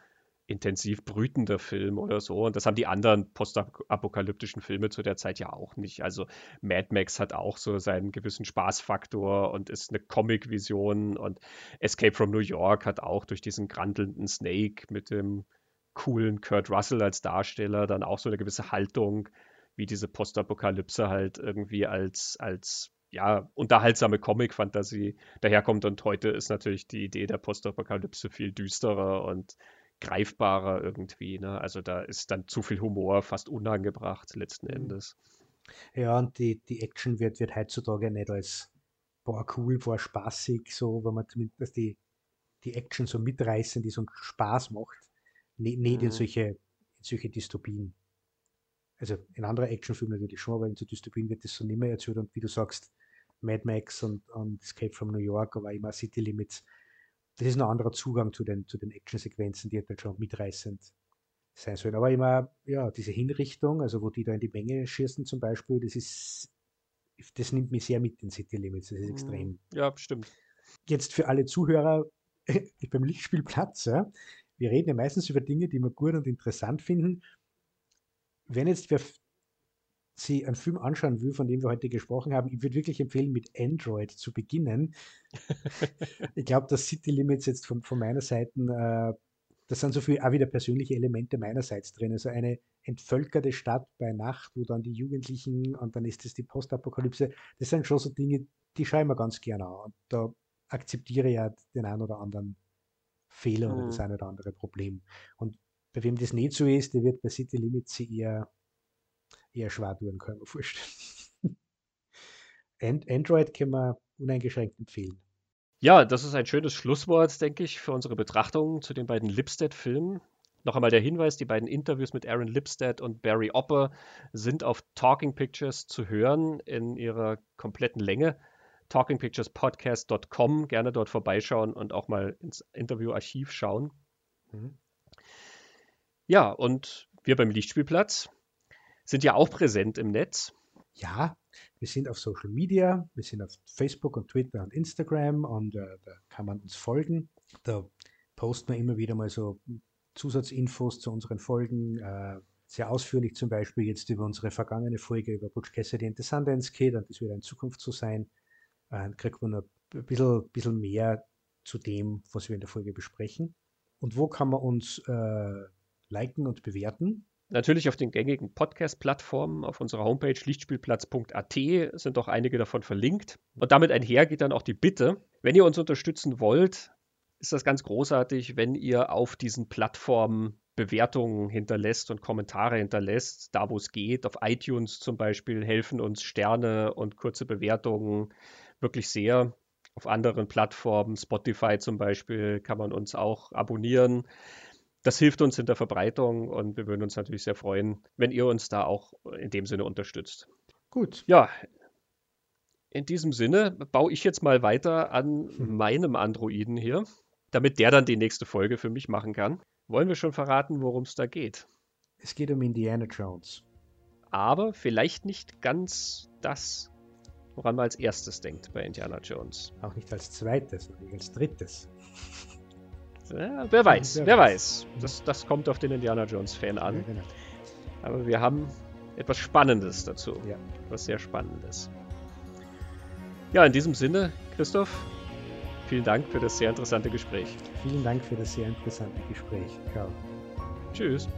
intensiv brütender Film oder so. Und das haben die anderen postapokalyptischen Filme zu der Zeit ja auch nicht. Also Mad Max hat auch so seinen gewissen Spaßfaktor und ist eine Comic-Vision und Escape from New York hat auch durch diesen grantelnden Snake mit dem coolen Kurt Russell als Darsteller dann auch so eine gewisse Haltung, wie diese Postapokalypse halt irgendwie als, als ja, unterhaltsame Comic-Fantasie daherkommt. Und heute ist natürlich die Idee der Postapokalypse viel düsterer und greifbarer irgendwie. Ne? Also da ist dann zu viel Humor fast unangebracht letzten mhm. Endes. Ja, und die, die Action wird, wird heutzutage nicht als boah, cool, boah, spaßig, so, wenn man zumindest die, die Action so mitreißen, die so einen Spaß macht, nicht, nicht mhm. in, solche, in solche Dystopien. Also in anderen Actionfilmen natürlich schon, aber in so Dystopien wird das so nicht mehr erzählt und wie du sagst, Mad Max und, und Escape from New York, aber immer City Limits, das ist ein anderer Zugang zu den, zu den Actionsequenzen, die halt schon mitreißend sein sollen. Aber immer, ja, diese Hinrichtung, also wo die da in die Menge schießen zum Beispiel, das ist, das nimmt mich sehr mit den City Limits, das ist extrem. Mhm. Ja, stimmt. Jetzt für alle Zuhörer (laughs) beim Lichtspielplatz, ja, wir reden ja meistens über Dinge, die wir gut und interessant finden. Wenn jetzt wer sie einen Film anschauen will, von dem wir heute gesprochen haben, ich würde wirklich empfehlen, mit Android zu beginnen. (laughs) ich glaube, dass City Limits jetzt von, von meiner Seite, äh, das sind so viele auch wieder persönliche Elemente meinerseits drin. Also eine entvölkerte Stadt bei Nacht, wo dann die Jugendlichen und dann ist es die Postapokalypse. Das sind schon so Dinge, die schaue ich mir ganz gerne an. Und da akzeptiere ich ja den einen oder anderen Fehler mhm. oder das eine oder andere Problem. Und bei wem das nicht so ist, der wird bei City Limits eher eher schwer tun, kann ich mir vorstellen. (laughs) And Android können wir uneingeschränkt empfehlen. Ja, das ist ein schönes Schlusswort, denke ich, für unsere Betrachtungen zu den beiden Lipstead-Filmen. Noch einmal der Hinweis, die beiden Interviews mit Aaron Lipstead und Barry Opper sind auf Talking Pictures zu hören in ihrer kompletten Länge. talkingpicturespodcast.com, gerne dort vorbeischauen und auch mal ins Interviewarchiv schauen. Mhm. Ja, und wir beim Lichtspielplatz sind ja auch präsent im Netz. Ja, wir sind auf Social Media, wir sind auf Facebook und Twitter und Instagram und äh, da kann man uns folgen. Da posten wir immer wieder mal so Zusatzinfos zu unseren Folgen. Äh, sehr ausführlich zum Beispiel jetzt über unsere vergangene Folge über Butch Cassidy and the Sundance Kid und das wird in Zukunft so sein. Äh, kriegt man ein bisschen, bisschen mehr zu dem, was wir in der Folge besprechen. Und wo kann man uns äh, liken und bewerten? Natürlich auf den gängigen Podcast-Plattformen, auf unserer Homepage lichtspielplatz.at sind auch einige davon verlinkt. Und damit einher geht dann auch die Bitte, wenn ihr uns unterstützen wollt, ist das ganz großartig, wenn ihr auf diesen Plattformen Bewertungen hinterlässt und Kommentare hinterlässt, da wo es geht. Auf iTunes zum Beispiel helfen uns Sterne und kurze Bewertungen wirklich sehr. Auf anderen Plattformen, Spotify zum Beispiel, kann man uns auch abonnieren. Das hilft uns in der Verbreitung und wir würden uns natürlich sehr freuen, wenn ihr uns da auch in dem Sinne unterstützt. Gut. Ja, in diesem Sinne baue ich jetzt mal weiter an hm. meinem Androiden hier damit der dann die nächste Folge für mich machen kann. Wollen wir schon verraten, worum es da geht? Es geht um Indiana Jones. Aber vielleicht nicht ganz das, woran man als erstes denkt bei Indiana Jones. Auch nicht als zweites, nicht als drittes. Ja, wer weiß, wer, wer weiß. weiß. Das, das kommt auf den Indiana Jones-Fan an. Ja, genau. Aber wir haben etwas Spannendes dazu. Ja. Was sehr Spannendes. Ja, in diesem Sinne, Christoph, Vielen Dank für das sehr interessante Gespräch. Vielen Dank für das sehr interessante Gespräch. Ciao. Tschüss.